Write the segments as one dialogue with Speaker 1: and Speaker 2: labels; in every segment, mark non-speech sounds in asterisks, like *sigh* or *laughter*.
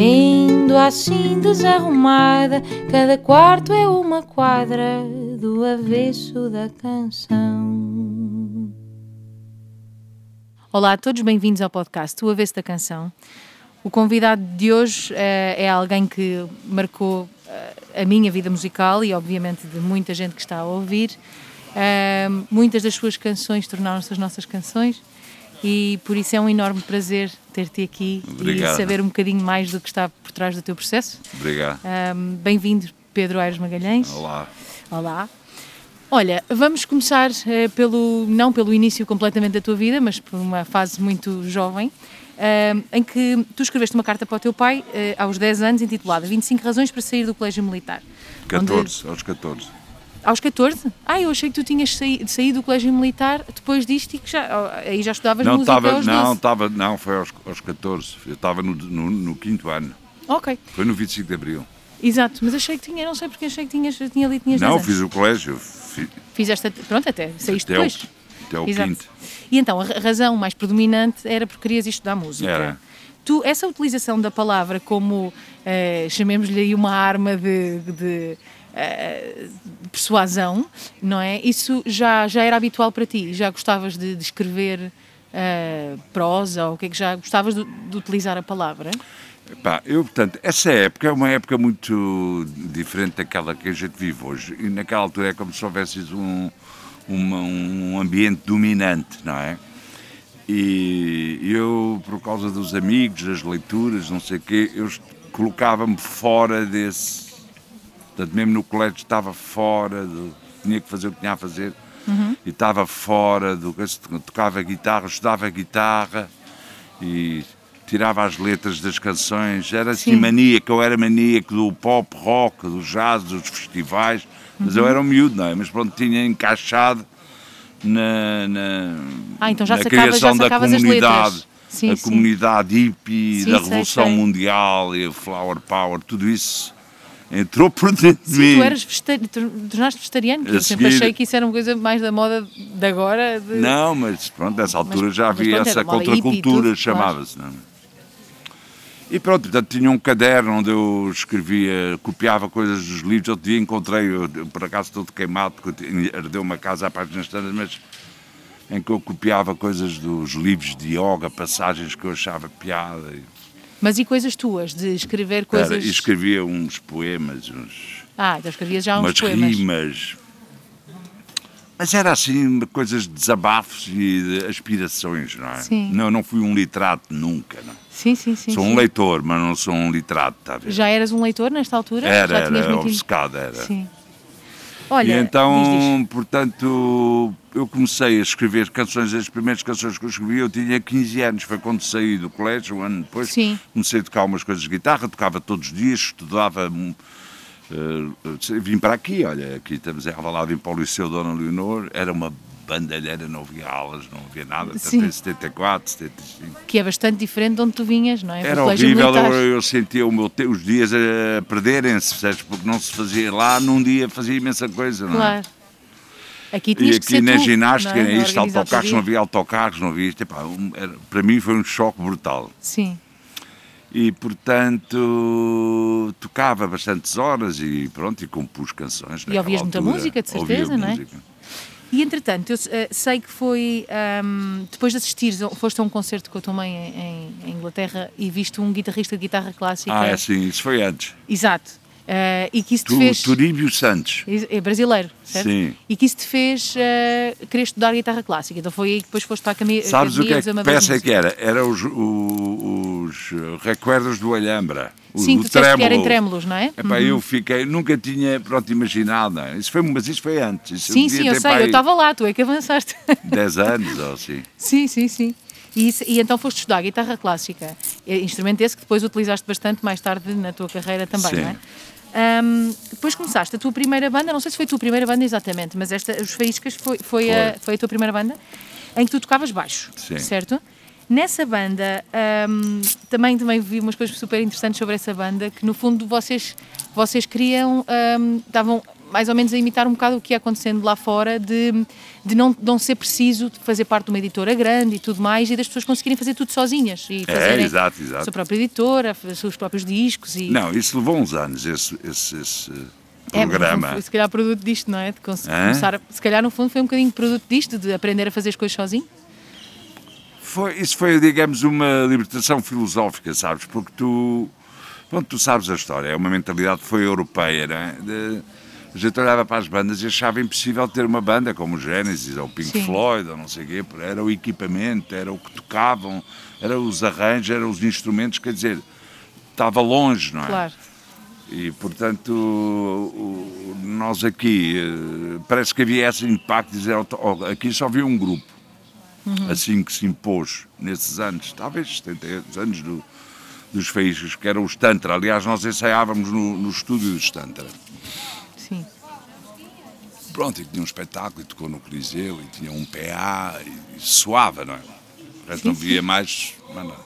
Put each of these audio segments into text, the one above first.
Speaker 1: Vendo assim desarrumada, cada quarto é uma quadra do avesso da canção. Olá a todos, bem-vindos ao podcast O Avesso da Canção. O convidado de hoje uh, é alguém que marcou uh, a minha vida musical e, obviamente, de muita gente que está a ouvir. Uh, muitas das suas canções tornaram-se as nossas canções e por isso é um enorme prazer ter-te aqui
Speaker 2: Obrigado.
Speaker 1: e saber um bocadinho mais do que está por trás do teu processo.
Speaker 2: Obrigado.
Speaker 1: Bem-vindo, Pedro Aires Magalhães.
Speaker 2: Olá.
Speaker 1: Olá. Olha, vamos começar uh, pelo, não pelo início completamente da tua vida, mas por uma fase muito jovem, uh, em que tu escreveste uma carta para o teu pai uh, aos 10 anos, intitulada 25 razões para sair do colégio militar.
Speaker 2: 14, onde... aos 14.
Speaker 1: Aos 14? Ah, eu achei que tu tinhas saído, saído do colégio militar depois disto e que já, aí já estudavas
Speaker 2: não,
Speaker 1: música
Speaker 2: tava,
Speaker 1: aos
Speaker 2: não,
Speaker 1: 12.
Speaker 2: Tava, não, foi aos, aos 14. Eu estava no, no, no quinto ano.
Speaker 1: Ok.
Speaker 2: Foi no 25 de Abril.
Speaker 1: Exato, mas achei que tinha, não sei porque achei que tinhas, tinha ali tinhas
Speaker 2: Não,
Speaker 1: 10
Speaker 2: fiz o colégio. Fi,
Speaker 1: Fizeste, pronto, até, saíste
Speaker 2: até,
Speaker 1: depois.
Speaker 2: o, até o
Speaker 1: Exato.
Speaker 2: quinto.
Speaker 1: E então, a ra- razão mais predominante era porque querias estudar música.
Speaker 2: Era.
Speaker 1: Tu, essa utilização da palavra como, eh, chamemos-lhe aí uma arma de, de, de persuasão, não é? Isso já, já era habitual para ti? Já gostavas de, de escrever eh, prosa ou o que é que já gostavas de, de utilizar a palavra?
Speaker 2: Pá, eu, portanto, essa época é uma época muito diferente daquela que a gente vive hoje. E naquela altura é como se houvesse um, um ambiente dominante, não é? E eu, por causa dos amigos, das leituras, não sei o quê, eu colocava-me fora desse. Portanto, mesmo no colégio estava fora, do, tinha que fazer o que tinha a fazer, e estava fora do. tocava guitarra, estudava guitarra e tirava as letras das canções. Era assim
Speaker 1: Sim.
Speaker 2: maníaco, eu era maníaco do pop, rock, do jazz, dos festivais, mas eu era um miúdo, não é? Mas pronto, tinha encaixado na, na,
Speaker 1: Ah, então
Speaker 2: na
Speaker 1: já
Speaker 2: criação da comunidade.
Speaker 1: Sim,
Speaker 2: a
Speaker 1: sim.
Speaker 2: comunidade hippie,
Speaker 1: Sim,
Speaker 2: da
Speaker 1: sei,
Speaker 2: Revolução
Speaker 1: sei.
Speaker 2: Mundial e o Flower Power, tudo isso entrou por dentro de mim.
Speaker 1: Tu eras vegetariano, tornaste vegetariano, que eu sempre
Speaker 2: seguir-
Speaker 1: achei que isso era uma coisa mais da moda de agora. de-
Speaker 2: Não, mas pronto, nessa altura
Speaker 1: Mas-
Speaker 2: já havia essa contracultura, chamava-se. não é? E pronto, portanto, tinha um caderno onde eu escrevia, copiava coisas dos livros. Outro dia encontrei, eu, por acaso todo queimado, porque eu tinha- herdei uma casa à páginas tantas, mas em que eu copiava coisas dos livros de yoga, passagens que eu achava piada. E,
Speaker 1: Mas e coisas tuas, de escrever coisas...
Speaker 2: e escrevia uns poemas, uns,
Speaker 1: Ah, então escrevias já uns
Speaker 2: umas
Speaker 1: poemas.
Speaker 2: rimas. Mas era assim, coisas de desabafos e de aspirações, não é?
Speaker 1: Sim.
Speaker 2: Não, não fui um literato nunca, não.
Speaker 1: Sim, sim, sim.
Speaker 2: Sou
Speaker 1: sim.
Speaker 2: um leitor, mas não sou um literato, está a ver?
Speaker 1: Já eras um leitor nesta altura?
Speaker 2: Era,
Speaker 1: já
Speaker 2: era, obcecado, era.
Speaker 1: Sim. Olha,
Speaker 2: e então,
Speaker 1: diz, diz.
Speaker 2: portanto, eu comecei a escrever canções, as primeiras canções que eu escrevi, eu tinha 15 anos, foi quando saí do colégio, um ano depois,
Speaker 1: Sim.
Speaker 2: comecei a tocar umas coisas de guitarra, tocava todos os dias, estudava, eh, vim para aqui, olha, aqui estamos em Alvalade, vim para o Liceu Dona Leonor, era uma bandalheira, não havia aulas, não havia nada,
Speaker 1: Sim.
Speaker 2: em 74, 75.
Speaker 1: Que é bastante diferente de onde tu vinhas, não é?
Speaker 2: Era horrível, eu, eu sentia te- os dias a perderem-se, percebes? Porque não se fazia lá, num dia fazia imensa coisa, não é?
Speaker 1: Claro. Aqui
Speaker 2: E aqui na
Speaker 1: tu,
Speaker 2: ginástica,
Speaker 1: não é?
Speaker 2: isto, autocarros, não havia autocarros, não havia isto. Epá, um- era- para mim foi um choque brutal.
Speaker 1: Sim.
Speaker 2: E, portanto, tocava bastantes horas e pronto, e compus canções.
Speaker 1: E ouvias muita
Speaker 2: altura.
Speaker 1: música, de
Speaker 2: Ouvia
Speaker 1: certeza, não é?
Speaker 2: música.
Speaker 1: E entretanto, eu eh, sei que foi ahm, depois de assistires, a- foste a um concerto com a tua mãe em, em- em Inglaterra e viste um guitarrista de guitarra clássica.
Speaker 2: Ah, é assim, isso foi antes.
Speaker 1: Exato. Eh, e que isso te
Speaker 2: Tu,
Speaker 1: fez.
Speaker 2: Turíbio Santos.
Speaker 1: É brasileiro, certo?
Speaker 2: Sim.
Speaker 1: E que isso te fez uh, querer estudar guitarra clássica. Então foi aí que depois foste para a cami
Speaker 2: Sabes o que
Speaker 1: Academia
Speaker 2: é que peça que era? Era os, o- os recuerdos do Alhambra. O,
Speaker 1: Sim,
Speaker 2: o
Speaker 1: que
Speaker 2: trêmulo.
Speaker 1: trémulos, não é?
Speaker 2: Epá, eu fiquei, nunca tinha, pronto, imaginado, é? isso foi, mas isso foi antes. Isso
Speaker 1: Sim, sim, eu sei, eu estava lá, tu é que avançaste. *laughs*
Speaker 2: 10 anos ou assim.
Speaker 1: sim, sim, sim. E, isso- e então foste estudar guitarra clássica, É instrumento esse que depois utilizaste bastante mais tarde na tua carreira também,
Speaker 2: Sim.
Speaker 1: não é? Ahm, depois começaste a tua primeira banda, não sei se foi a tua primeira banda exatamente, mas esta, os Faíscas foi, foi, A,
Speaker 2: Foi.
Speaker 1: foi a tua primeira banda, em que tu tocavas baixo,
Speaker 2: Sim.
Speaker 1: certo? Nessa banda, ahm, também, também vi umas coisas super interessantes sobre essa banda, que no fundo vocês, vocês queriam, ahm, estavam mais ou menos a imitar um bocado o que ia acontecendo lá fora, de, de não, não ser preciso fazer parte de uma editora grande e tudo mais, e das pessoas conseguirem fazer tudo sozinhas. E fazerem
Speaker 2: exato,
Speaker 1: a
Speaker 2: exato.
Speaker 1: sua própria editora, os seus próprios discos e...
Speaker 2: Não, isso levou uns anos, esse, esse, esse
Speaker 1: É, mas
Speaker 2: programa.
Speaker 1: foi, se calhar produto disto, não é? De começar a- se calhar no fundo foi um bocadinho produto disto, de aprender a fazer as coisas sozinho.
Speaker 2: Foi, isso foi, digamos, uma libertação filosófica, sabes? Porque tu, pronto, tu sabes a história, é uma mentalidade que foi europeia, não é? De, a gente olhava para as bandas e achava impossível ter uma banda como o Genesis ou o Pink
Speaker 1: Sim.
Speaker 2: Floyd ou não sei o quê, era o equipamento, era o que tocavam, eram os arranjos, eram os instrumentos, quer dizer, estava longe, não é?
Speaker 1: Claro.
Speaker 2: E, portanto, o- o- nós aqui, eh, parece que havia esse impacto dizer, "Oh, aqui só havia um grupo, assim que se impôs nesses anos, talvez 70 anos do- dos faíscas, que eram os Tantra. Aliás, nós ensaiávamos no, no estúdio dos Tantra. Pronto, e tinha um espetáculo, e tocou no Coliseu, e tinha um PA, e, e suava, não é? O resto não via mais. Mas, não.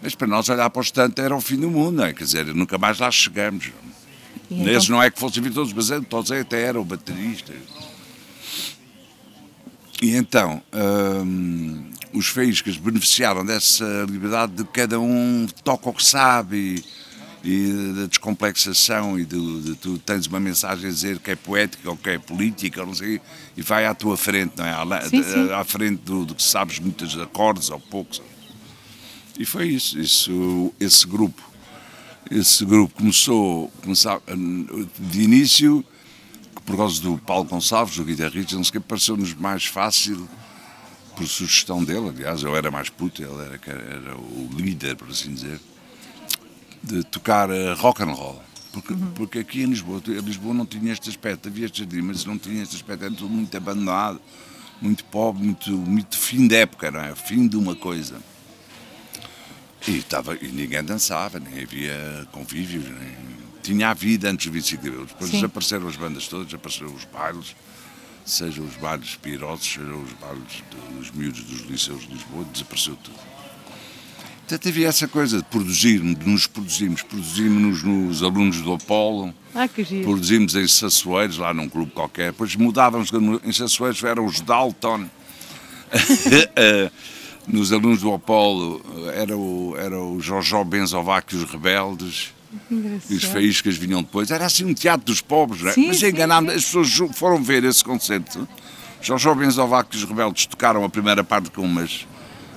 Speaker 2: Mas para nós olhar para os Tantra era o fim do mundo, não é? Quer dizer, nunca mais lá chegamos.
Speaker 1: E
Speaker 2: Nesses
Speaker 1: então-
Speaker 2: não é que fossem vir todos, mas todos até era o baterista. E então, hum, os faíscas beneficiaram dessa liberdade de cada um toca o que sabe e, e da descomplexação e de, de tu tens uma mensagem a dizer que é poética ou que é política ou não sei, e vai à tua frente, não é? À,
Speaker 1: Sim, sim.
Speaker 2: à frente do, do que sabes muitos acordes ou poucos. E foi isso, isso esse grupo esse grupo começou, começava, de início, por causa do Paulo Gonçalves, o guitarrista, não sei o que, pareceu-nos mais fácil, por sugestão dele, aliás, eu era mais puto, ele era, era o líder, por assim dizer, de tocar eh, rock and roll. Porque, porque aqui em Lisboa, tu- Lisboa não tinha este aspecto, havia estes dias, mas não tinha este aspecto, era tudo muito abandonado, muito pobre, muito, muito fim de época, não é? Fim de uma coisa. E, estava, e ninguém dançava, nem havia convívios, nem... tinha a vida antes do 25 de Abril. Depois
Speaker 1: Sim.
Speaker 2: desapareceram as bandas todas, desapareceram os bailes, seja os bailes pirosos, seja os bailes dos miúdos dos liceus de Lisboa, desapareceu tudo. Portanto, havia essa coisa de produzir, de nos produzirmos. Produzimos-nos nos alunos do Apolo,
Speaker 1: Ah, que giro.
Speaker 2: produzimos em Sassueiros, lá num clube qualquer. Depois mudávamos, em Sassueiros eram os Dalton. *laughs* Nos alunos do Apolo eh, era o, era o Jojó Benzovac e os Rebeldes. E os faíscas vinham depois. Era assim um teatro dos pobres, não é?
Speaker 1: Sim,
Speaker 2: Mas
Speaker 1: sim,
Speaker 2: enganámos, as pessoas foram ver esse concerto. Jojó Benzovac e os Rebeldes tocaram a primeira parte com umas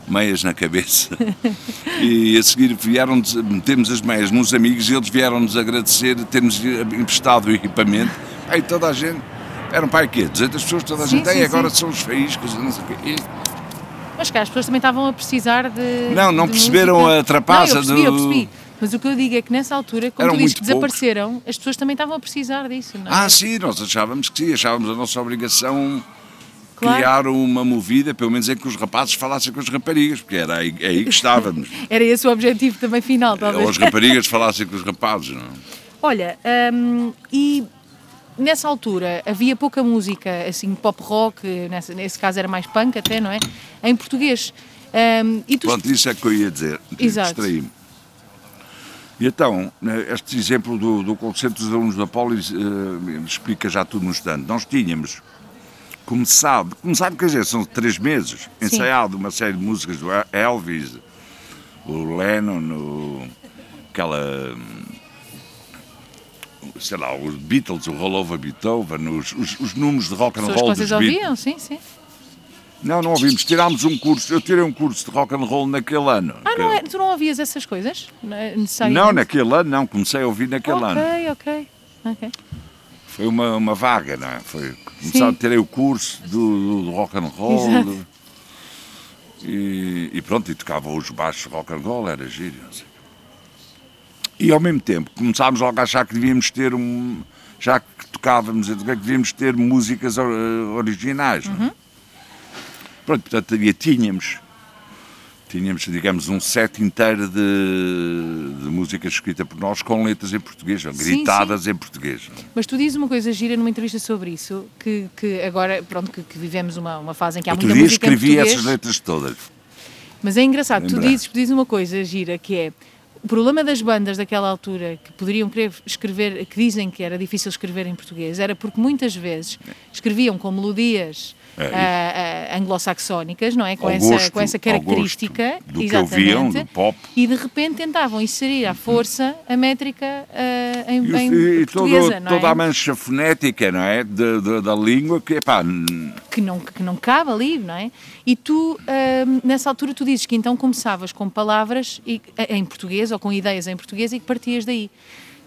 Speaker 2: meias na cabeça. *laughs* e a seguir vieram metemos as meias nos amigos e eles vieram-nos agradecer termos emprestado o equipamento. Aí toda a gente. Eram para quê? 200 pessoas, toda a
Speaker 1: Sim,
Speaker 2: gente.
Speaker 1: sim,
Speaker 2: Aí agora
Speaker 1: sim.
Speaker 2: são os faíscas, não sei o quê. E-
Speaker 1: Mas cá, as pessoas também estavam a precisar de.
Speaker 2: Não, não
Speaker 1: de
Speaker 2: perceberam
Speaker 1: música.
Speaker 2: a trapaça
Speaker 1: Não, eu percebi, eu
Speaker 2: do-
Speaker 1: percebi. Mas o que eu digo é que nessa altura, como
Speaker 2: Eram
Speaker 1: tu dizes que
Speaker 2: muito poucos.
Speaker 1: desapareceram, as pessoas também estavam a precisar disso, não é?
Speaker 2: Ah, sim, nós achávamos que sim, achávamos a nossa obrigação
Speaker 1: Claro.
Speaker 2: criar uma movida, pelo menos em que os rapazes falassem com as raparigas, porque era aí, é aí que estávamos. *laughs*
Speaker 1: Era esse o objetivo também final, talvez.
Speaker 2: Ou as raparigas falassem com os rapazes, não? é?
Speaker 1: Olha, hum, e nessa altura havia pouca música, assim, pop rock, nessa, nesse caso era mais punk até, não é? Em português. Hum, e tu
Speaker 2: Pronto, isso é que eu ia dizer.
Speaker 1: Exato.
Speaker 2: Distraí-me. E então, né, este exemplo do, do concerto dos alunos da Polis eh, explica já tudo no instante. Nós tínhamos começado, começado, quer dizer, são três meses,
Speaker 1: Sim.
Speaker 2: ensaiado uma série de músicas do Elvis, o Lennon, o, aquela. sei lá, os Beatles, o Roll Over Beethoven, os, os, os números de rock and roll
Speaker 1: vocês
Speaker 2: dos Beatles.
Speaker 1: ouviam, sim, sim.
Speaker 2: Não, não ouvimos. Tirámos um curso. Eu tirei um curso de rock and roll naquele ano.
Speaker 1: Ah, não é, tu não ouvias essas coisas? Não é?
Speaker 2: Não, naquele ano não. Comecei a ouvir naquele ano.
Speaker 1: Ok, ok.
Speaker 2: Foi uma, uma vaga, não é? Foi. Começar,
Speaker 1: Sim.
Speaker 2: tirei o curso do, do rock and roll. Do- e, e pronto, e tocava os baixos rock and roll, era giro. não sei. E ao mesmo tempo começámos logo a achar que devíamos ter um. Já que tocávamos, que devíamos ter músicas or- originais. não é? Pronto, portanto, havia, tínhamos tínhamos, digamos, um set inteiro de, de música escrita por nós com letras em português, gritadas sim. em português.
Speaker 1: Mas tu dizes uma coisa gira numa entrevista sobre isso, que, que agora, pronto, que, que vivemos uma, uma fase em que há muita música
Speaker 2: em português. escrevi essas letras todas.
Speaker 1: Mas é engraçado, tu dizes, dizes uma coisa gira, que é o problema das bandas daquela altura que poderiam querer escrever, que dizem que era difícil escrever em português, era porque muitas vezes escreviam com melodias é, uh, anglo-saxónicas, não é? Com, essa, gosto, com essa característica.
Speaker 2: do que ouviam, do pop.
Speaker 1: E de repente tentavam inserir à força a métrica uh, em, e, em e portuguesa, todo,
Speaker 2: não é? toda a mancha fonética, não é? De, de, da língua que, epá...
Speaker 1: que, não, que não cabe ali, não é? E tu, uh, nessa altura, tu dizes que então começavas com palavras em português ou com ideias em português e que partias daí.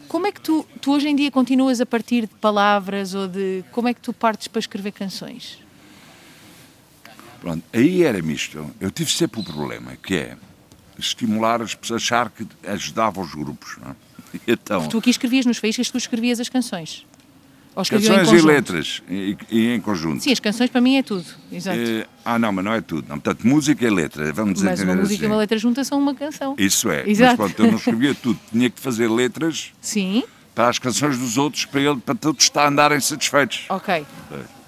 Speaker 1: Como é que tu, tu hoje em dia continuas a partir de palavras ou de. Como é que tu partes para escrever canções?
Speaker 2: Pronto, aí era misto. Eu tive sempre o problema, que é estimular as pessoas a achar que ajudava os grupos. É? *laughs*
Speaker 1: então, tu aqui escrevias nos faíscas, tu escrevias as canções.
Speaker 2: Ou canções e letras, e, e, em conjunto.
Speaker 1: Sim, as canções para mim é tudo, exato. É,
Speaker 2: ah, não, mas não é tudo. Não. Portanto, música e letra, vamos dizer
Speaker 1: Mas uma música assim. e uma letra juntas são uma canção.
Speaker 2: Isso é, exato. mas pronto, eu não escrevia tudo. *laughs* Tinha que fazer letras
Speaker 1: Sim.
Speaker 2: para as canções dos outros, para, ele, para todos estar andarem satisfeitos.
Speaker 1: Ok. É.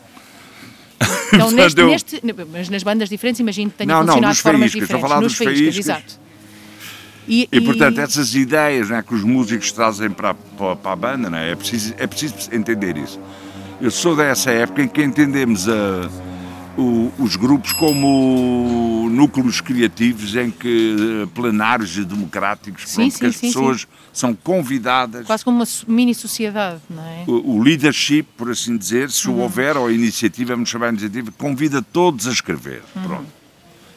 Speaker 1: Então, *laughs* neste, eu... neste, mas nas bandas diferentes, imagino que tenha não, funcionado não, de formas faíscas, diferentes.
Speaker 2: Falar nos faíscas, exato. E, e, e, portanto, essas ideias né, que os músicos trazem para, para, para a banda, né, é, preciso, é preciso entender isso. Eu sou dessa época em que entendemos a o, os grupos como núcleos criativos em que eh, plenários e democráticos, sim, pronto, sim, que as sim, pessoas são convidadas.
Speaker 1: Quase como uma mini sociedade, não é?
Speaker 2: O, o leadership, por assim dizer, se uhum. houver, ou a iniciativa, vamos chamar de iniciativa, convida todos a escrever. Uhum. Pronto.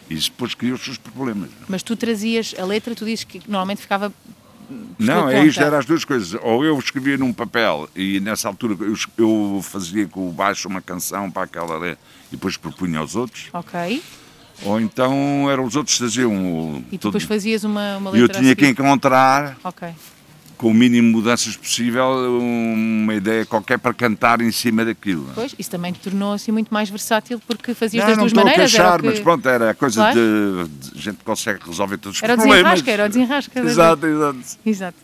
Speaker 2: Isso depois cria os seus problemas. Não?
Speaker 1: Mas tu trazias a letra, tu dizes que normalmente ficava
Speaker 2: não, é isto, era as duas coisas. Ou eu escrevia num papel e nessa altura eu, eu fazia com o baixo uma canção para aquela e depois propunha aos outros.
Speaker 1: Ok.
Speaker 2: Ou então eram os outros que faziam.
Speaker 1: E tu depois fazias uma, uma letra.
Speaker 2: E eu tinha que encontrar.
Speaker 1: Ok
Speaker 2: com o mínimo de mudanças possível, uma ideia qualquer para cantar em cima daquilo.
Speaker 1: Pois, isso também te tornou assim muito mais versátil porque fazias não, das duas maneiras.
Speaker 2: Não, estou a mas pronto, era a coisa claro. de, de, gente que consegue resolver todos os
Speaker 1: era
Speaker 2: problemas.
Speaker 1: Desenrasca, era o desenrasca.
Speaker 2: Exato, exato.
Speaker 1: Exato.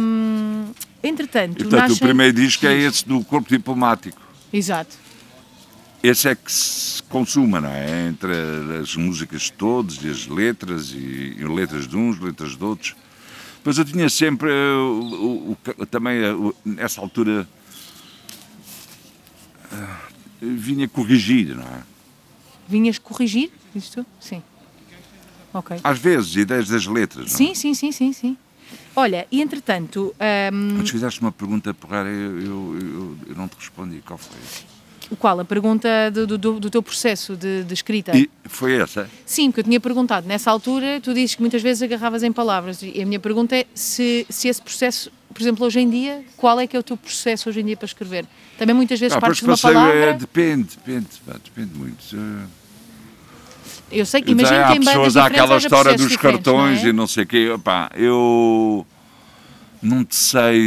Speaker 1: Hum, entretanto,
Speaker 2: e, portanto, o primeiro disco é esse do Corpo Diplomático.
Speaker 1: Exato.
Speaker 2: Esse é que se consuma, não é? Entre as músicas de todos e as letras, e, e letras de uns, letras de outros. Mas eu tinha sempre, uh, o, o, também, uh, nessa altura, uh, vinha corrigir, não é?
Speaker 1: Vinhas corrigir isto? Sim. Ok.
Speaker 2: Às vezes, ideias das letras,
Speaker 1: não é? Sim, sim, sim, sim, sim. Olha, e entretanto... Um...
Speaker 2: Antes fizeste uma pergunta porra, eu, eu, eu, eu não te respondi. Qual foi?
Speaker 1: O qual? A pergunta do, do, do teu processo de, de escrita?
Speaker 2: E foi essa?
Speaker 1: Sim, porque eu tinha perguntado. Nessa altura, tu dizes que muitas vezes agarravas em palavras. E a minha pergunta é se, se esse processo, por exemplo, hoje em dia, qual é que é o teu processo hoje em dia para escrever? Também muitas vezes ah, partes de uma palavra... É,
Speaker 2: depende, depende, depende muito.
Speaker 1: Eu sei que, imagino que em bandas
Speaker 2: há aquela história dos cartões não é? e não sei o quê. Opá, eu não sei,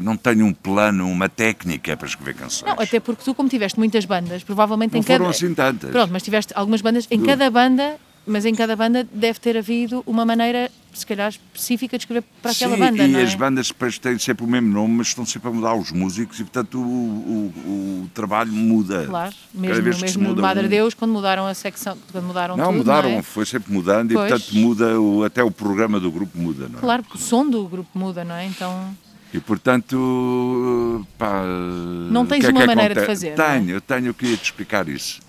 Speaker 2: não tenho um plano, uma técnica para escrever canções.
Speaker 1: Não, até porque tu, como tiveste muitas bandas, provavelmente
Speaker 2: não
Speaker 1: em cada.
Speaker 2: Não foram assim tantas.
Speaker 1: Pronto, mas tiveste algumas bandas, em cada banda mas em cada banda deve ter havido uma maneira, se calhar, específica de escrever para aquela
Speaker 2: Sim,
Speaker 1: banda.
Speaker 2: E
Speaker 1: é?
Speaker 2: as bandas depois têm sempre o mesmo nome, mas estão sempre a mudar os músicos e, portanto, o, o, o trabalho muda.
Speaker 1: Claro, mesmo, mesmo no Madre um... Deus, quando mudaram a secção, quando mudaram
Speaker 2: não,
Speaker 1: tudo,
Speaker 2: mudaram,
Speaker 1: não é?
Speaker 2: foi sempre mudando pois. e, portanto, muda o, até o programa do grupo muda, não é?
Speaker 1: Claro, porque o som do grupo muda, não é? Então.
Speaker 2: E portanto, pá,
Speaker 1: não tens
Speaker 2: que é
Speaker 1: uma
Speaker 2: que
Speaker 1: maneira de fazer.
Speaker 2: Tenho,
Speaker 1: é?
Speaker 2: tenho, queria te explicar isso.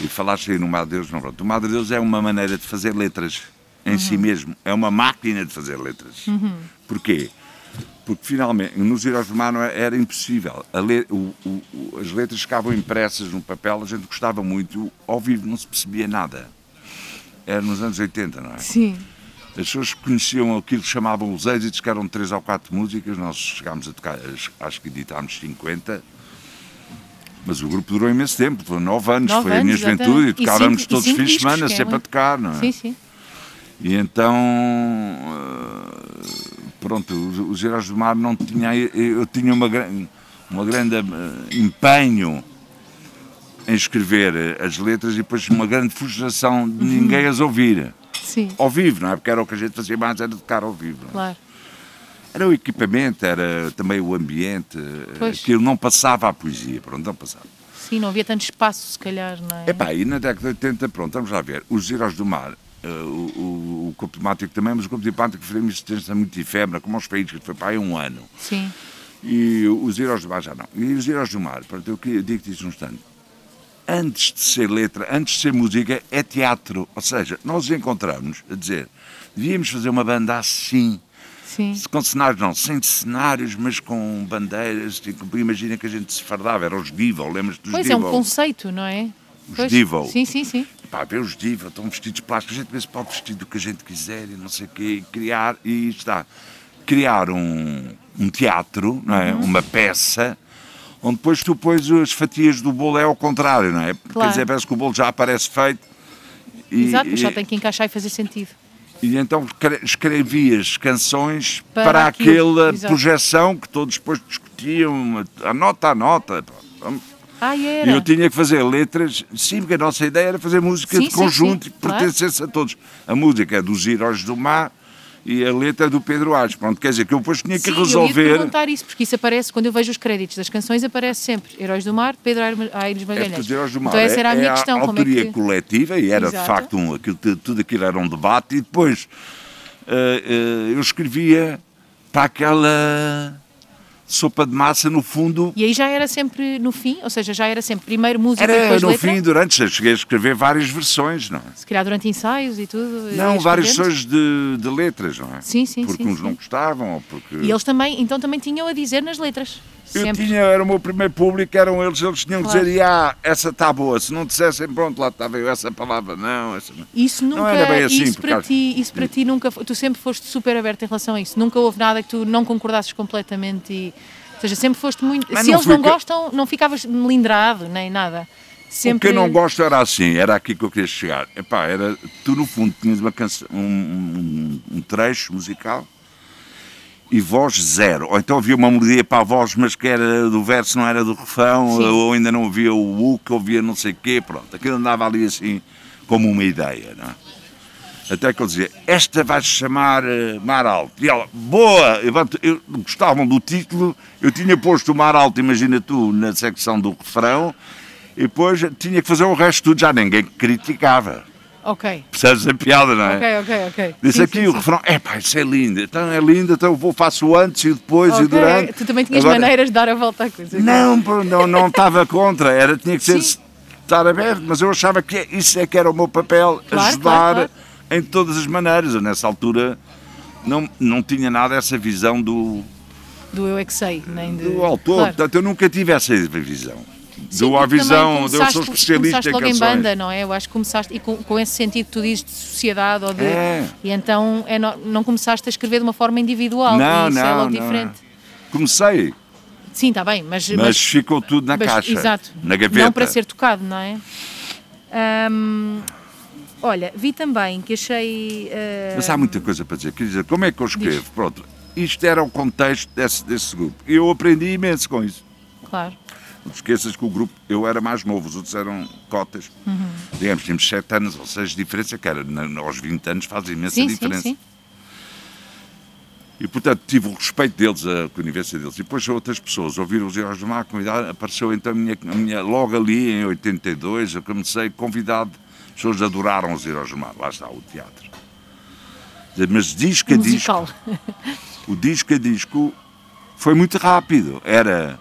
Speaker 2: E falaste aí no Madre Deus, não pronto. O Madre Deus é uma maneira de fazer letras em uhum. si mesmo. É uma máquina de fazer letras.
Speaker 1: Uhum.
Speaker 2: Porquê? Porque finalmente, nos Heróis do Mar era impossível. Le, o, o, as letras ficavam impressas no papel, a gente gostava muito, ao vivo não se percebia nada. Era nos anos 80, não é?
Speaker 1: Sim.
Speaker 2: As pessoas conheciam aquilo que chamavam os êxitos, que eram três ou quatro músicas, nós chegámos a tocar, acho que editámos 50, mas o grupo durou imenso tempo, foram nove anos, nove foi anos, a minha juventude, e tocávamos e todos os fins de semana, sempre a tocar, não é?
Speaker 1: Sim, sim.
Speaker 2: E então, eh, pronto, os Heróis do Mar não tinha, eu tinha uma, uma grande eh, empenho em escrever eh, as letras e depois uma grande frustração de ninguém as ouvir.
Speaker 1: Sim,
Speaker 2: Ao vivo, não é? Porque era o que a gente fazia mais, era tocar ao vivo. é?
Speaker 1: claro.
Speaker 2: Era o equipamento, era também o ambiente,
Speaker 1: Pois.
Speaker 2: aquilo não passava a poesia, pronto, não passava.
Speaker 1: Sim, não havia tanto espaço, se calhar, não é?
Speaker 2: Epá, e na década de 80, pronto, vamos lá ver, os Heróis do Mar, eh, o, o, o Corpo Temático também, mas o Corpo Temático foi uma existência muito efêmera, como aos países, que foi para aí um ano.
Speaker 1: Sim,
Speaker 2: E os Heróis do Mar já não. E os Heróis do Mar, pronto, eu que- digo-te isso um instante. Antes de ser letra, antes de ser música, é teatro. Ou seja, nós encontramos a dizer, devíamos fazer uma banda assim,
Speaker 1: sim.
Speaker 2: com cenários não, sem cenários, mas com bandeiras. Tipo, imagina que a gente se fardava, era os Divo, lembras-te dos
Speaker 1: Pois é, um conceito, não é?
Speaker 2: Os
Speaker 1: Pois. Sim, sim, sim.
Speaker 2: Pá, ver os Divo, estão vestidos plásticos, a gente vê se pode vestir do que a gente quiser e não sei o quê, e criar, e está, criar um, um teatro, não é?
Speaker 1: Uhum.
Speaker 2: Uma peça, onde depois tu pões as fatias do bolo é ao contrário, não é? Quer
Speaker 1: Claro.
Speaker 2: dizer, parece que o bolo já aparece feito. E,
Speaker 1: Exato, mas só
Speaker 2: e-
Speaker 1: tem que encaixar e fazer sentido.
Speaker 2: E então escre- escrevias canções
Speaker 1: Para
Speaker 2: para, aquela
Speaker 1: exato.
Speaker 2: projeção que todos depois discutiam, a nota a nota.
Speaker 1: Ah,
Speaker 2: E eu tinha que fazer letras, sim, porque a nossa ideia era fazer música
Speaker 1: Sim,
Speaker 2: de
Speaker 1: sim,
Speaker 2: conjunto
Speaker 1: sim,
Speaker 2: e que
Speaker 1: claro.
Speaker 2: pertencesse a todos. A música é dos Heróis do Mar e a letra é do Pedro Aires. Pronto, quer dizer que eu depois tinha que
Speaker 1: Sim, eu ia
Speaker 2: resolver.
Speaker 1: perguntar isso, porque isso aparece, quando eu vejo os créditos das canções, aparece sempre Heróis do Mar, Pedro Aires
Speaker 2: É
Speaker 1: Magalhães.
Speaker 2: os Heróis do Mar
Speaker 1: então essa era a
Speaker 2: é,
Speaker 1: minha
Speaker 2: é
Speaker 1: questão, como é
Speaker 2: autoria
Speaker 1: que...
Speaker 2: coletiva e era
Speaker 1: Exato.
Speaker 2: de facto um, aquilo, tudo- aquilo era um debate e depois eh, eh, eu escrevia para aquela sopa de massa no fundo
Speaker 1: E aí já era sempre no fim, ou seja, já era sempre primeiro música
Speaker 2: era
Speaker 1: depois
Speaker 2: no
Speaker 1: letra?
Speaker 2: fim durante eu cheguei a escrever várias versões não é?
Speaker 1: Se calhar durante ensaios e tudo?
Speaker 2: não
Speaker 1: ia
Speaker 2: várias versões de, de letras não é
Speaker 1: Sim, sim,
Speaker 2: porque
Speaker 1: sim,
Speaker 2: uns
Speaker 1: sim.
Speaker 2: não gostavam ou porque
Speaker 1: E eles também, então também tinham a dizer nas letras.
Speaker 2: Eu
Speaker 1: Sempre.
Speaker 2: tinha era o meu primeiro público eram eles eles tinham que
Speaker 1: Claro.
Speaker 2: dizer ah essa está boa se não dissessem pronto lá estava eu essa palavra não essa não
Speaker 1: Isso nunca,
Speaker 2: Não era bem assim,
Speaker 1: isso para
Speaker 2: acho-
Speaker 1: ti, isso para ti nunca, tu sempre foste super aberto em relação a isso. Nunca houve nada que tu não concordasses completamente e, ou seja, sempre foste muito.
Speaker 2: Mas
Speaker 1: se
Speaker 2: não
Speaker 1: eles não
Speaker 2: que-
Speaker 1: gostam, não ficavas melindrado nem nada. Sempre.
Speaker 2: O que eu não gosto era assim, era aqui que eu queria chegar. Epá, era, tu no fundo tinhas uma canção, um, um- um trecho musical e voz zero. Ou então havia uma melodia para a voz, mas que era do verso, não era do refrão,
Speaker 1: Sim.
Speaker 2: ou ainda não havia o hook, ouvia não sei o quê, pronto. Aquilo andava ali assim, como uma ideia, não é? Até que eu dizia, esta vai se chamar eh, Mar Alto. E ela, boa! Eu, eu, gostavam do título, eu tinha posto o Mar Alto, imagina tu, na secção do refrão, e depois tinha que fazer o resto tudo, já ninguém criticava.
Speaker 1: Ok,
Speaker 2: Percebes a piada, não é?
Speaker 1: ok, ok, ok.
Speaker 2: Disse
Speaker 1: Sim,
Speaker 2: aqui
Speaker 1: sim,
Speaker 2: o
Speaker 1: sim.
Speaker 2: refrão, é pá, isso é lindo, então é lindo, então eu vou, faço o antes e depois e
Speaker 1: Ok,
Speaker 2: durante.
Speaker 1: Tu também tinhas
Speaker 2: Agora-
Speaker 1: maneiras de dar a volta à coisa.
Speaker 2: Não, não, não estava contra, era, tinha que ser estar aberto, mas eu achava que isso é que era o meu papel,
Speaker 1: Claro,
Speaker 2: ajudar
Speaker 1: claro, claro.
Speaker 2: em todas as maneiras. Eu, nessa altura não, não tinha nada essa visão do,
Speaker 1: Do eu é que sei, nem de.
Speaker 2: do autor,
Speaker 1: Claro.
Speaker 2: portanto eu nunca tive essa visão.
Speaker 1: Sim,
Speaker 2: Dou a visão, eu
Speaker 1: começaste-
Speaker 2: sou especialista
Speaker 1: começaste
Speaker 2: em
Speaker 1: logo em banda, não é? Eu acho que começaste, e com, com esse sentido que tu dizes de sociedade, ou de,
Speaker 2: É.
Speaker 1: e então é no- não começaste a escrever de uma forma individual,
Speaker 2: Não,
Speaker 1: isso é
Speaker 2: não,
Speaker 1: logo
Speaker 2: não.
Speaker 1: diferente.
Speaker 2: Comecei,
Speaker 1: Sim, está bem, mas,
Speaker 2: mas, ficou tudo na
Speaker 1: mas-
Speaker 2: caixa,
Speaker 1: exato,
Speaker 2: na gaveta.
Speaker 1: não para ser tocado, não é? Ahm, olha, vi também que achei. ah,
Speaker 2: Mas há muita coisa para dizer. Quer dizer, como é que eu escrevo? Pronto, isto era o contexto desse, desse grupo. Eu aprendi imenso com isso.
Speaker 1: Claro,
Speaker 2: Não esqueças que o grupo, eu era mais novo, os outros eram cotas.
Speaker 1: Uhum.
Speaker 2: Digamos, tínhamos 7 anos ou 6 de diferença, que era, na- aos 20 anos faz imensa
Speaker 1: sim, sim,
Speaker 2: diferença.
Speaker 1: sim.
Speaker 2: E portanto tive o respeito deles, a conivência deles. E depois outras pessoas ouviram os Heróis do Mar, convidar, apareceu então a minha, a minha, logo ali em 82, eu comecei convidado, as pessoas adoraram os Heróis do Mar, lá está o teatro. Mas disco a disco,
Speaker 1: Musical.
Speaker 2: o disco a disco foi muito rápido. Era,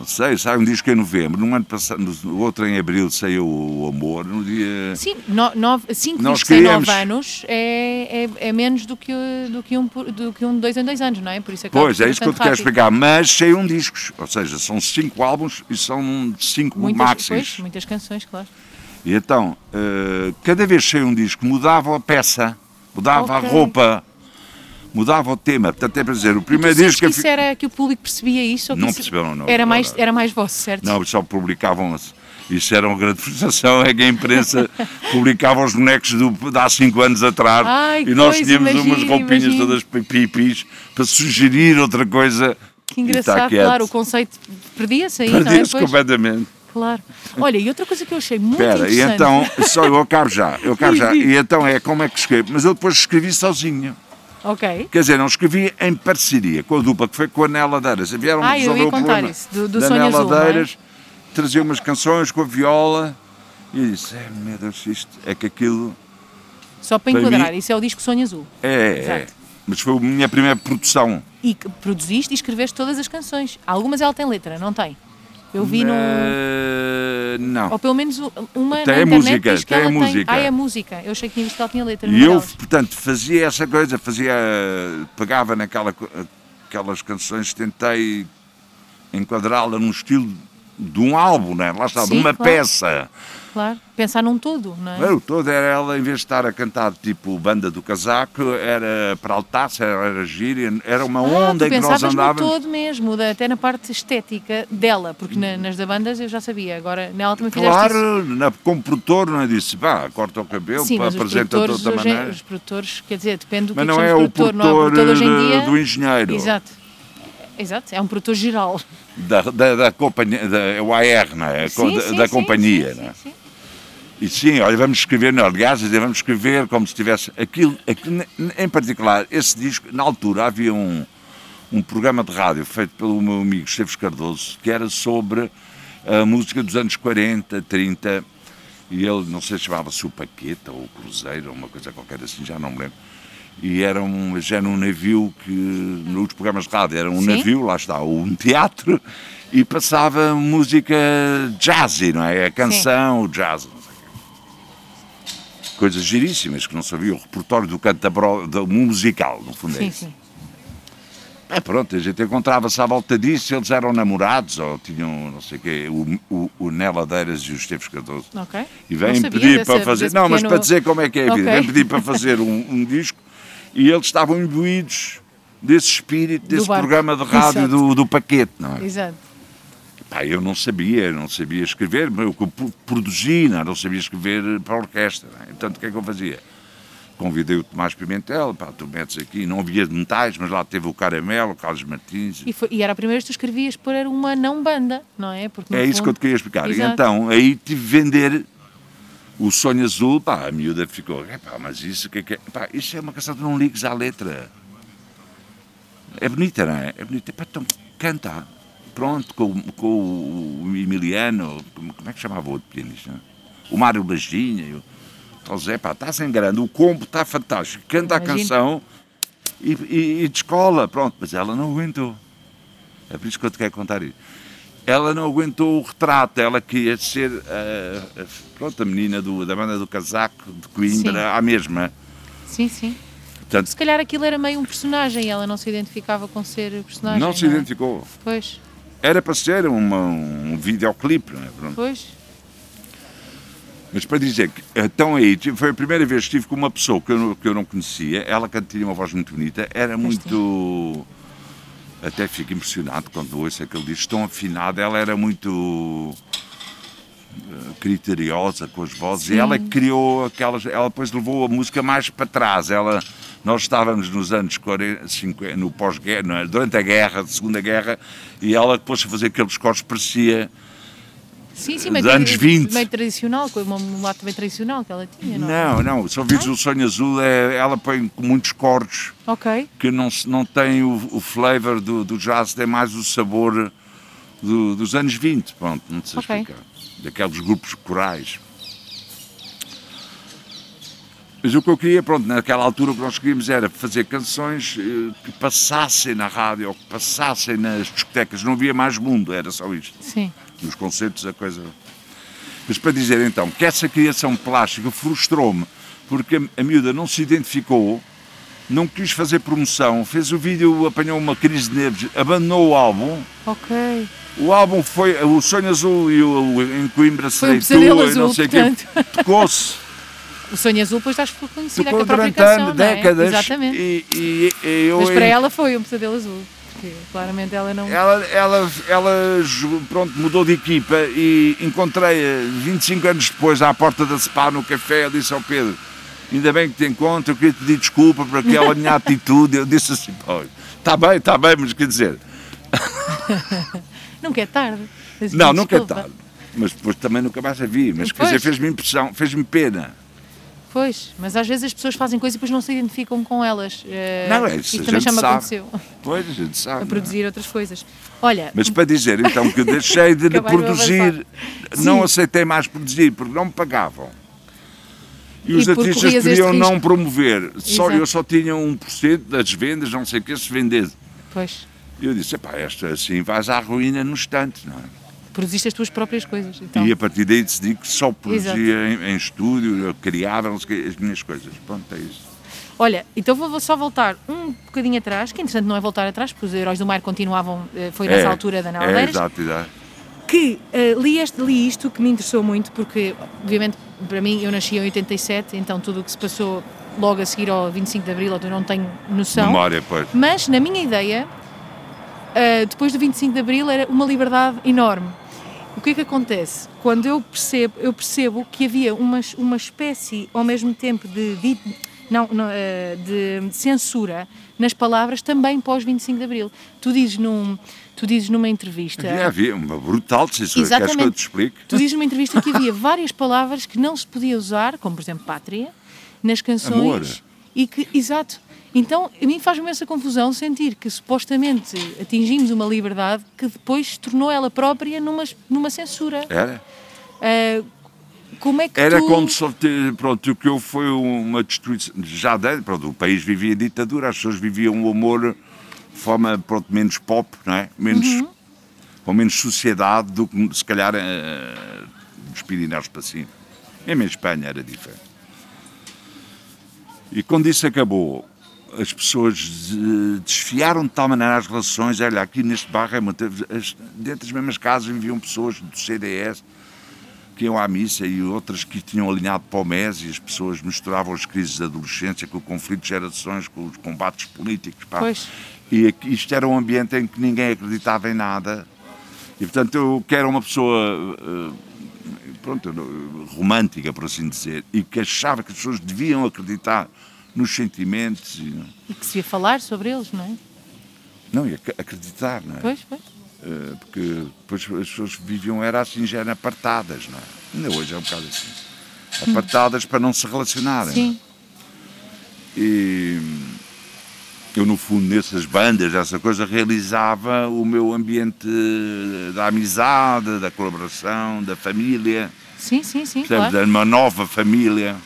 Speaker 2: não sei, sai um disco em novembro, no ano passado, no outro em abril saiu o Amor, no dia.
Speaker 1: Sim, no, cinco
Speaker 2: Nós
Speaker 1: discos em
Speaker 2: queríamos-
Speaker 1: nove anos é, é, é menos do que, do, que um, do que um dois em dois anos, não é? Por isso acaba
Speaker 2: Pois,
Speaker 1: por
Speaker 2: é isso que eu te quero explicar. Mas saíram discos, ou seja, são cinco álbuns e são cinco
Speaker 1: Muitas,
Speaker 2: maxis.
Speaker 1: pois, muitas canções, claro.
Speaker 2: E então, eh, cada vez que saía um disco, mudava a peça, mudava
Speaker 1: Ok.
Speaker 2: a roupa, mudava o tema. Portanto, é para dizer, o primeiro
Speaker 1: sentes
Speaker 2: disco.
Speaker 1: que
Speaker 2: eu
Speaker 1: isso era que o público percebia isso?
Speaker 2: Não perceberam, não.
Speaker 1: Era mais, era mais vosso, certo?
Speaker 2: Não, só publicavam. Isso era uma grande *laughs* frustração, é que a imprensa *laughs* publicava os bonecos do, de há cinco anos atrás
Speaker 1: Ai,
Speaker 2: e nós tínhamos umas roupinhas
Speaker 1: imagino.
Speaker 2: todas pipis para sugerir outra coisa.
Speaker 1: Que engraçado, claro, o conceito perdia-se aí, é?
Speaker 2: Perdia-se
Speaker 1: Pois.
Speaker 2: completamente.
Speaker 1: Claro. Olha, e outra coisa que eu achei muito
Speaker 2: Espera, e
Speaker 1: interessante.
Speaker 2: então, só eu acabo já, eu acabo já. E então é como é que escrevo, mas eu depois escrevi sozinho.
Speaker 1: Ok.
Speaker 2: Quer dizer, não escrevi em parceria com a dupla, que foi com a Nela Deiras. Vieram
Speaker 1: Ah, eu
Speaker 2: resolver
Speaker 1: ia
Speaker 2: o
Speaker 1: contar isso, do- do
Speaker 2: da
Speaker 1: Sonho
Speaker 2: Nela
Speaker 1: Azul, é?
Speaker 2: Deiras, trazia umas canções com a viola, e eu disse, é, meu Deus, isto é que aquilo
Speaker 1: Só para
Speaker 2: Para
Speaker 1: enquadrar,
Speaker 2: mim-
Speaker 1: isso é o disco Sonho Azul.
Speaker 2: é, é.
Speaker 1: Exato.
Speaker 2: Mas foi a minha primeira produção.
Speaker 1: E que produziste e escreveste todas as canções. Algumas ela tem letra, não tem? Eu vi no.
Speaker 2: Eh, Não.
Speaker 1: Ou pelo menos uma
Speaker 2: Tem
Speaker 1: na internet
Speaker 2: música,
Speaker 1: diz que
Speaker 2: tem a
Speaker 1: ela tem.
Speaker 2: música.
Speaker 1: Ah, é a música. Eu achei que tinha visto que ela tinha letra.
Speaker 2: E eu,
Speaker 1: delas.
Speaker 2: portanto, fazia essa coisa, fazia, pegava naquela, aquelas canções, tentei enquadrá-la num estilo de um álbum, né? lá está, de
Speaker 1: Sim,
Speaker 2: uma
Speaker 1: claro.
Speaker 2: peça.
Speaker 1: Claro. Pensar num todo, não é?
Speaker 2: Eu, toda era ela, em vez de estar a cantar tipo banda do casaco, era para altar-se, era, era gíria, era uma
Speaker 1: Ah,
Speaker 2: onda em que nós
Speaker 1: pensavas no
Speaker 2: andávamos.
Speaker 1: todo mesmo, até na parte estética dela, porque na- nas da bandas eu já sabia, agora nela também fizeste isso.
Speaker 2: Claro, na, como produtor, não é? Disse, pá, corta o cabelo,
Speaker 1: Sim,
Speaker 2: apresenta de outra
Speaker 1: é-
Speaker 2: maneira.
Speaker 1: os produtores, quer dizer, depende do que
Speaker 2: Mas
Speaker 1: é que
Speaker 2: não é
Speaker 1: chamamos
Speaker 2: o
Speaker 1: produtor, não é o
Speaker 2: produtor
Speaker 1: produtor hoje em
Speaker 2: de-
Speaker 1: dia.
Speaker 2: do engenheiro.
Speaker 1: Exato. Exato, é um produtor geral.
Speaker 2: Da, da, da companhia, da, é o AR, não é?
Speaker 1: Sim,
Speaker 2: da,
Speaker 1: sim,
Speaker 2: da
Speaker 1: sim,
Speaker 2: companhia,
Speaker 1: sim,
Speaker 2: não é? E sim, olha, vamos escrever, não, aliás, vamos escrever como se tivesse aquilo, aquilo, em particular, esse disco, na altura havia um, um programa de rádio feito pelo meu amigo Esteves Cardoso, que era sobre a música dos anos 40, 30, e ele, não sei se chamava-se o Paqueta ou o Cruzeiro, ou uma coisa qualquer assim, já não me lembro. E era um, já era um navio que, nos programas de rádio, era um
Speaker 1: Sim.
Speaker 2: navio, lá está, um teatro, e passava música jazzy, não é? A canção, o jazz, não sei o quê. Coisas giríssimas que não sabia, o repertório do canto da, bro- do musical, no fundo é
Speaker 1: Sim,
Speaker 2: isso.
Speaker 1: sim.
Speaker 2: É pronto, a gente encontrava-se à volta disso, eles eram namorados, ou tinham, não sei o quê, o, o, o Nela Deiras e o Esteves Cardoso.
Speaker 1: Ok.
Speaker 2: E vêm pedir para fazer. Não, mas
Speaker 1: pequeno-
Speaker 2: para dizer como é que é a vida.
Speaker 1: Ok.
Speaker 2: Vêm pedir para fazer um, um disco e eles estavam imbuídos desse espírito, desse programa de rádio do, do paquete, não é?
Speaker 1: Exato.
Speaker 2: Pá, eu não sabia, não sabia escrever, mas eu produzi, não, não sabia escrever para a orquestra. É? Então o que é que eu fazia? Convidei o Tomás Pimentel, pá, tu metes aqui, não havia de metais, mas lá teve o Caramelo, o Carlos Martins.
Speaker 1: E, foi- e era a primeira vez que tu escrevias para uma não banda, não é? Porque,
Speaker 2: É isso que eu
Speaker 1: fundo-
Speaker 2: te queria explicar. E
Speaker 1: Exato.
Speaker 2: então, aí tive de vender o Sonho Azul, pá, a miúda ficou, pá, mas isso o que é que é? Pá, isso é uma canção que não ligues à letra. É bonita, não é? É bonita. Pá, então, canta. Pronto, com, com o Emiliano, como como é que chamava o outro pianista? O Mário Lajinha, o o Zé, pá, está-se enganando, o combo está fantástico, canta a
Speaker 1: Imagino.
Speaker 2: canção e, e, e descola, pronto, mas ela não aguentou. É por isso que eu te quero contar isso. Ela não aguentou o retrato, ela queria ser a, a- pronto, a menina do, da banda do casaco de Coimbra,
Speaker 1: Sim.
Speaker 2: a mesma.
Speaker 1: Sim, sim.
Speaker 2: Portanto,
Speaker 1: Se calhar aquilo era meio um personagem e ela não se identificava com ser personagem.
Speaker 2: não se
Speaker 1: é?
Speaker 2: identificou.
Speaker 1: Pois,
Speaker 2: Era para ser uma, um videoclipe, não é? Pronto.
Speaker 1: pois.
Speaker 2: Mas para dizer que, então aí, foi a primeira vez que estive com uma pessoa que eu, não- que eu não conhecia, ela tinha uma voz muito bonita, era muito. Até fico impressionado quando ouço aquele disco tão afinado, ela era muito eh, criteriosa com as vozes e
Speaker 1: Sim.
Speaker 2: ela criou aquelas. Ela depois levou a música mais para trás. Ela, nós estávamos nos anos 40, 50, no pós-guerra, é? durante a guerra, a Segunda Guerra, e ela depois de fazer aqueles cortes parecia.
Speaker 1: Sim, sim, meio,
Speaker 2: anos 20.
Speaker 1: meio tradicional, com uma- um lado também tradicional que ela tinha, não? é?
Speaker 2: Não, não, se ouvires o Sonho Azul, é, ela põe muitos cortes
Speaker 1: Ok,
Speaker 2: que não, não tem o, o flavor do, do jazz, tem mais o sabor do- dos anos 20, pronto, não sei
Speaker 1: Ok.
Speaker 2: explicar. Daqueles grupos corais. Mas o que eu queria, pronto, naquela altura o que nós queríamos era fazer canções eh, que passassem na rádio ou que passassem nas discotecas, não havia mais mundo, era só isto
Speaker 1: sim.
Speaker 2: Nos concertos a coisa. Mas para dizer então que essa criação plástica frustrou-me, porque a, a miúda não se identificou, não quis fazer promoção, fez o vídeo, apanhou uma crise de nervos, abandonou o álbum.
Speaker 1: Ok.
Speaker 2: O álbum foi o Sonho Azul e o, o em Coimbra
Speaker 1: Foi
Speaker 2: Serei Tu, e não sei o quê. Tocou-se, *laughs*
Speaker 1: O Sonho Azul depois estás conhecida com
Speaker 2: tocou
Speaker 1: a própria
Speaker 2: durante
Speaker 1: canção,
Speaker 2: anos,
Speaker 1: é?
Speaker 2: décadas.
Speaker 1: Exatamente.
Speaker 2: E, e- e eu
Speaker 1: Mas para ela foi um pesadelo azul. Porque claramente ela não.
Speaker 2: Ela, ela, ela pronto, mudou de equipa e encontrei-a 25 anos depois à porta da SPA no café. Eu disse ao Pedro: Ainda bem que te encontro, eu queria te pedir desculpa por aquela minha *laughs* atitude. Eu disse assim: está bem, está bem, mas quer dizer, *laughs* *laughs*
Speaker 1: Nunca é tarde.
Speaker 2: Não, nunca é
Speaker 1: desculpa.
Speaker 2: tarde. Mas depois também nunca mais a vi. Mas quer
Speaker 1: Pois.
Speaker 2: dizer, fez-me impressão, fez-me pena.
Speaker 1: Pois, mas às vezes as pessoas fazem coisas e depois não se identificam com elas. Eh,
Speaker 2: Não, é isso, a
Speaker 1: também já me aconteceu.
Speaker 2: Pois, a gente sabe.
Speaker 1: A
Speaker 2: é?
Speaker 1: produzir outras coisas. Olha,
Speaker 2: Mas para dizer então que eu deixei de *laughs* produzir, não aceitei mais produzir porque não me pagavam. E,
Speaker 1: E
Speaker 2: os artistas podiam não
Speaker 1: risco.
Speaker 2: promover. Só,
Speaker 1: Exato.
Speaker 2: eu só tinha 1% das vendas, não sei o que, se vendesse.
Speaker 1: pois,
Speaker 2: E eu disse, epá, esta assim vais à ruína no instante, não é?
Speaker 1: Produziste as tuas próprias coisas. Então.
Speaker 2: E a partir daí decidi que só produzia em, em estúdio, eu criava não sei o quê, as minhas coisas. Pronto, é isso.
Speaker 1: Olha, então vou só voltar um bocadinho atrás, que interessante não é voltar atrás, porque os Heróis do Mar continuavam, eh, foi nessa
Speaker 2: É,
Speaker 1: altura da
Speaker 2: É,
Speaker 1: Naladeiras,
Speaker 2: exato, exato.
Speaker 1: que eh, li, este, li isto que me interessou muito, porque obviamente para mim eu nasci em 87, então tudo o que se passou logo a seguir ao 25 de Abril eu não tenho noção.
Speaker 2: Memória, pois.
Speaker 1: Mas, na minha ideia, ah, depois do 25 de Abril era uma liberdade enorme. O que é que acontece? Quando eu percebo, eu percebo que havia uma, uma espécie, ao mesmo tempo, de, de, não, não, ah, de censura nas palavras também pós 25 de Abril. Tu dizes, num, tu dizes numa entrevista...
Speaker 2: Havia, havia uma brutal censura. Queres que eu
Speaker 1: Exatamente.
Speaker 2: te explique?
Speaker 1: Tu dizes numa entrevista que havia várias palavras que não se podia usar, como por exemplo pátria, nas canções.
Speaker 2: Amor.
Speaker 1: E que, exato. Então, a mim faz-me essa confusão sentir que supostamente atingimos uma liberdade que depois se tornou ela própria numa, numa censura.
Speaker 2: Era?
Speaker 1: Ah, como é que
Speaker 2: Era
Speaker 1: tu...
Speaker 2: como se, pronto, o que eu foi uma destruição. Já de, pronto, o país vivia ditadura, as pessoas viviam o amor de forma pronto, menos pop, não é? Menos,
Speaker 1: Uhum.
Speaker 2: Com menos sociedade do que se calhar eh, dos Pirineus para cima. Mesmo em Espanha era diferente. E quando isso acabou, as pessoas desfiaram de tal maneira as relações. Olha, aqui neste bairro, é muito, as- dentro das mesmas casas viviam pessoas do CDS que iam à missa e outras que tinham alinhado para o MES e as pessoas misturavam as crises da adolescência com o conflito de gerações, com os combates políticos. pá.
Speaker 1: Pois.
Speaker 2: E aqui- isto era um ambiente em que ninguém acreditava em nada. E, portanto, eu que era uma pessoa eh, pronto, romântica, por assim dizer, e que achava que as pessoas deviam acreditar nos sentimentos. E,
Speaker 1: E que se ia falar sobre eles, não é?
Speaker 2: não, e ac- acreditar, não é?
Speaker 1: Pois, pois.
Speaker 2: Eh, porque depois as pessoas viviam, era assim, já eram apartadas, não é? Ainda hoje é um bocado assim. Apartadas para não se relacionarem.
Speaker 1: Sim.
Speaker 2: E eu, no fundo, nessas bandas, essa coisa, realizava o meu ambiente da amizade, da colaboração, da família,
Speaker 1: Sim, sim, sim,
Speaker 2: percebes?
Speaker 1: claro.
Speaker 2: uma nova família.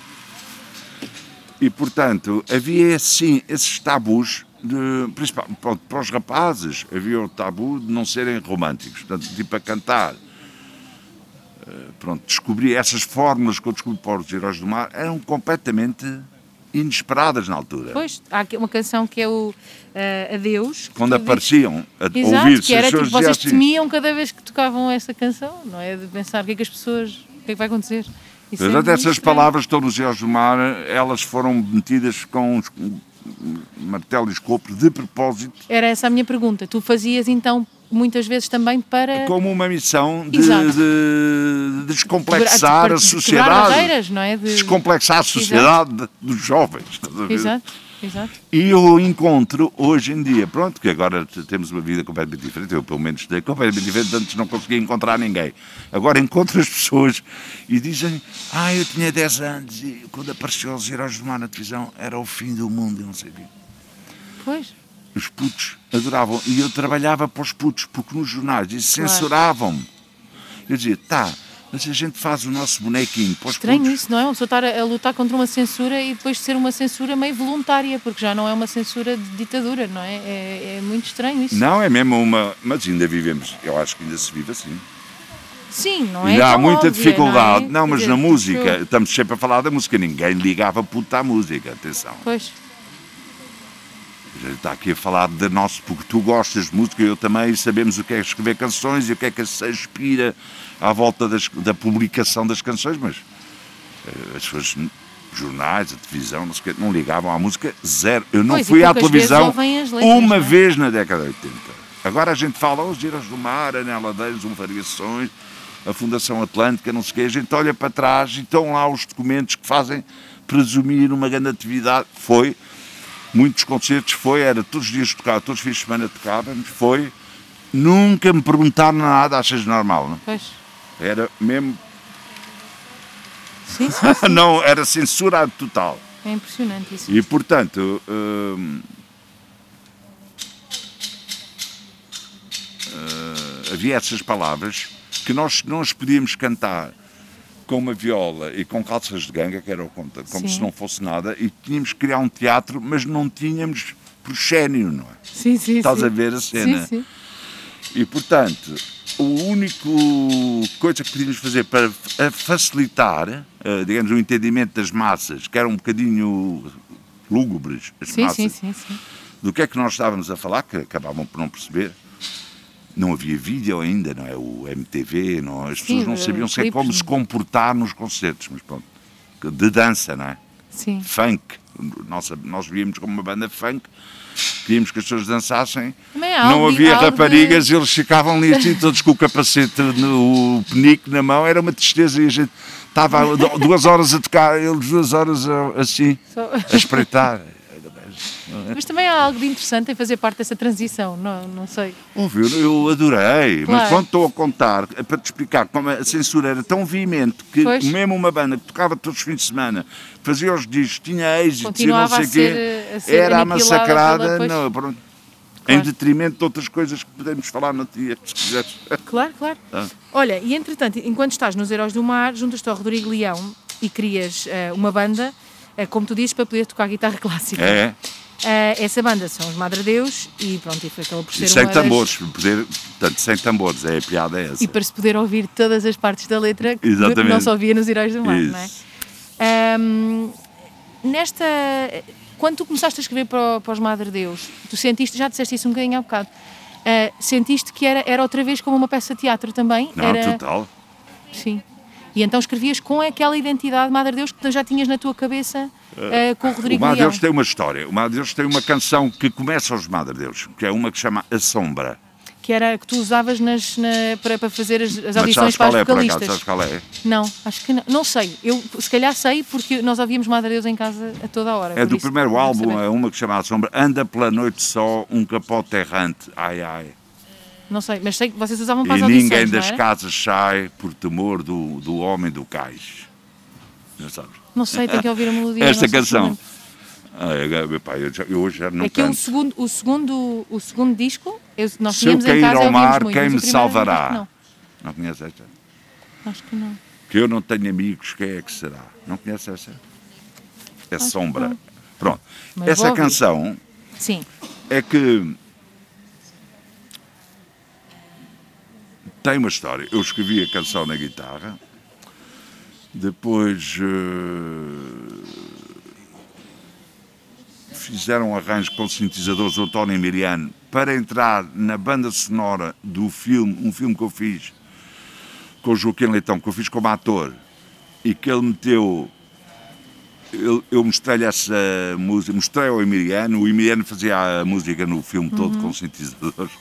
Speaker 2: E, portanto, havia, assim, esses tabus, de, principalmente pronto, para os rapazes, havia o tabu de não serem românticos, portanto, tipo a cantar. Eh, Pronto, descobri essas fórmulas que eu descobri para os Heróis do Mar eram completamente inesperadas na altura.
Speaker 1: Pois, há uma canção que é o ah, Adeus.
Speaker 2: Quando apareciam a ouvir-se,
Speaker 1: que era tipo, vocês
Speaker 2: assim,
Speaker 1: temiam cada vez que tocavam essa canção, não é? De pensar o que é que as pessoas, o que é que vai acontecer. Isso é
Speaker 2: Portanto,
Speaker 1: muito
Speaker 2: essas
Speaker 1: estranho.
Speaker 2: palavras todos os Heróis do Mar, elas foram metidas com os- martelo e escopo de propósito
Speaker 1: Era essa a minha pergunta. Tu fazias então muitas vezes também para
Speaker 2: como uma missão de,
Speaker 1: Exato.
Speaker 2: de descomplexar a
Speaker 1: de quebrar
Speaker 2: sociedade.
Speaker 1: não é? De-
Speaker 2: Descomplexar a sociedade dos jovens. a?
Speaker 1: Exato, exato.
Speaker 2: E eu encontro hoje em dia, pronto, que agora temos uma vida completamente diferente, eu pelo menos tenho completamente diferente, antes não conseguia encontrar ninguém. Agora encontro as pessoas e dizem, ah, eu tinha 10 anos e quando apareceu os Heróis do Mar na televisão era o fim do mundo, eu não sei o quê.
Speaker 1: Pois,
Speaker 2: Os putos adoravam. E eu trabalhava para os putos, porque nos jornais
Speaker 1: Claro.
Speaker 2: censuravam-me. Eu dizia, tá, mas a gente faz o nosso bonequinho
Speaker 1: estranho
Speaker 2: putos.
Speaker 1: isso, não é? Uma pessoa estar a, a lutar contra uma censura e depois ser uma censura meio voluntária, porque já não é uma censura de ditadura, não é? É, é muito estranho isso.
Speaker 2: Não, é mesmo uma. Mas ainda vivemos, eu acho que ainda se vive assim.
Speaker 1: Sim, não é?
Speaker 2: ainda há muita
Speaker 1: óbvia,
Speaker 2: dificuldade.
Speaker 1: Não,
Speaker 2: Não,
Speaker 1: é?
Speaker 2: mas
Speaker 1: Quer
Speaker 2: na
Speaker 1: dizer,
Speaker 2: música,
Speaker 1: eu-
Speaker 2: estamos sempre a falar da música, ninguém ligava puta à música, atenção.
Speaker 1: Pois,
Speaker 2: A gente está aqui a falar de nosso, porque tu gostas de música, eu também, sabemos o que é escrever canções e o que é que se inspira à volta das- da publicação das canções, mas eh, as pessoas, jornais, a televisão, não, sei o quê, não ligavam à música zero. Eu não
Speaker 1: Pois,
Speaker 2: fui à televisão
Speaker 1: letras,
Speaker 2: uma
Speaker 1: é?
Speaker 2: vez na década de 80. Agora a gente fala, "Oh, os giros do mar, Anel Ladeiros, um Variações, a Fundação Atlântica, não sei o quê. A gente olha para trás e estão lá os documentos que fazem presumir uma grande atividade. Foi, muitos concertos foi, era todos os dias tocar, todos os fins de semana tocávamos, foi. Nunca me perguntaram nada, achas normal, não?
Speaker 1: pois.
Speaker 2: Era mesmo.
Speaker 1: Sim, sim, *laughs* sim.
Speaker 2: não, era censurado total.
Speaker 1: É impressionante isso.
Speaker 2: E portanto. hum, eh, havia essas palavras que nós não as podíamos cantar com uma viola e com calças de ganga, que era o conta, como
Speaker 1: Sim.
Speaker 2: se não fosse nada, e tínhamos que criar um teatro, mas não tínhamos proscénio, não é?
Speaker 1: Sim, sim,
Speaker 2: Estás
Speaker 1: sim.
Speaker 2: a ver a cena?
Speaker 1: Sim, sim.
Speaker 2: E portanto, o único coisa que podíamos fazer para fa- facilitar, eh, digamos, o entendimento das massas, que eram um bocadinho lúgubres, as
Speaker 1: Sim,
Speaker 2: massas,
Speaker 1: sim, sim, sim.
Speaker 2: do que é que nós estávamos a falar, que acabavam por não perceber. Não havia vídeo ainda, não é? O MTV, não, as pessoas não sabiam sequer como se comportar nos concertos, mas pronto. De dança, não é?
Speaker 1: Sim.
Speaker 2: Funk. Nossa, nós víamos como uma banda funk, queríamos que as pessoas dançassem.
Speaker 1: Há
Speaker 2: não havia
Speaker 1: algo de-
Speaker 2: raparigas, eles ficavam ali assim, todos com o capacete, no o penique na mão, era uma tristeza e a gente estava *laughs* duas horas a tocar, eles duas horas a- assim,
Speaker 1: Só-
Speaker 2: a espreitar.
Speaker 1: Mas também há algo de interessante em fazer parte dessa transição, não, não sei.
Speaker 2: Ouviu? Eu adorei, mas
Speaker 1: Claro.
Speaker 2: quando estou a contar, é para te explicar como a censura era tão veemente que
Speaker 1: Pois.
Speaker 2: mesmo uma banda que tocava todos os fins de semana, fazia os discos, tinha êxito e não sei o quê, era massacrada
Speaker 1: pela-
Speaker 2: não, pronto,
Speaker 1: Claro.
Speaker 2: em detrimento de outras coisas que podemos falar no dia, se quiseres.
Speaker 1: Claro, claro.
Speaker 2: Ah.
Speaker 1: Olha, e entretanto, enquanto estás nos Heróis do Mar, juntas-te ao Rodrigo Leão e crias eh, uma banda, como tu dizes, para poder tocar guitarra *laughs* clássica.
Speaker 2: É,
Speaker 1: Eh, essa banda são os Madre Deus e pronto, e foi acabou por ser
Speaker 2: e sem
Speaker 1: uma das-
Speaker 2: tambores, poder, portanto, sem tambores, é a piada é essa.
Speaker 1: E para se poder ouvir todas as partes da letra que
Speaker 2: Exatamente.
Speaker 1: não se ouvia nos Heróis do Mar, não é?
Speaker 2: Isso.
Speaker 1: Ahm, nesta. Quando tu começaste a escrever para, para os Madre Deus, tu sentiste, já disseste isso um bocadinho há bocado, ah, sentiste que era, era outra vez como uma peça de teatro também?
Speaker 2: Não,
Speaker 1: era,
Speaker 2: total.
Speaker 1: Sim. E então escrevias com aquela identidade Madre Deus que tu já tinhas na tua cabeça ah, com o
Speaker 2: O
Speaker 1: Rodrigo
Speaker 2: Madre
Speaker 1: Leão.
Speaker 2: Deus tem uma história. O Madre Deus tem uma canção que começa aos Madre Deus, que é uma que chama A Sombra.
Speaker 1: Que era que tu usavas nas, na- para, para fazer as, as audições para as
Speaker 2: é, acaso?
Speaker 1: vocalistas.
Speaker 2: Sabes qual é?
Speaker 1: Não, acho que não. Não sei. Eu se calhar sei porque nós ouvíamos Madre Deus em casa a toda a hora.
Speaker 2: É do
Speaker 1: isso
Speaker 2: primeiro álbum, é uma que chama A Sombra. Anda pela noite só, um capote errante. Ai, ai.
Speaker 1: Não sei, mas sei que vocês usavam para
Speaker 2: E
Speaker 1: as audições,
Speaker 2: ninguém das
Speaker 1: era?
Speaker 2: casas sai por temor do, do homem do cais. Não sabes?
Speaker 1: Não sei, tenho que ouvir a melodia.
Speaker 2: Esta canção. Ai, meu pai, eu, já- eu hoje já não
Speaker 1: É que o segundo, o segundo, o segundo disco, eu, nós
Speaker 2: Se eu cair
Speaker 1: casa e
Speaker 2: ao mar,
Speaker 1: muito,
Speaker 2: quem me salvará?
Speaker 1: Acho não.
Speaker 2: Não conheces esta?
Speaker 1: Acho que não.
Speaker 2: Que eu não tenho amigos, quem é que será? Não conheces essa? É
Speaker 1: que
Speaker 2: Sombra. Pronto.
Speaker 1: Mas
Speaker 2: Essa canção
Speaker 1: Sim,
Speaker 2: é que tem uma história. Eu escrevi a canção na guitarra, depois eh, fizeram um arranjo com sintetizadores do António Emiliano para entrar na banda sonora do filme, um filme que eu fiz com o Joaquim Leitão, que eu fiz como ator, e que ele meteu eu, eu mostrei-lhe essa música, mostrei ao Emiliano, o Emiliano fazia a música no filme todo
Speaker 1: Uhum.
Speaker 2: com sintetizadores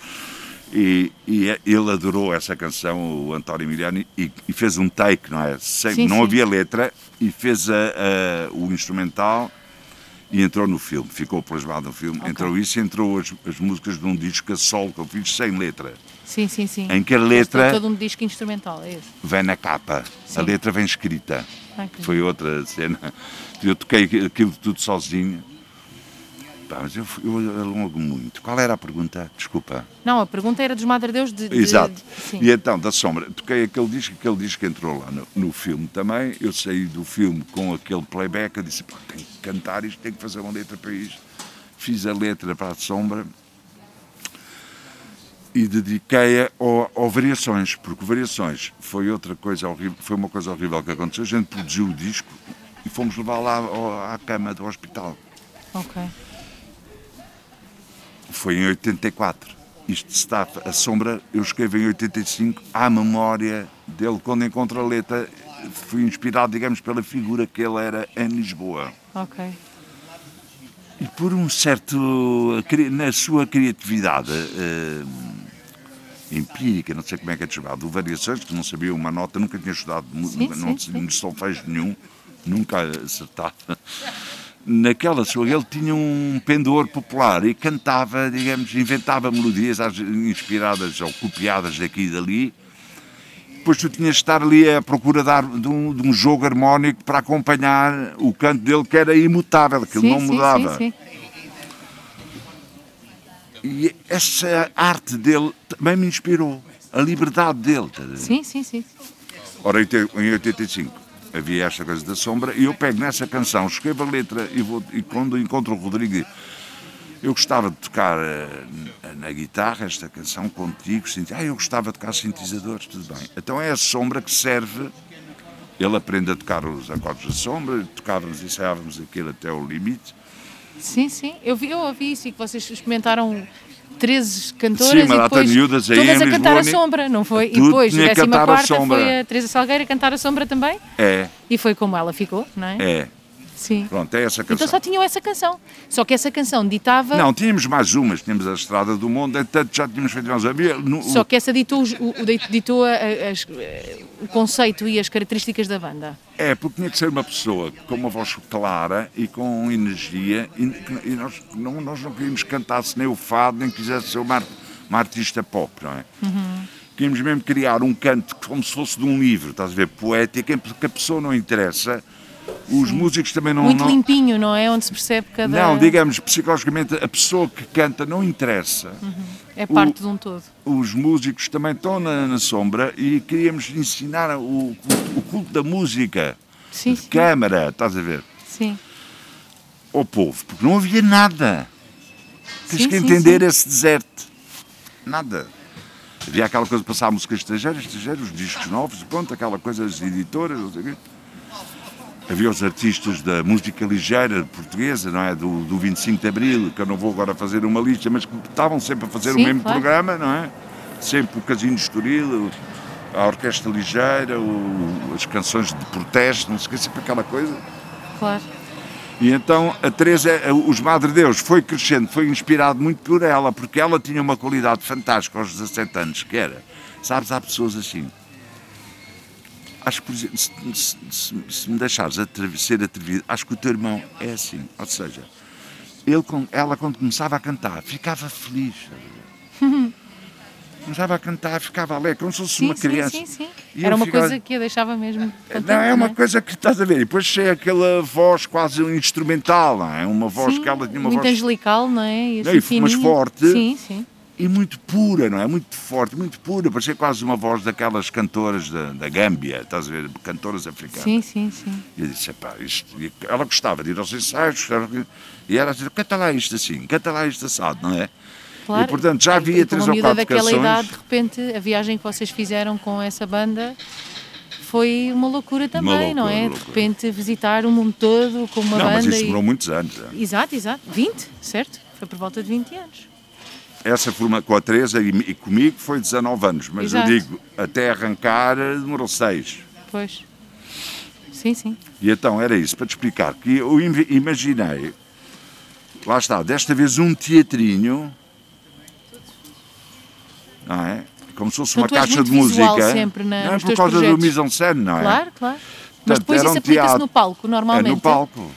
Speaker 2: e, e ele adorou essa canção, o António Emiliano, e, e fez um take, não é? Sem-
Speaker 1: Sim,
Speaker 2: não
Speaker 1: sim.
Speaker 2: havia letra e fez a- a- o instrumental e entrou no filme, ficou plasmado no filme.
Speaker 1: Ok.
Speaker 2: Entrou isso e entrou as, as músicas de um disco a solo que eu fiz sem letra,
Speaker 1: sim, sim, sim.
Speaker 2: em que a letra
Speaker 1: é todo um disco instrumental, é esse.
Speaker 2: vem na capa,
Speaker 1: Sim.
Speaker 2: a letra vem escrita.
Speaker 1: Que-
Speaker 2: Foi outra cena. Eu toquei aquilo tudo sozinho. Pá, mas eu, eu alongo muito. Qual era a pergunta? Desculpa.
Speaker 1: Não, a pergunta era dos Madre Deus de. de-
Speaker 2: Exato. E então, da sombra, toquei aquele disco, aquele disco que entrou lá no, no filme também. Eu saí do filme com aquele playback. Eu disse: pá, tenho que cantar isto, tenho que fazer uma letra para isto. Fiz a letra para a sombra e dediquei-a ao, ao Variações, porque Variações foi outra coisa horrível, foi uma coisa horrível que aconteceu. A gente produziu o disco e fomos levar lá ao- à cama do hospital.
Speaker 1: Ok.
Speaker 2: Foi em 84. Isto está, a sombra, eu escrevo em 85, à memória dele, quando encontro a letra, fui inspirado, digamos, pela figura que ele era em Lisboa.
Speaker 1: Ok.
Speaker 2: E por um certo, na sua criatividade eh, empírica, não sei como é que é de variações, que não sabia uma nota, nunca tinha estudado,
Speaker 1: Sim,
Speaker 2: não
Speaker 1: sim,
Speaker 2: tinha solfejo nenhum, nunca acertava. Naquela sua, ele tinha um pendor popular e cantava, digamos, inventava melodias inspiradas ou copiadas daqui e dali depois tu tinhas de estar ali à procura de, um, de um jogo harmónico para acompanhar o canto dele, que era imutável, aquilo
Speaker 1: sim,
Speaker 2: não
Speaker 1: sim,
Speaker 2: mudava.
Speaker 1: sim, sim.
Speaker 2: E essa arte dele também me inspirou. A liberdade dele. ver?
Speaker 1: Sim, sim, sim.
Speaker 2: Ora, em 85 havia esta coisa da sombra e eu pego nessa canção, escrevo a letra e, vou, e quando encontro o Rodrigo eu gostava de tocar eh, na guitarra esta canção contigo, sinti- ah, eu gostava de tocar sintetizadores, tudo bem. Então é a sombra que serve, ele aprende a tocar os acordes da sombra, tocávamos, ensaiávamos aquilo até o limite,
Speaker 1: Sim, sim. Eu, vi, eu ouvi isso e que vocês experimentaram 13 cantoras
Speaker 2: Sim,
Speaker 1: e depois
Speaker 2: de miúdas
Speaker 1: todas
Speaker 2: em
Speaker 1: a cantar a sombra, não foi? E depois,
Speaker 2: tinha que
Speaker 1: 14
Speaker 2: cantar a
Speaker 1: quarta foi a Teresa Salgueira cantar a sombra também
Speaker 2: é,
Speaker 1: e foi como ela ficou, não é?
Speaker 2: é,
Speaker 1: Sim.
Speaker 2: pronto, é essa
Speaker 1: Então
Speaker 2: canção.
Speaker 1: só tinham essa canção. Só que essa canção ditava.
Speaker 2: Não, tínhamos mais umas, tínhamos a Estrada do Mundo, tanto já tínhamos feito mais no-
Speaker 1: Só que essa ditou, o, o- ditou a- as- eh, o conceito e as características da banda.
Speaker 2: É, porque tinha que ser uma pessoa com uma voz clara e com energia e, e nós, não, nós não queríamos que cantasse nem o fado, nem quisesse ser uma, uma artista pop, não é? Queríamos mesmo criar um canto como se fosse de um livro, estás a ver, poético, em que a pessoa não interessa, os músicos também não...
Speaker 1: Muito
Speaker 2: não,
Speaker 1: limpinho, não é? Onde se percebe cada.
Speaker 2: não, digamos, psicologicamente, a pessoa que canta não interessa.
Speaker 1: É parte de um todo.
Speaker 2: Os músicos também estão na, na sombra e queríamos ensinar o, o culto da música,
Speaker 1: Sim,
Speaker 2: de
Speaker 1: sim.
Speaker 2: câmara, estás a ver?
Speaker 1: sim.
Speaker 2: ao povo, porque não havia nada. Tens
Speaker 1: Sim,
Speaker 2: que
Speaker 1: sim,
Speaker 2: entender
Speaker 1: sim.
Speaker 2: esse deserto. Nada. Havia aquela coisa de passar música estrangeira, estrangeira, os discos novos, pronto, aquela coisa das editoras, não sei o quê. Havia os artistas da música ligeira portuguesa, não é? Do, do 25 de Abril, que eu não vou agora fazer uma lista, mas que estavam sempre a fazer
Speaker 1: Sim,
Speaker 2: o mesmo
Speaker 1: claro.
Speaker 2: programa, não é? Sempre o Casino de Estoril, a Orquestra Ligeira, o- as canções de protesto, não sei o quê, sempre aquela coisa.
Speaker 1: Claro.
Speaker 2: E então a Teresa, os Madre Deus, foi crescendo, foi inspirado muito por ela, porque ela tinha uma qualidade fantástica aos 17 anos, que era, sabes, há pessoas assim. Acho que, por exemplo, se, se- se- se me deixares atrever- ser atrevido, acho que o teu irmão é assim. Ou seja, ele, ela quando começava a cantar, ficava feliz. *laughs* começava a cantar, ficava alegre, como se fosse
Speaker 1: Sim,
Speaker 2: uma
Speaker 1: sim,
Speaker 2: criança.
Speaker 1: sim, sim.
Speaker 2: E
Speaker 1: Era
Speaker 2: eu
Speaker 1: uma
Speaker 2: ficava-
Speaker 1: coisa que a deixava mesmo. contente,
Speaker 2: Não, é uma
Speaker 1: não
Speaker 2: coisa que estás a ver. E depois é aquela voz quase instrumental, não é? Uma voz
Speaker 1: Sim,
Speaker 2: que ela tinha uma
Speaker 1: muito
Speaker 2: voz
Speaker 1: angelical, não é? E,
Speaker 2: Não,
Speaker 1: assim,
Speaker 2: e mas forte.
Speaker 1: Sim, sim.
Speaker 2: E muito pura, não é? Muito forte, muito pura. Parecia quase uma voz daquelas cantoras da, da Gâmbia, estás a ver? Cantoras africanas.
Speaker 1: Sim, sim, sim.
Speaker 2: E eu disse, "Epá, isto... e ela gostava de ir aos ensaios, e era a dizer, canta lá isto assim, canta lá isto assado, não é?
Speaker 1: Claro.
Speaker 2: E, portanto, já
Speaker 1: E
Speaker 2: havia
Speaker 1: para
Speaker 2: três
Speaker 1: uma
Speaker 2: ou quatro
Speaker 1: daquela
Speaker 2: canções.
Speaker 1: idade, de repente, a viagem que vocês fizeram com essa banda foi uma loucura também, não
Speaker 2: loucura,
Speaker 1: é?
Speaker 2: uma
Speaker 1: De repente, visitar o mundo todo com uma
Speaker 2: Não,
Speaker 1: banda.
Speaker 2: mas isso
Speaker 1: e-
Speaker 2: demorou muitos anos. já.
Speaker 1: Exato, exato. 20, certo? Foi por volta de 20 anos.
Speaker 2: Essa forma com a Teresa e, comigo foi 19 anos, mas
Speaker 1: Exato.
Speaker 2: eu digo, até arrancar eh, demorou 6.
Speaker 1: Pois. Sim, sim.
Speaker 2: E então era isso, para te explicar, que eu im- imaginei, lá está, desta vez um teatrinho, não é? Como se fosse
Speaker 1: Então
Speaker 2: uma caixa de música.
Speaker 1: sempre na-
Speaker 2: não é por causa do
Speaker 1: projetos.
Speaker 2: mise-en-scène, não é?
Speaker 1: Claro, claro. Mas
Speaker 2: Portanto,
Speaker 1: depois
Speaker 2: era
Speaker 1: isso
Speaker 2: um
Speaker 1: aplica-se no palco, normalmente.
Speaker 2: É no palco.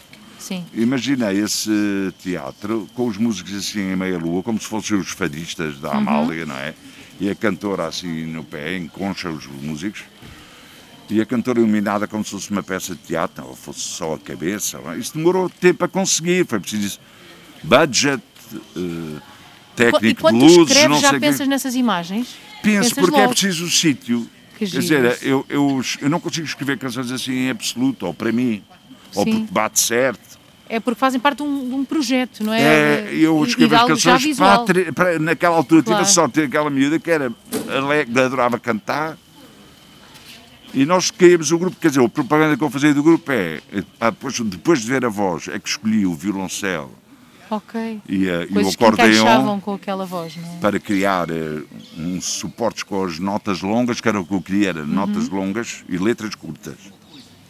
Speaker 1: Sim.
Speaker 2: Imaginei esse teatro com os músicos assim em meia-lua, como se fossem os fadistas
Speaker 1: Uhum.
Speaker 2: da Amália, não é? E a cantora assim no pé, em concha os músicos. E a cantora iluminada como se fosse uma peça de teatro, ou fosse só a cabeça. não é? Isso demorou tempo a conseguir, foi preciso budget,
Speaker 1: E
Speaker 2: técnico de
Speaker 1: quando tu
Speaker 2: luzes, não
Speaker 1: escreves, já
Speaker 2: sei quê.
Speaker 1: pensas nessas imagens?
Speaker 2: Penso,
Speaker 1: Pensas
Speaker 2: porque é
Speaker 1: logo.
Speaker 2: preciso o sítio.
Speaker 1: Que
Speaker 2: Quer dizer, eu, eu, eu não consigo escrever canções assim em absoluto, ou para mim, ou
Speaker 1: Sim.
Speaker 2: porque bate certo.
Speaker 1: É porque fazem parte de um, de um projeto, não é?
Speaker 2: É, eu
Speaker 1: E-
Speaker 2: escrevo
Speaker 1: e
Speaker 2: as canções para, para- naquela altura tive a
Speaker 1: Claro.
Speaker 2: sorte de ter aquela miúda que era alegre, adorava cantar e nós queríamos o grupo, quer dizer, a propaganda que eu fazia do grupo é, ah, depois, depois de ver a voz, é que escolhi o violoncelo
Speaker 1: Ok.
Speaker 2: e, a- e o acordeão
Speaker 1: com aquela voz, não é?
Speaker 2: para criar eh, uns suportes com as notas longas, que era o que eu queria,
Speaker 1: Uhum.
Speaker 2: era notas longas e letras curtas,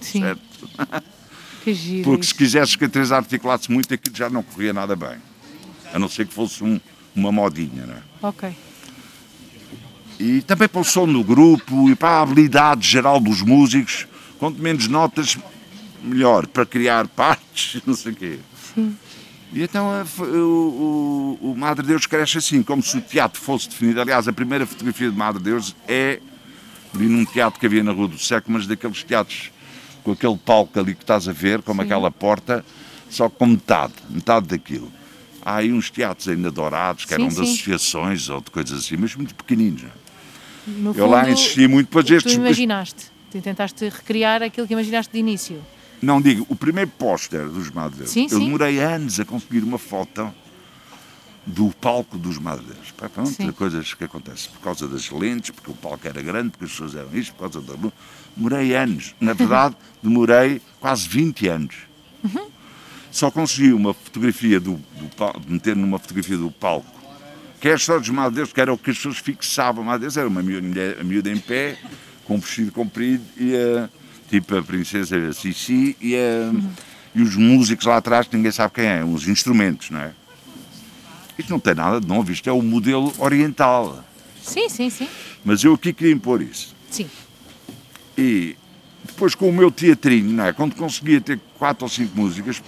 Speaker 1: Sim,
Speaker 2: certo? *laughs* Porque se
Speaker 1: isso.
Speaker 2: quisesses que a Teresa articulasse muito, aquilo já não corria nada bem. A não ser que fosse um- uma modinha, não é?
Speaker 1: Ok.
Speaker 2: E também para o som do grupo e para a habilidade geral dos músicos, quanto menos notas, melhor, para criar *laughs* partes, não sei o quê.
Speaker 1: Sim.
Speaker 2: E então a o, o, o Madre Deus cresce assim, como se o teatro fosse definido. Aliás, a primeira fotografia de Madre Deus é ali num teatro que havia na Rua do Século, mas daqueles teatros com aquele palco ali que estás a ver, como aquela porta, só com metade, metade daquilo. Há aí uns teatros ainda dourados, que
Speaker 1: Sim,
Speaker 2: eram de
Speaker 1: sim.
Speaker 2: associações ou de coisas assim, mas muito pequeninos.
Speaker 1: No
Speaker 2: Eu lá
Speaker 1: fundo,
Speaker 2: insisti muito para estes-
Speaker 1: Tu imaginaste, tu tentaste recriar aquilo que imaginaste de início.
Speaker 2: Não digo, o primeiro póster dos Madeiros, eu
Speaker 1: sim.
Speaker 2: demorei anos a conseguir uma foto do palco dos Madeiros. Pá, Pronto, coisas que acontecem por causa das lentes, porque o palco era grande, porque as pessoas eram isto, por causa da luz. Demorei anos. Na verdade, demorei quase 20 anos.
Speaker 1: Uhum.
Speaker 2: Só consegui uma fotografia do, do palco, meter numa fotografia do palco, que é a história dos Madeiros, que era o que as pessoas fixavam. Madeiros era uma miúda, a miúda em pé, com um vestido comprido, e a, tipo a princesa Sissi, e, a, e os músicos lá atrás, que ninguém sabe quem é, uns instrumentos, não é? Isto não tem nada de novo, isto é o modelo oriental.
Speaker 1: Sim, sim, sim.
Speaker 2: Mas eu aqui queria impor isso.
Speaker 1: Sim.
Speaker 2: E depois com o meu teatrinho, não é? quando conseguia ter quatro ou cinco músicas,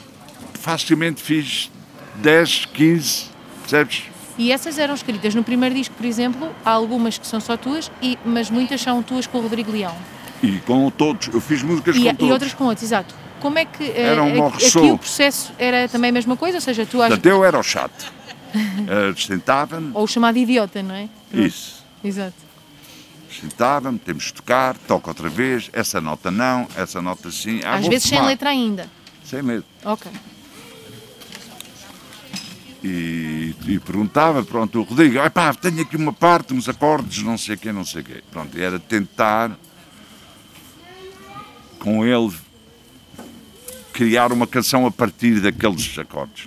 Speaker 2: facilmente fiz 10, 15, percebes?
Speaker 1: E essas eram escritas no primeiro disco, por exemplo, há algumas que são só tuas, e, mas muitas são tuas com o Rodrigo Leão.
Speaker 2: E com todos, eu fiz músicas
Speaker 1: E,
Speaker 2: com
Speaker 1: e
Speaker 2: todos.
Speaker 1: outras com outros, exato. Como é que eh,
Speaker 2: Era um morceau.
Speaker 1: aqui o processo era também a mesma coisa? Ou seja, tu
Speaker 2: Portanto, eu era o chato. *laughs* Eh, Sentava-me,
Speaker 1: ou o chamado idiota, não é?
Speaker 2: Isso.
Speaker 1: Exato.
Speaker 2: Sentava-me, temos de tocar, toca outra vez, essa nota não, essa nota sim. Ah,
Speaker 1: Às vezes sem
Speaker 2: fumar.
Speaker 1: letra ainda.
Speaker 2: Sem medo.
Speaker 1: Ok.
Speaker 2: E, e perguntava, pronto, o Rodrigo, epá, tenho aqui uma parte, uns acordes, não sei o quê, não sei o quê. Pronto, e era tentar com ele criar uma canção a partir daqueles acordes.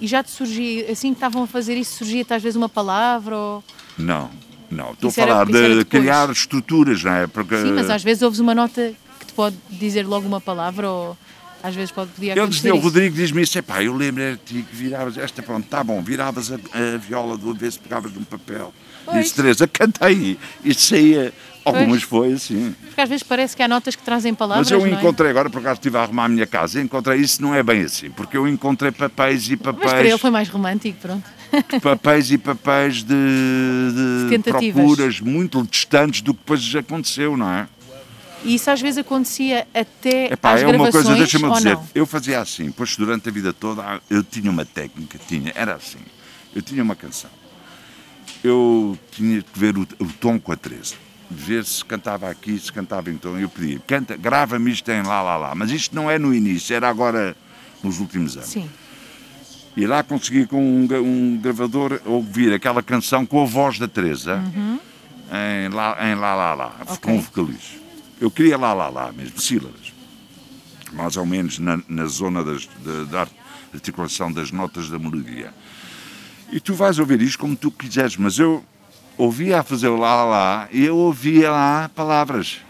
Speaker 1: E já te surgia, assim que estavam a fazer isso, surgia-te às vezes uma palavra ou...
Speaker 2: Não, não, estou a
Speaker 1: Isso
Speaker 2: falar
Speaker 1: era
Speaker 2: de criar estruturas, não é? Porque
Speaker 1: Sim, mas às vezes ouves uma nota que te pode dizer logo uma palavra ou às vezes pode podia acontecer
Speaker 2: dizia, o. Rodrigo diz-me isso, epá, eu lembro era de que viravas esta, pronto, tá bom, viravas a, a viola do avesso, pegavas num papel.
Speaker 1: Pois.
Speaker 2: Disse, Teresa, canta aí. Isto saía, algumas foi assim.
Speaker 1: Porque às vezes parece que há notas que trazem palavras,
Speaker 2: Mas eu
Speaker 1: é?
Speaker 2: encontrei, agora por acaso estive a arrumar a minha casa, encontrei isso, não é bem assim, porque eu encontrei papéis e
Speaker 1: Mas para
Speaker 2: papéis,
Speaker 1: ele foi mais romântico, pronto. *laughs*
Speaker 2: papéis e papéis de, de procuras muito distantes do que depois aconteceu, não é?
Speaker 1: E isso às vezes acontecia até
Speaker 2: Epá,
Speaker 1: às
Speaker 2: é uma coisa, deixa-me dizer,
Speaker 1: não?
Speaker 2: eu fazia assim, pois durante a vida toda eu tinha uma técnica, tinha, era assim, eu tinha uma canção, eu tinha que ver o, o tom com a Teresa, ver se cantava aqui, se cantava em tom, eu pedia, canta, grava-me isto em lá, lá, lá, mas isto não é no início, era agora nos últimos anos.
Speaker 1: Sim.
Speaker 2: E lá consegui com um, um gravador ouvir aquela canção com a voz da Teresa em, lá, em Lá Lá Lá,
Speaker 1: Ok.
Speaker 2: com o vocalizo. Eu queria Lá Lá Lá mesmo, sílabas. Mais ou menos na, na zona das, da, da articulação das notas da melodia. E tu vais ouvir isto como tu quiseres, mas eu ouvia a fazer o Lá Lá Lá e eu ouvia lá palavras.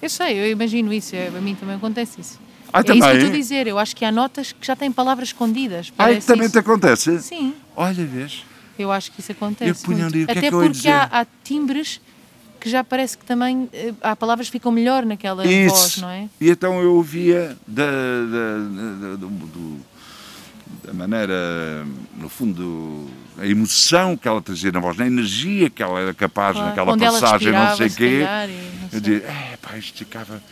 Speaker 1: Eu sei, eu imagino isso, a mim também acontece isso.
Speaker 2: Ah,
Speaker 1: é isso que eu estou a dizer, eu acho que há notas que já têm palavras escondidas.
Speaker 2: Ai, também
Speaker 1: isso.
Speaker 2: te acontece?
Speaker 1: Sim,
Speaker 2: Olha, vês?
Speaker 1: eu acho que isso acontece.
Speaker 2: Eu ali, é
Speaker 1: Até
Speaker 2: eu ia
Speaker 1: porque há, há timbres que já parece que também eh, há palavras que ficam melhor naquela
Speaker 2: Isso.
Speaker 1: voz, não é?
Speaker 2: E então eu ouvia da, da, da, do- da maneira, no fundo, a emoção que ela trazia na voz, a energia que ela era capaz
Speaker 1: Claro.
Speaker 2: naquela
Speaker 1: Onde
Speaker 2: passagem, não sei o quê.
Speaker 1: calhar, não
Speaker 2: Eu
Speaker 1: sei.
Speaker 2: dizia, é pá, isto ficava.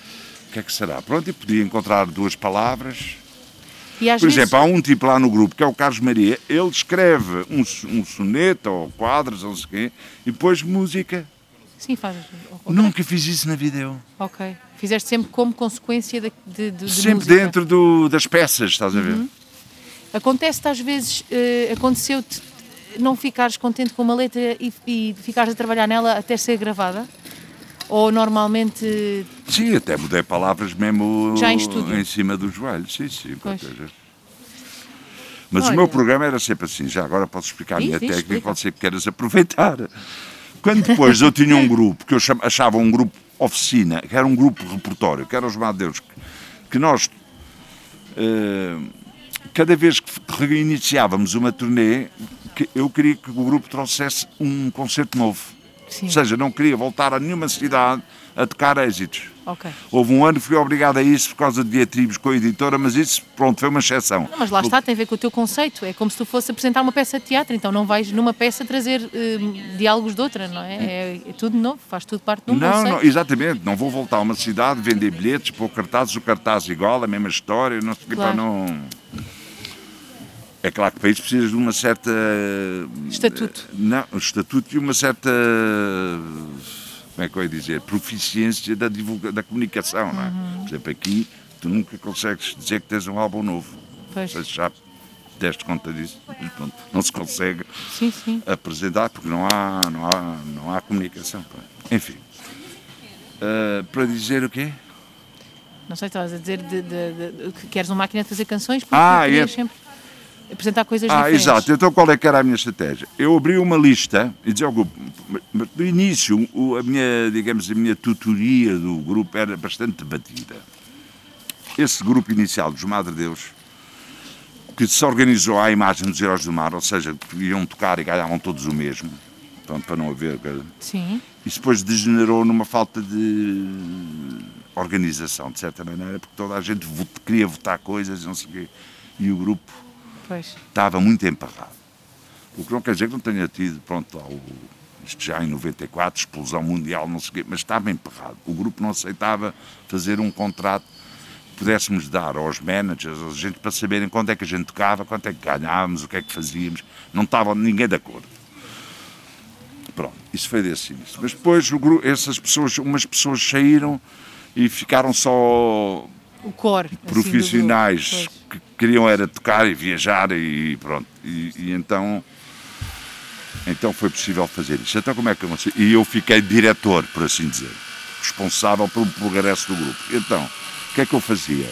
Speaker 2: O que é que será? Pronto, e podia encontrar duas palavras. Por
Speaker 1: vezes,
Speaker 2: exemplo, há um tipo lá no grupo, que é o Carlos Maria, ele escreve um, um soneto ou quadros, ou não sei o quê, e depois música.
Speaker 1: sim, faz. ok.
Speaker 2: Nunca fiz isso na vida eu.
Speaker 1: Ok. Fizeste sempre como consequência de, de, de-
Speaker 2: Sempre
Speaker 1: música.
Speaker 2: dentro do- das peças, estás a ver?
Speaker 1: Uhum. Acontece-te às vezes, eh, aconteceu-te não ficares contente com uma letra e, e ficares a trabalhar nela até ser gravada? Ou normalmente.
Speaker 2: Sim, até mudei palavras mesmo
Speaker 1: Já em estúdio?
Speaker 2: em cima do joelho. Sim, sim.
Speaker 1: Pois.
Speaker 2: Mas
Speaker 1: Olha.
Speaker 2: o meu programa era sempre assim. Já agora posso explicar a minha
Speaker 1: diz,
Speaker 2: técnica,
Speaker 1: explica.
Speaker 2: pode ser que queiras aproveitar. Quando depois eu tinha um grupo, que eu achava um grupo oficina, que era um grupo repertório, que era os Madeiros, que, que nós, eh, cada vez que reiniciávamos uma turnê, que eu queria que o grupo trouxesse um concerto novo.
Speaker 1: Sim.
Speaker 2: Ou seja, não queria voltar a nenhuma cidade a tocar êxitos.
Speaker 1: Ok.
Speaker 2: Houve um ano que fui obrigado a isso por causa de diatribos com a editora, mas isso, pronto, foi uma exceção.
Speaker 1: Não, mas lá está, tem a ver com o teu conceito. É como se tu fosse apresentar uma peça de teatro, então não vais numa peça trazer eh, diálogos de outra, não é? é? é tudo novo, faz tudo parte de um
Speaker 2: Não,
Speaker 1: conceito.
Speaker 2: não, exatamente. Não vou voltar a uma cidade, vender bilhetes, pôr cartazes, o cartaz igual, a mesma história, não sei o que,
Speaker 1: Claro.
Speaker 2: pá, não. É claro que o país precisa de uma certa.
Speaker 1: Estatuto.
Speaker 2: Não, um estatuto e uma certa. Como é que eu ia dizer? Proficiência da, divulga, da comunicação, não é?
Speaker 1: Uhum.
Speaker 2: Por exemplo, aqui tu nunca consegues dizer que tens um álbum novo.
Speaker 1: Pois.
Speaker 2: Vocês já deste conta disso. Pronto, não se consegue
Speaker 1: Sim, sim.
Speaker 2: apresentar porque não há, não há, não há comunicação. Enfim. Ah, para dizer o quê?
Speaker 1: Não sei, estavas a dizer de, de- de- que queres uma máquina de fazer canções porque
Speaker 2: Ah, é.
Speaker 1: sempre apresentar coisas
Speaker 2: Ah,
Speaker 1: diferentes.
Speaker 2: exato. Então qual é que era a minha estratégia? Eu abri uma lista e dizia ao grupo, mas no início o- a minha, digamos, a minha tutoria do grupo era bastante debatida. Esse grupo inicial dos Madre Deus, que se organizou à imagem dos Heróis do Mar, ou seja, que iam tocar e ganhavam todos o mesmo, para não haver...
Speaker 1: Sim,
Speaker 2: Isso depois degenerou numa falta de organização, de certa maneira, porque toda a gente vot- queria votar coisas e não sei o quê, e o grupo
Speaker 1: pois.
Speaker 2: estava muito emparrado. O que não quer dizer que não tenha tido, pronto, lá o- isto já em 94, explosão mundial, não sei o quê, mas estava emparrado. O grupo não aceitava fazer um contrato que pudéssemos dar aos managers, aos gente, para saberem quando é que a gente tocava, quanto é que ganhávamos, o que é que fazíamos. Não estava ninguém de acordo. Pronto, isso foi desse início. Mas depois o gru- essas pessoas, umas pessoas saíram e ficaram só
Speaker 1: O core. assim,
Speaker 2: profissionais
Speaker 1: grupo.
Speaker 2: que queriam era tocar e viajar e pronto. E, e então, então foi possível fazer isso. Então como é que eu E eu fiquei diretor, por assim dizer, responsável pelo progresso do grupo. Então, o que é que eu fazia?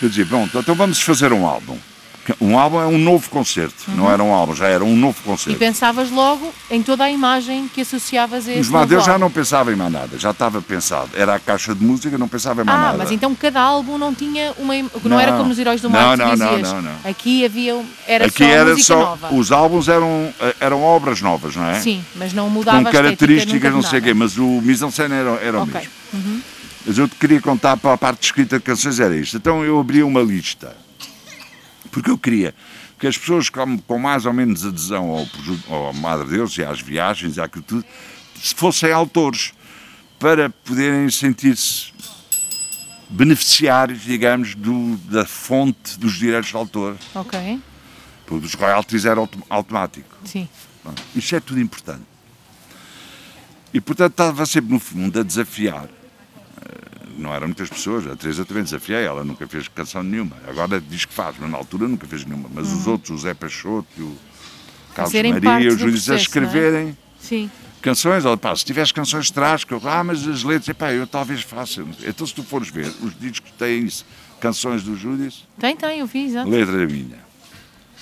Speaker 2: Eu dizia, pronto, então vamos fazer um álbum. Um álbum é um novo concerto, não era um álbum, já era um novo
Speaker 1: E
Speaker 2: concerto.
Speaker 1: pensavas logo em toda a imagem que associavas a esse
Speaker 2: Os Madeus já não pensava em mais nada, já estava pensado. Era a caixa de música, não pensava em mais
Speaker 1: Ah,
Speaker 2: nada.
Speaker 1: mas então cada álbum não tinha uma. im- Não, era
Speaker 2: Não.
Speaker 1: como nos Heróis do
Speaker 2: Não,
Speaker 1: Mar,
Speaker 2: não, não,
Speaker 1: dizias.
Speaker 2: não, não.
Speaker 1: Aqui havia. Era
Speaker 2: Aqui
Speaker 1: só
Speaker 2: era
Speaker 1: música
Speaker 2: só.
Speaker 1: nova.
Speaker 2: Os álbuns eram, eram obras novas, não é?
Speaker 1: Sim, mas não mudava
Speaker 2: Com características, não sei o quê, mas o mise-en-scène era, era o
Speaker 1: Ok.
Speaker 2: mesmo. Mas eu te queria contar para a parte de escrita de canções, era isto. Então eu abri uma lista. Porque eu queria que as pessoas com, com mais ou menos adesão ao, ao Madre Deus e às viagens e àquilo tudo, se fossem autores, para poderem sentir-se beneficiários, digamos, do, da fonte dos direitos de autor.
Speaker 1: Ok,
Speaker 2: Porque os royalties eram autom- automático.
Speaker 1: sim.
Speaker 2: Pronto, Isto é tudo importante. E portanto estava sempre no fundo a desafiar. Não eram muitas pessoas, a Teresa também desafiei, ela nunca fez canção nenhuma. Agora diz que faz, mas na altura nunca fez nenhuma. Mas os outros, o Zé Peixoto, o Carlos
Speaker 1: Serem
Speaker 2: Maria o Júlio, a
Speaker 1: processo, não é?
Speaker 2: escreverem
Speaker 1: Sim.
Speaker 2: canções. Ou, pá, se tiveres canções de trás, que eu, ah, mas as letras, epá, eu talvez faça. Então se tu fores ver, os discos têm isso, canções do Júlio,
Speaker 1: Tem, tem, eu vi, exato.
Speaker 2: letra minha.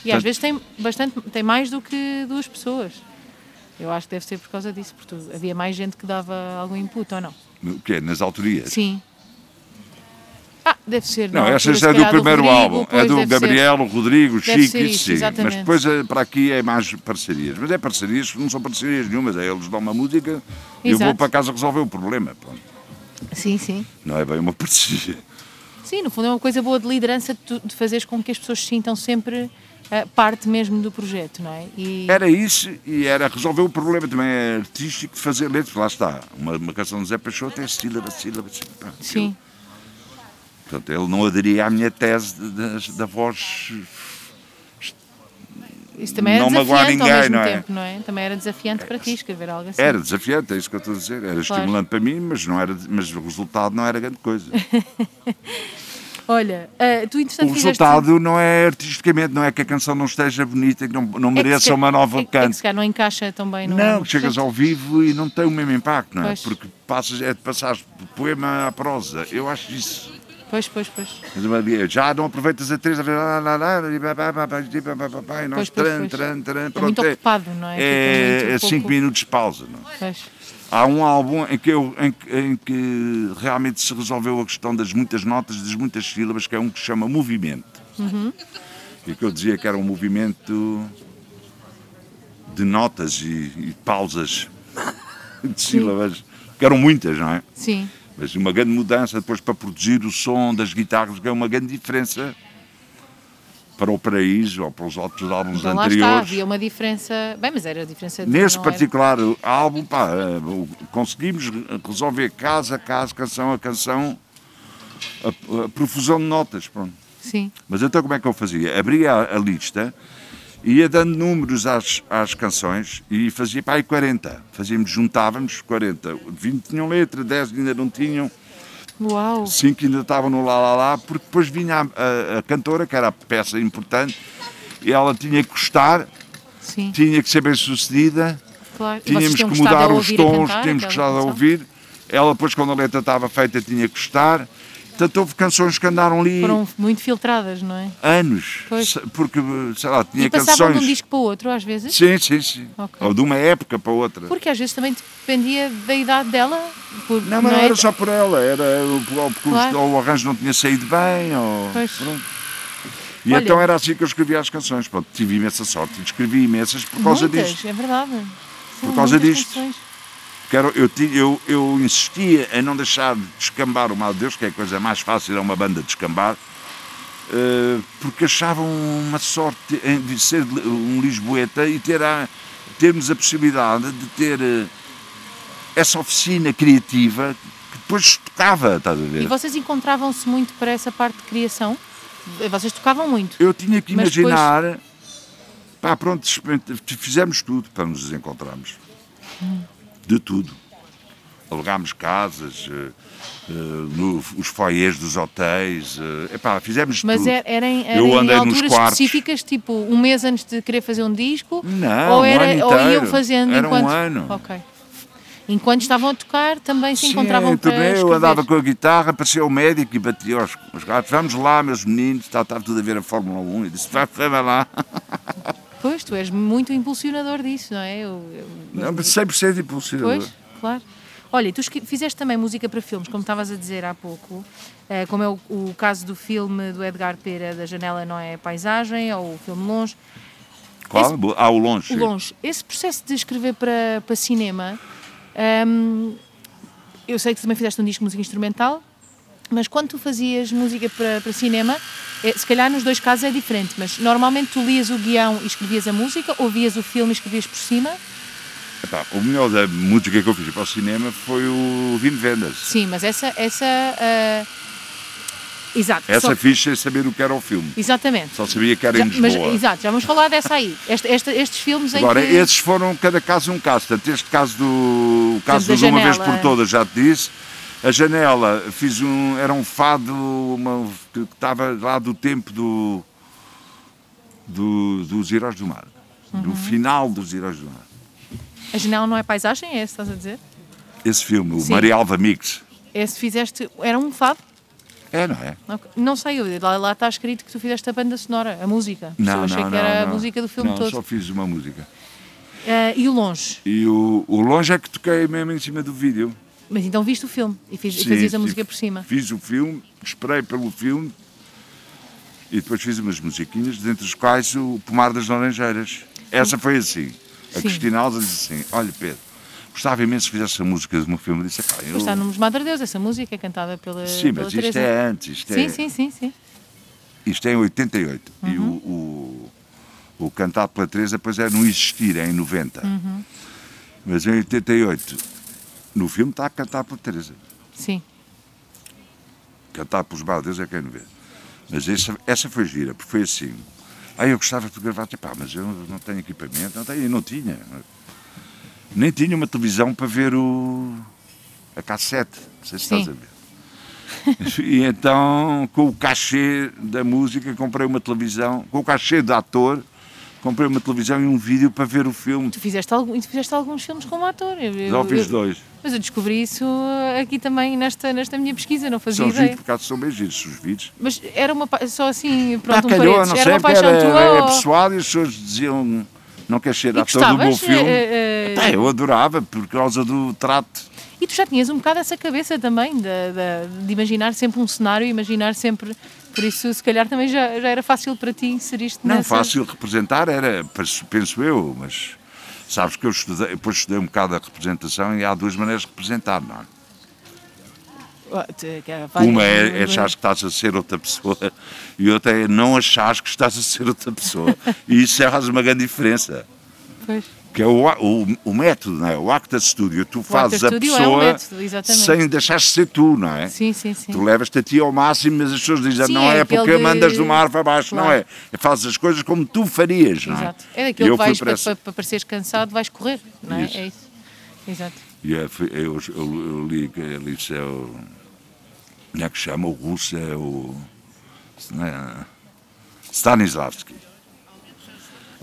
Speaker 1: E às vezes tem bastante, tem mais do que duas pessoas. Eu acho que deve ser por causa disso, porque havia mais gente que dava algum input ou não?
Speaker 2: O quê? Nas autorias?
Speaker 1: Sim. Ah, *laughs* deve ser.
Speaker 2: Não,
Speaker 1: na
Speaker 2: essa é do primeiro
Speaker 1: Rodrigo,
Speaker 2: álbum. É do
Speaker 1: ser.
Speaker 2: Gabriel, o Rodrigo,
Speaker 1: Deve
Speaker 2: Chico,
Speaker 1: ser
Speaker 2: isso sim. Mas depois eh, para aqui é mais parcerias. Mas é parcerias que não são parcerias nenhumas. É eles dão uma música e eu vou para casa resolver o problema. Pronto.
Speaker 1: Sim, sim.
Speaker 2: Não é bem uma *laughs* parceria.
Speaker 1: Sim, no fundo é uma coisa boa de liderança de, fazeres com que as pessoas se sintam sempre ah, parte mesmo do projeto, não é? E,
Speaker 2: Era isso e era resolver o problema também é artístico de fazer letras. Lá está. Uma, uma canção de Zé Peixoto é sílaba, sílaba, sílaba.
Speaker 1: Sim,
Speaker 2: Portanto, ele não aderia à minha tese de- de- da voz.
Speaker 1: isso também era
Speaker 2: não magoar ninguém,
Speaker 1: mesmo
Speaker 2: não é?
Speaker 1: tempo, não é? Também era desafiante para ti escrever algo assim.
Speaker 2: Era desafiante, é isso que eu estou a dizer. Era estimulante para mim, mas, não era, mas o resultado não era grande coisa. *laughs*
Speaker 1: Olha, ah, tu
Speaker 2: O
Speaker 1: entretanto fizeste-
Speaker 2: resultado não é artisticamente, não é que a canção não esteja bonita, que não, não
Speaker 1: é
Speaker 2: mereça
Speaker 1: se-
Speaker 2: uma nova
Speaker 1: é, é
Speaker 2: canto.
Speaker 1: calhar não encaixa tão bem no
Speaker 2: Não, chegas ao vivo e não tem o mesmo impacto, não é?
Speaker 1: Pois.
Speaker 2: Porque passas, é de passar do poema à prosa. Eu acho isso.
Speaker 1: Pois, pois, pois.
Speaker 2: Já não aproveitas a três, e e e nós
Speaker 1: Pois,
Speaker 2: tran, tran,
Speaker 1: É muito ocupado, não é?
Speaker 2: É, é
Speaker 1: pouco-
Speaker 2: cinco minutos de pausa, não é?
Speaker 1: Pois.
Speaker 2: Há um álbum em que, eu, em, em que realmente se resolveu a questão das muitas notas, das muitas sílabas, que é um que se chama Movimento. E que eu dizia que era um movimento de notas e, e pausas de sílabas, que eram muitas, não é?
Speaker 1: Sim,
Speaker 2: Mas uma grande mudança depois para produzir o som das guitarras, que é uma grande diferença para o Paraíso ou para os outros álbuns
Speaker 1: Então lá
Speaker 2: anteriores.
Speaker 1: está, havia uma diferença. Bem, mas era a diferença de.
Speaker 2: Nesse
Speaker 1: não era-
Speaker 2: particular álbum, pá, eh, conseguimos resolver casa a casa, canção a canção, a, a profusão de notas, pronto.
Speaker 1: Sim.
Speaker 2: Mas então como é que eu fazia? Abria a, a lista, ia dando números às, às canções e fazia para aí 40. Fazíamos, juntávamos 40. 20 tinham letra, 10 ainda não tinham,
Speaker 1: Uau!
Speaker 2: 5 ainda estavam no lá lá lá, porque depois vinha a, a- a cantora, que era a peça importante, e ela tinha que gostar,
Speaker 1: Sim,
Speaker 2: tinha que ser bem sucedida,
Speaker 1: claro.
Speaker 2: Tínhamos que mudar os tons,
Speaker 1: cantar
Speaker 2: tínhamos
Speaker 1: aquela
Speaker 2: gostado de
Speaker 1: canção?
Speaker 2: ouvir. Ela depois, quando a letra estava feita, tinha que gostar. Portanto, houve canções que andaram ali
Speaker 1: Foram muito filtradas, não é?
Speaker 2: anos,
Speaker 1: Pois.
Speaker 2: porque, sei lá, tinha
Speaker 1: e passavam de um
Speaker 2: canções...
Speaker 1: disco para o outro, às vezes?
Speaker 2: Sim, sim, sim.
Speaker 1: Ok.
Speaker 2: Ou de uma época para outra.
Speaker 1: Porque às vezes também dependia da idade dela. Por,
Speaker 2: Não, mas não
Speaker 1: é?
Speaker 2: era só por ela, era o-
Speaker 1: Claro.
Speaker 2: ou o arranjo não tinha saído bem, ou...
Speaker 1: Pois.
Speaker 2: pronto. E
Speaker 1: Olha-
Speaker 2: então era assim que eu escrevia as canções. Pronto, tive imensa sorte e escrevi imensas por causa
Speaker 1: Muitas,
Speaker 2: disto.
Speaker 1: é verdade. São
Speaker 2: Por causa disto.
Speaker 1: canções.
Speaker 2: Que era- eu, eu, eu insistia em não deixar de descambar o Mal de Deus, que é a coisa mais fácil, é uma banda descambar, eh, porque achavam uma sorte em de ser um Lisboeta e ter a- termos a possibilidade de ter eh, essa oficina criativa que depois tocava, estás a ver?
Speaker 1: E vocês encontravam-se muito para essa parte de criação? Vocês tocavam muito.
Speaker 2: Eu tinha que
Speaker 1: Mas depois-
Speaker 2: imaginar. Pá, pronto, fizemos tudo para nos encontrarmos. De tudo. Alugámos casas, eh, eh, no- os foyers dos hotéis. eh, epá, fizemos
Speaker 1: Mas
Speaker 2: tudo.
Speaker 1: eram,
Speaker 2: Eu
Speaker 1: eram em
Speaker 2: andei nos
Speaker 1: alturas
Speaker 2: quartos.
Speaker 1: específicas, tipo um mês antes de querer fazer um disco?
Speaker 2: Não,
Speaker 1: ou,
Speaker 2: um
Speaker 1: era,
Speaker 2: ano
Speaker 1: ou iam fazendo
Speaker 2: Era um
Speaker 1: enquanto.
Speaker 2: ano.
Speaker 1: Ok. Enquanto estavam a tocar, também se
Speaker 2: Sim,
Speaker 1: encontravam
Speaker 2: em
Speaker 1: para
Speaker 2: eu
Speaker 1: escrever.
Speaker 2: andava com a guitarra, apareceu o médico e batia aos, aos gatos. Vamos lá, meus meninos, está, está tudo a ver a Fórmula 1. E disse, vai, vai lá. *laughs*
Speaker 1: Pois, tu és muito impulsionador disso, não é? Eu, eu-
Speaker 2: Não, mas 100% impulsionador.
Speaker 1: Pois, claro. Olha, tu fizeste também música para filmes, como estavas a dizer há pouco, eh, como é o, o caso do filme do Edgar Pera, da Janela Não é Paisagem, ou o filme Longe.
Speaker 2: Qual? Ah, o longe.
Speaker 1: O Longe. Esse processo de escrever para, para cinema, hum, eu sei que também fizeste um disco de música instrumental, mas quando tu fazias música para, para cinema, eh, se calhar nos dois casos é diferente, mas normalmente tu lias o guião e escrevias a música, ou vias o filme e escrevias por cima?
Speaker 2: Epá, o melhor da música que eu fiz para o cinema foi o Vino Vendas.
Speaker 1: Sim, mas essa. essa ah, Exato.
Speaker 2: Essa
Speaker 1: só-
Speaker 2: fiz sem saber o que era o filme.
Speaker 1: Exatamente.
Speaker 2: Só sabia que era
Speaker 1: Já-
Speaker 2: em
Speaker 1: mas,
Speaker 2: Lisboa.
Speaker 1: exato, já vamos falar dessa aí. Este- esta- estes filmes
Speaker 2: Agora,
Speaker 1: que.
Speaker 2: esses foram cada caso um caso. Portanto, este caso do o caso do de uma vez por todas, já te disse. A janela, fiz um. Era um fado uma, que estava lá do tempo do, do- dos Heróis do Mar.
Speaker 1: Uhum.
Speaker 2: Do final dos Heróis do Mar.
Speaker 1: A janela não é paisagem, é esse estás a dizer?
Speaker 2: Esse filme, o
Speaker 1: Sim.
Speaker 2: Maria Alva Mix.
Speaker 1: Esse fizeste. Era um fado?
Speaker 2: É, não é?
Speaker 1: Ok. Não sei, lá, lá está escrito que tu fizeste a banda sonora, a música.
Speaker 2: Não,
Speaker 1: eu achei
Speaker 2: não,
Speaker 1: que era
Speaker 2: não,
Speaker 1: a
Speaker 2: não.
Speaker 1: música do filme
Speaker 2: não,
Speaker 1: todo.
Speaker 2: só fiz uma música.
Speaker 1: Ah, e o longe.
Speaker 2: E o, o longe é que toquei mesmo em cima do vídeo.
Speaker 1: Mas então viste o filme e, fiz,
Speaker 2: Sim,
Speaker 1: fazias a música por cima.
Speaker 2: Fiz o filme, esperei pelo filme e depois fiz umas musiquinhas, dentre as quais o Pomar das Laranjeiras. Essa foi assim. A
Speaker 1: Sim.
Speaker 2: Cristina Alves disse assim: Olha, Pedro, gostava imenso que fizesse a música do meu filme. Eu disse: "Epá, eu...
Speaker 1: Está no Madre Deus, essa música é cantada pela.
Speaker 2: Sim,
Speaker 1: pela
Speaker 2: mas isto
Speaker 1: Teresa.
Speaker 2: é antes. Isto,
Speaker 1: Sim,
Speaker 2: é,
Speaker 1: sim, sim, sim.
Speaker 2: isto é em 88. E o,
Speaker 1: Uhum.
Speaker 2: o, o cantado pela Teresa depois é no Existir, é em 90.
Speaker 1: Uhum.
Speaker 2: Mas em 88, no filme está a cantar pela Teresa.
Speaker 1: Sim.
Speaker 2: cantar pelos baldeus é quem não vê. Mas essa, essa foi gira, porque foi assim. Aí eu gostava de gravar, pá, mas eu não tenho equipamento, não tenho, não tinha. Nem tinha uma televisão para ver o, a cassete, não sei se
Speaker 1: Sim.
Speaker 2: estás a ver. *laughs* E então, com o cachê da música, comprei uma televisão, com o cachê do ator, comprei uma televisão e um vídeo para ver o filme.
Speaker 1: Tu fizeste, algum, tu fizeste alguns filmes como ator. Eu,
Speaker 2: Já fiz dois.
Speaker 1: Mas eu descobri isso aqui também nesta, nesta minha pesquisa, não fazia
Speaker 2: São
Speaker 1: ideia.
Speaker 2: vídeos, por acaso são bem giros, os vídeos.
Speaker 1: Mas era uma só assim, pronto, um
Speaker 2: calhou,
Speaker 1: paredes.
Speaker 2: não
Speaker 1: Era
Speaker 2: sei,
Speaker 1: uma paixão
Speaker 2: era,
Speaker 1: tua.
Speaker 2: era
Speaker 1: ou-
Speaker 2: pessoal e as pessoas diziam não queres ser ator do meu
Speaker 1: gostavas,
Speaker 2: filme.
Speaker 1: eh, eh,
Speaker 2: eu adorava, por causa do trato.
Speaker 1: E tu já tinhas um bocado essa cabeça também, de, de- de imaginar sempre um cenário, imaginar sempre. Por isso, se calhar também já, já era fácil para ti inserir-te
Speaker 2: Não,
Speaker 1: nessa.
Speaker 2: fácil representar era, penso- penso eu, mas sabes que eu estudei, depois estudei um bocado a representação e há duas maneiras de representar, não é?
Speaker 1: Ah, várias-
Speaker 2: Uma é, é achares que estás a ser outra pessoa e outra é não achares que estás a ser outra pessoa. E isso faz uma grande diferença.
Speaker 1: Pois.
Speaker 2: Que é o, o, o método, não é? O actor studio. Tu fazes a
Speaker 1: é
Speaker 2: pessoa
Speaker 1: método, exatamente.
Speaker 2: sem deixar de ser tu, não é?
Speaker 1: Sim, sim, sim.
Speaker 2: Tu levas-te a ti ao máximo, mas as pessoas dizem
Speaker 1: Sim,
Speaker 2: não
Speaker 1: é
Speaker 2: é porque
Speaker 1: de-
Speaker 2: mandas de uma árvore abaixo, não
Speaker 1: Claro.
Speaker 2: é? É Fazes as coisas como tu farias, não é?
Speaker 1: Exato. É daquilo
Speaker 2: eu
Speaker 1: que vais
Speaker 2: para essa-
Speaker 1: para, para pareceres cansado, vais correr, não é?
Speaker 2: Isso.
Speaker 1: É isso. Exato.
Speaker 2: E é, eu, eu, eu li que ali isso é o. Como é que chama? O russo é o. Não é? Stanislavski.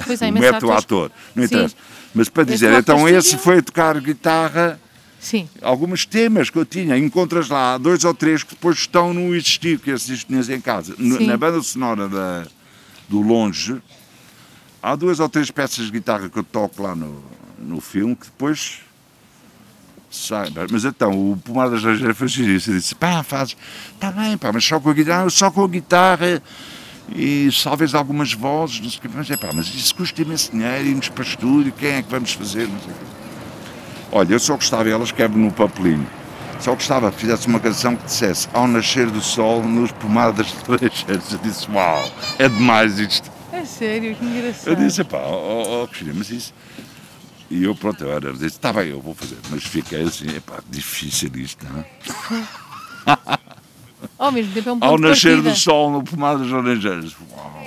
Speaker 1: Pois é,
Speaker 2: o método ator. Não
Speaker 1: Sim.
Speaker 2: Mas para dizer, então esse foi tocar guitarra,
Speaker 1: Sim,
Speaker 2: alguns temas que eu tinha. Encontras lá dois ou três que depois estão no existir, que esses tinhas em casa.
Speaker 1: Sim.
Speaker 2: Na banda sonora da, do Longe, há duas ou três peças de guitarra que eu toco lá no, no filme que depois sai. Mas então, o Pomar das Rangeiras fez isso. Eu disse, pá, faz, está bem, pá, mas só com a guitarra, só com a guitarra e talvez algumas vozes, não sei o quê. Mas é pá, mas isso custa imenso dinheiro, irmos para estúdio, quem é que vamos fazer, não sei o quê. Olha, eu só gostava, ela escreve no papelinho, só gostava que fizesse uma canção que dissesse Ao nascer do sol, nos pomadas de rangeiras. Eu disse, uau, é demais isto.
Speaker 1: é sério, que engraçado.
Speaker 2: Eu disse, pá, ó oh, oh, Cristina, mas isso. E eu, pronto, eu era, disse, está bem, eu vou fazer. Mas fiquei assim, é pá, difícil isto, não é? *laughs*
Speaker 1: Ao mesmo tempo é um ponto
Speaker 2: Ao nascer do sol, no pomar das laranjeiras. Uau.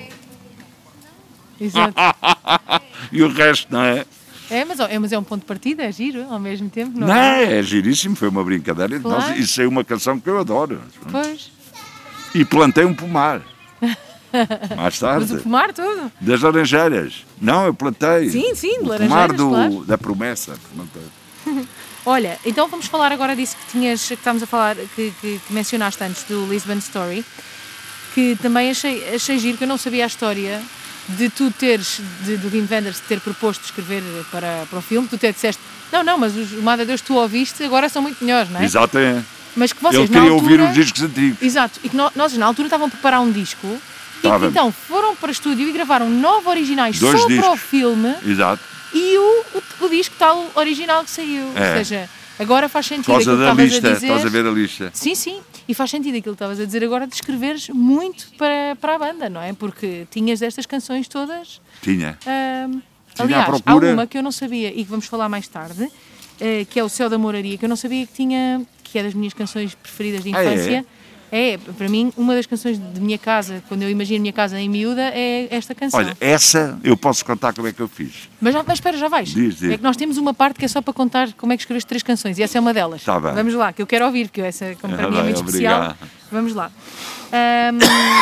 Speaker 1: Exato. *laughs*
Speaker 2: E o resto, não é?
Speaker 1: É mas, é, mas é um ponto de partida, é giro, ao mesmo tempo, não,
Speaker 2: Não,
Speaker 1: é?
Speaker 2: é giríssimo, foi uma brincadeira.
Speaker 1: Claro.
Speaker 2: Nós, isso é uma canção que eu adoro.
Speaker 1: Pois,
Speaker 2: E plantei um pomar. Mais *laughs*
Speaker 1: mas
Speaker 2: tarde.
Speaker 1: o pomar todo.
Speaker 2: Das laranjeiras. Não, eu plantei.
Speaker 1: Sim, sim,
Speaker 2: o
Speaker 1: laranjeiras,
Speaker 2: pomar do,
Speaker 1: claro.
Speaker 2: da promessa. Plantei. *laughs*
Speaker 1: Olha, então vamos falar agora disso que tinhas, que estávamos a falar, que, que- que mencionaste antes, do Lisbon Story, que também achei, achei giro, que eu não sabia a história de tu teres, de, do Wim Wenders ter proposto escrever para, para o filme, tu até disseste, não, não, mas os Mada Deus tu ouviste, agora são muito melhores, não é?
Speaker 2: Exatamente.
Speaker 1: Mas que vocês
Speaker 2: Ele queria
Speaker 1: altura...
Speaker 2: ouvir os discos antigos.
Speaker 1: Exato, e que no- nós na altura estavam a preparar um disco e que então foram para estúdio e gravaram nove originais
Speaker 2: Dois
Speaker 1: só para o
Speaker 2: discos.
Speaker 1: filme
Speaker 2: Exato.
Speaker 1: E o, o, o disco tal original que saiu.
Speaker 2: É.
Speaker 1: Ou seja, agora faz sentido aquilo que estavas
Speaker 2: lista.
Speaker 1: a dizer.
Speaker 2: Estás a ver a lista.
Speaker 1: Sim, sim. E faz sentido aquilo que estavas a dizer agora de escreveres muito para, para a banda, não é? Porque tinhas destas canções todas.
Speaker 2: Tinha.
Speaker 1: aliás, há
Speaker 2: procura.
Speaker 1: uma que eu não sabia e que vamos falar mais tarde, eh, que é o Céu da Moraria, que eu não sabia que tinha, que é das minhas canções preferidas de
Speaker 2: Ah, é?
Speaker 1: É, para mim, uma das canções de minha casa, quando eu imagino a minha casa em miúda, é esta canção.
Speaker 2: Olha, essa eu posso contar como é que eu fiz.
Speaker 1: Mas, já- mas espera, já vais.
Speaker 2: Diz, diz.
Speaker 1: É que nós temos uma parte que é só para contar como é que escreveste três canções e essa é uma delas.
Speaker 2: Tá bem.
Speaker 1: Vamos lá, que eu quero ouvir, porque essa, como para
Speaker 2: Ah,
Speaker 1: mim é muito especial.
Speaker 2: obrigado.
Speaker 1: Vamos lá. *coughs* Ahm,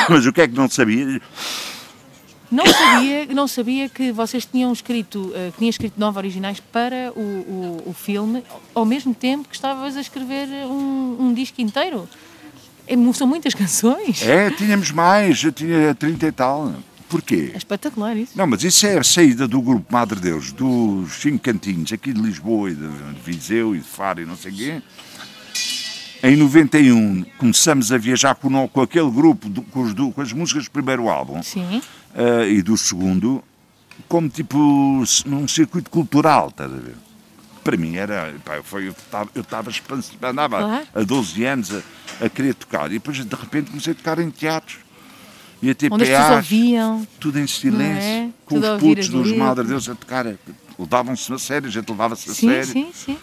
Speaker 2: Mas o que é que não sabia?
Speaker 1: não, sabia, não sabia que vocês tinham escrito, eh, que tinham escrito nove originais para o, o, o filme, ao mesmo tempo que estavas a escrever um, um disco inteiro. É são muitas canções.
Speaker 2: É, tínhamos mais. Eu tinha 30 e tal. Porquê?
Speaker 1: É espetacular isso.
Speaker 2: Não, mas isso é a saída do grupo Madre Deus, dos cinco cantinhos, aqui de Lisboa e de Viseu e de Faro e não sei o quê. Em 91 começamos a viajar com, com aquele grupo, do- com, os do- com as músicas do primeiro álbum eh, e do segundo, como tipo num circuito cultural, estás a ver? Para mim era, pá, foi, eu estava expansivo, andava
Speaker 1: Claro.
Speaker 2: a 12 anos a, a querer tocar e depois de repente comecei a tocar em teatros. E a ter
Speaker 1: Onde
Speaker 2: PAs,
Speaker 1: ouviam.
Speaker 2: tudo em silêncio,
Speaker 1: Não é?
Speaker 2: com
Speaker 1: Tudo
Speaker 2: os putos dos Deus a tocar. Levavam-se a sério, a gente levava-se a
Speaker 1: Sim,
Speaker 2: sério.
Speaker 1: sim, sim.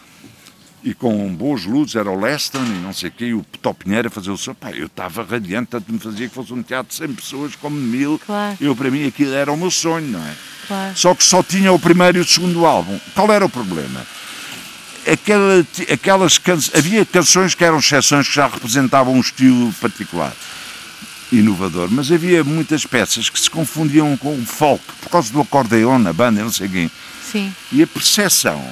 Speaker 2: E com boas luzes, era o Leston e não sei o quê, e o Top Pinheiro a fazer o. Pá, eu estava radiante, tanto me fazia que fosse um teatro de 100 pessoas, como de mil.
Speaker 1: Claro.
Speaker 2: Eu, para mim, aquilo era o meu sonho, não é?
Speaker 1: Claro.
Speaker 2: Só que só tinha o primeiro e o segundo álbum. Qual era o problema? Aquela, aquelas can... Havia canções que eram exceções que já representavam um estilo particular, inovador, mas havia muitas peças que se confundiam com o folk, por causa do acordeão na banda, não sei quem.
Speaker 1: Sim.
Speaker 2: E a percepção,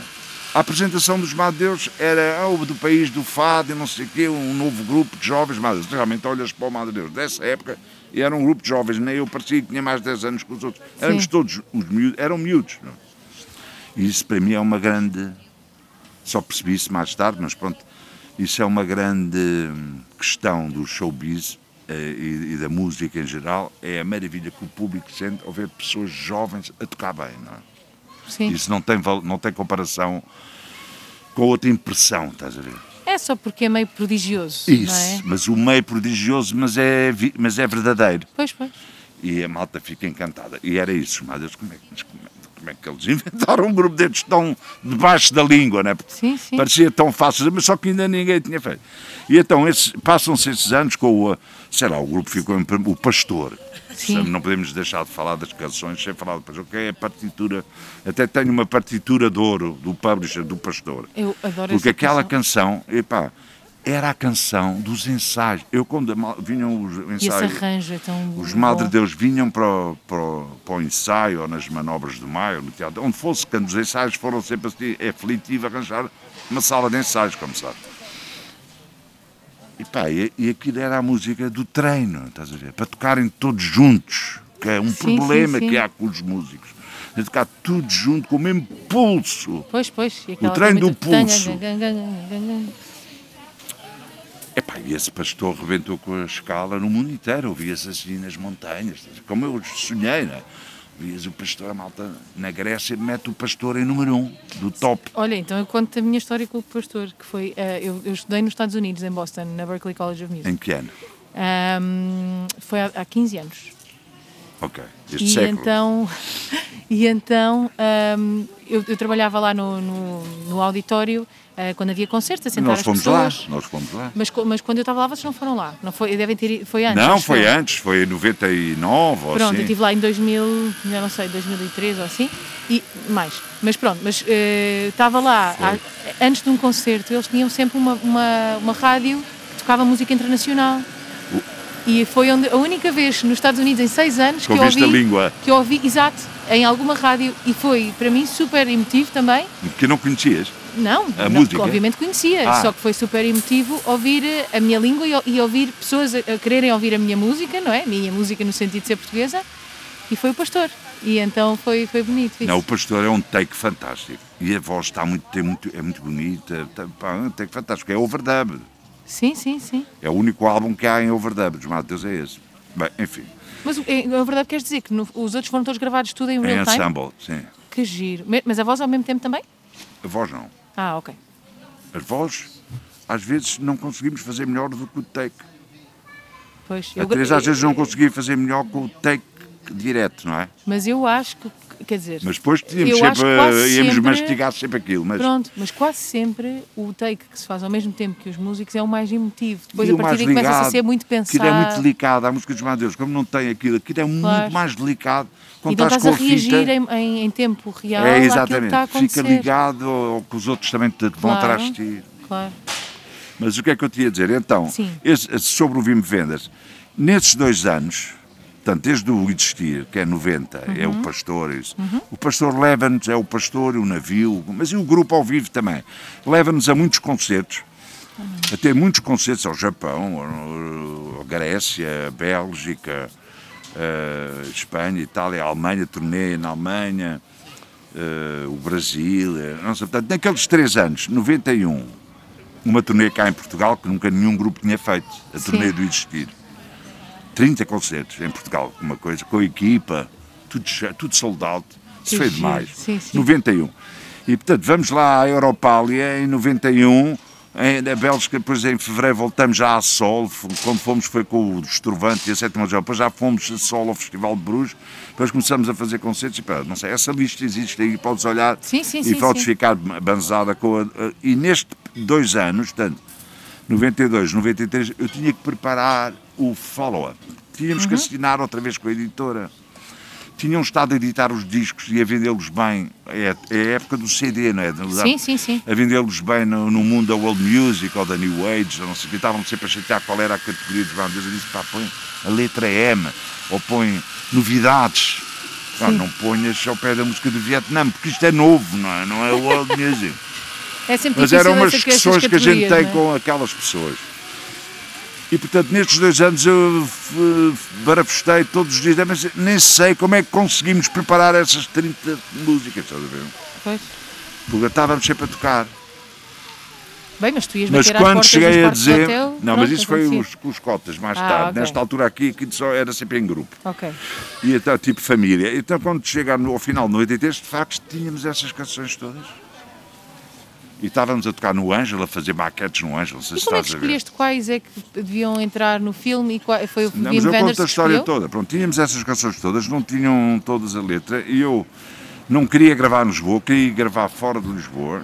Speaker 2: a apresentação dos Madeus era ah, do país do fado e não sei o quê, um novo grupo de jovens Madeus. Realmente olhas para o Madeus dessa época e era um grupo de jovens, nem eu parecia que tinha mais de 10 anos que os outros. Éramos
Speaker 1: Sim.
Speaker 2: todos, os miúdos, eram miúdos. Não? é? E isso para mim é uma grande. Só percebi isso mais tarde, mas pronto, isso é uma grande hum, questão do showbiz eh, e, e da música em geral. É a maravilha que o público sente ao ver pessoas jovens a tocar bem, não é?
Speaker 1: Sim.
Speaker 2: Isso não tem, não tem comparação com outra impressão, estás a ver?
Speaker 1: É só porque é meio prodigioso,
Speaker 2: Isso,
Speaker 1: não é?
Speaker 2: mas o meio prodigioso, mas é, mas é verdadeiro.
Speaker 1: Pois, pois.
Speaker 2: E a malta fica encantada. E era isso, Deus, como é, que- mas como, é, como é que eles inventaram um grupo destes tão debaixo da língua, é? Porque
Speaker 1: Sim, sim.
Speaker 2: Parecia tão fácil, mas só que ainda ninguém tinha feito. E então, passam-se esses anos com o, sei lá, o grupo ficou em, o Pastor.
Speaker 1: Sim.
Speaker 2: Não podemos deixar de falar das canções sem falar do Pastor, que é a partitura, até tenho uma partitura de ouro do publisher do Pastor.
Speaker 1: Eu adoro
Speaker 2: Porque aquela
Speaker 1: canção.
Speaker 2: canção, epá, era a canção dos ensaios. Eu, quando vinham os ensaios,
Speaker 1: arranjo é tão
Speaker 2: os. Madre Deus vinham para, o- para, o- para o ensaio ou nas manobras do maio, no teatro, onde fosse, quando os ensaios foram sempre assim, é aflitivo arranjar uma sala de ensaios, como sabe. E, pá, e, e aquilo era a música do treino, estás a ver? Para tocarem todos juntos, que é um
Speaker 1: Sim,
Speaker 2: problema
Speaker 1: sim, sim.
Speaker 2: que há com os músicos. De tocar tudo junto, com o mesmo pulso.
Speaker 1: Pois, pois. Aquela
Speaker 2: treino do pulso. Epá, e esse pastor rebentou com a escala no mundo inteiro, ouvia-se assim nas montanhas, como eu sonhei, né? Ouvias o pastor, a malta na Grécia mete o pastor em número um, do top.
Speaker 1: Olha, então eu conto a minha história com o pastor, que foi. eh, eu, eu estudei nos Estados Unidos, em Boston, na Berklee College of Music.
Speaker 2: Em que ano?
Speaker 1: Ahm, foi há, há 15 anos.
Speaker 2: Ok, este
Speaker 1: E
Speaker 2: século.
Speaker 1: então, *laughs* e então ahm, eu, eu trabalhava lá no, no, no auditório quando havia concertos, a sentar
Speaker 2: nós fomos lá, nós fomos lá.
Speaker 1: Mas, mas quando eu estava lá, vocês não foram lá. Não foi, devem ter foi antes.
Speaker 2: Não, foi antes, foi em 99 ou
Speaker 1: Pronto,
Speaker 2: assim.
Speaker 1: eu estive lá em 2000, já não sei, 2003 ou assim, e mais. Mas pronto, mas eh, estava lá,
Speaker 2: Foi.
Speaker 1: a- antes de um concerto, eles tinham sempre uma, uma, uma rádio que tocava música internacional. E foi onde, a única vez nos Estados Unidos em seis anos que eu ouvi,
Speaker 2: a língua
Speaker 1: que eu ouvi, exato, em alguma rádio, e foi para mim super emotivo também.
Speaker 2: que não conhecias.
Speaker 1: Não,
Speaker 2: A
Speaker 1: não,
Speaker 2: música?
Speaker 1: obviamente conhecia,
Speaker 2: Ah.
Speaker 1: só que foi super emotivo ouvir eh, a minha língua e, e ouvir pessoas a, a quererem ouvir a minha música, não é? A minha música no sentido de ser portuguesa, e foi o pastor. E então foi, foi bonito. Isso.
Speaker 2: Não, o pastor é um take fantástico. E a voz está muito, tem muito, é muito bonita. Tá, pá, é um take fantástico. É overdub.
Speaker 1: Sim, sim, sim.
Speaker 2: É o único álbum que há em overdub dos Matheus, é esse. Bem, enfim,
Speaker 1: Mas é, verdade queres dizer que no- os outros foram todos gravados tudo em
Speaker 2: em
Speaker 1: real time?
Speaker 2: ensemble, sim.
Speaker 1: Que giro. Mas a voz ao mesmo tempo também?
Speaker 2: A voz não.
Speaker 1: Ah, ok.
Speaker 2: As vozes, às vezes, não conseguimos fazer melhor do que o take.
Speaker 1: Pois,
Speaker 2: A Teresa às vezes não conseguia fazer melhor com o take direto, não é?
Speaker 1: Mas eu acho que, quer dizer,
Speaker 2: Mas depois tínhamos
Speaker 1: Eu
Speaker 2: sempre, íamos
Speaker 1: sempre-
Speaker 2: mastigar sempre aquilo. Mas
Speaker 1: pronto, mas quase sempre o take que se faz ao mesmo tempo que os músicos é o mais emotivo. Depois
Speaker 2: E
Speaker 1: a partir daí começa a ser muito pensado.
Speaker 2: Aquilo é muito delicado. A música dos Madeus, como não tem aquilo, aquilo é muito
Speaker 1: Claro.
Speaker 2: mais delicado. Quando
Speaker 1: Então
Speaker 2: estás
Speaker 1: estás a
Speaker 2: a fita,
Speaker 1: reagir em, em- em tempo real
Speaker 2: É,
Speaker 1: que
Speaker 2: exatamente.
Speaker 1: acontecer.
Speaker 2: Fica ligado ao que os outros também te vão
Speaker 1: Claro.
Speaker 2: atrás de ti.
Speaker 1: Claro.
Speaker 2: Mas o que é que eu te ia dizer? Então, esse- sobre o Vime Vendas, nesses dois anos, portanto, desde o Existir, que é 90, é
Speaker 1: Uhum.
Speaker 2: o Pastor, isso. o Pastor leva-nos, é o Pastor, o navio, mas e o grupo ao vivo também, leva-nos a muitos concertos,
Speaker 1: Uhum.
Speaker 2: a ter muitos concertos ao Japão, à Grécia, à Bélgica, a Espanha, Itália, Alemanha, turnê na Alemanha, eh, o Brasil, eh, não sei, portanto, naqueles três anos, 91, uma turnê cá em Portugal que nunca nenhum grupo tinha feito, a
Speaker 1: Sim.
Speaker 2: turnê do Existir. 30 concertos em Portugal, uma coisa, com a equipa, tudo, tudo sold out. Isso foi demais.
Speaker 1: Sim, sim.
Speaker 2: 91. E portanto, vamos lá à Europália em 91. Em, na Bélgica, depois em fevereiro voltamos já a Sol, quando fomos foi com o Estrovante e a Sétima Legião, depois já fomos a Sol ao Festival de Bruges, depois começamos a fazer concertos e pá, não sei, essa lista existe aí, podes olhar
Speaker 1: Sim, sim,
Speaker 2: e
Speaker 1: sim,
Speaker 2: podes
Speaker 1: sim.
Speaker 2: ficar banzada com a, E nestes dois anos, portanto, 92, 93, eu tinha que preparar o follow-up. Tínhamos
Speaker 1: Uhum.
Speaker 2: que assinar outra vez com a editora. Tinham estado a editar os discos e a vendê-los bem. É, é a época do CD, não é?
Speaker 1: Sim, sim, sim.
Speaker 2: A vendê-los bem no, no mundo da world music ou da new age, ou não sei o que. Estavam sempre a chatear qual era a categoria dos bandas. Eu disse, pá, põe a letra M ou põe novidades. Pá, não ponhas ao pé da música do Vietnã, porque isto é novo, não é? Não é world music. *laughs*
Speaker 1: É sempre
Speaker 2: Mas eram umas discussões que a gente tem
Speaker 1: é?
Speaker 2: com aquelas pessoas. E portanto, nestes dois anos eu barafustei todos os dias, mas nem sei como é que conseguimos preparar essas 30 músicas, estás a ver?
Speaker 1: Pois.
Speaker 2: Porque estávamos sempre a tocar.
Speaker 1: Bem, mas tu ias
Speaker 2: Mas quando cheguei a dizer.
Speaker 1: hotel,
Speaker 2: não,
Speaker 1: pronto,
Speaker 2: mas isso foi os, com os cotas mais
Speaker 1: Ah,
Speaker 2: tarde.
Speaker 1: ok.
Speaker 2: Nesta altura aqui, aqui só era sempre em grupo.
Speaker 1: Ok.
Speaker 2: E então, tipo família. Então, quando chega no- ao final de 93, de facto, tínhamos essas canções todas. E estávamos a tocar no Ângelo, a fazer maquetes no Ângelo,
Speaker 1: E como é que escolheste quais é que deviam entrar no filme e qual, foi o
Speaker 2: Não,
Speaker 1: Wim
Speaker 2: mas eu
Speaker 1: Wenders
Speaker 2: conto a história toda. Pronto, tínhamos essas canções todas, não tinham todas a letra e eu não queria gravar em Lisboa, queria gravar fora de Lisboa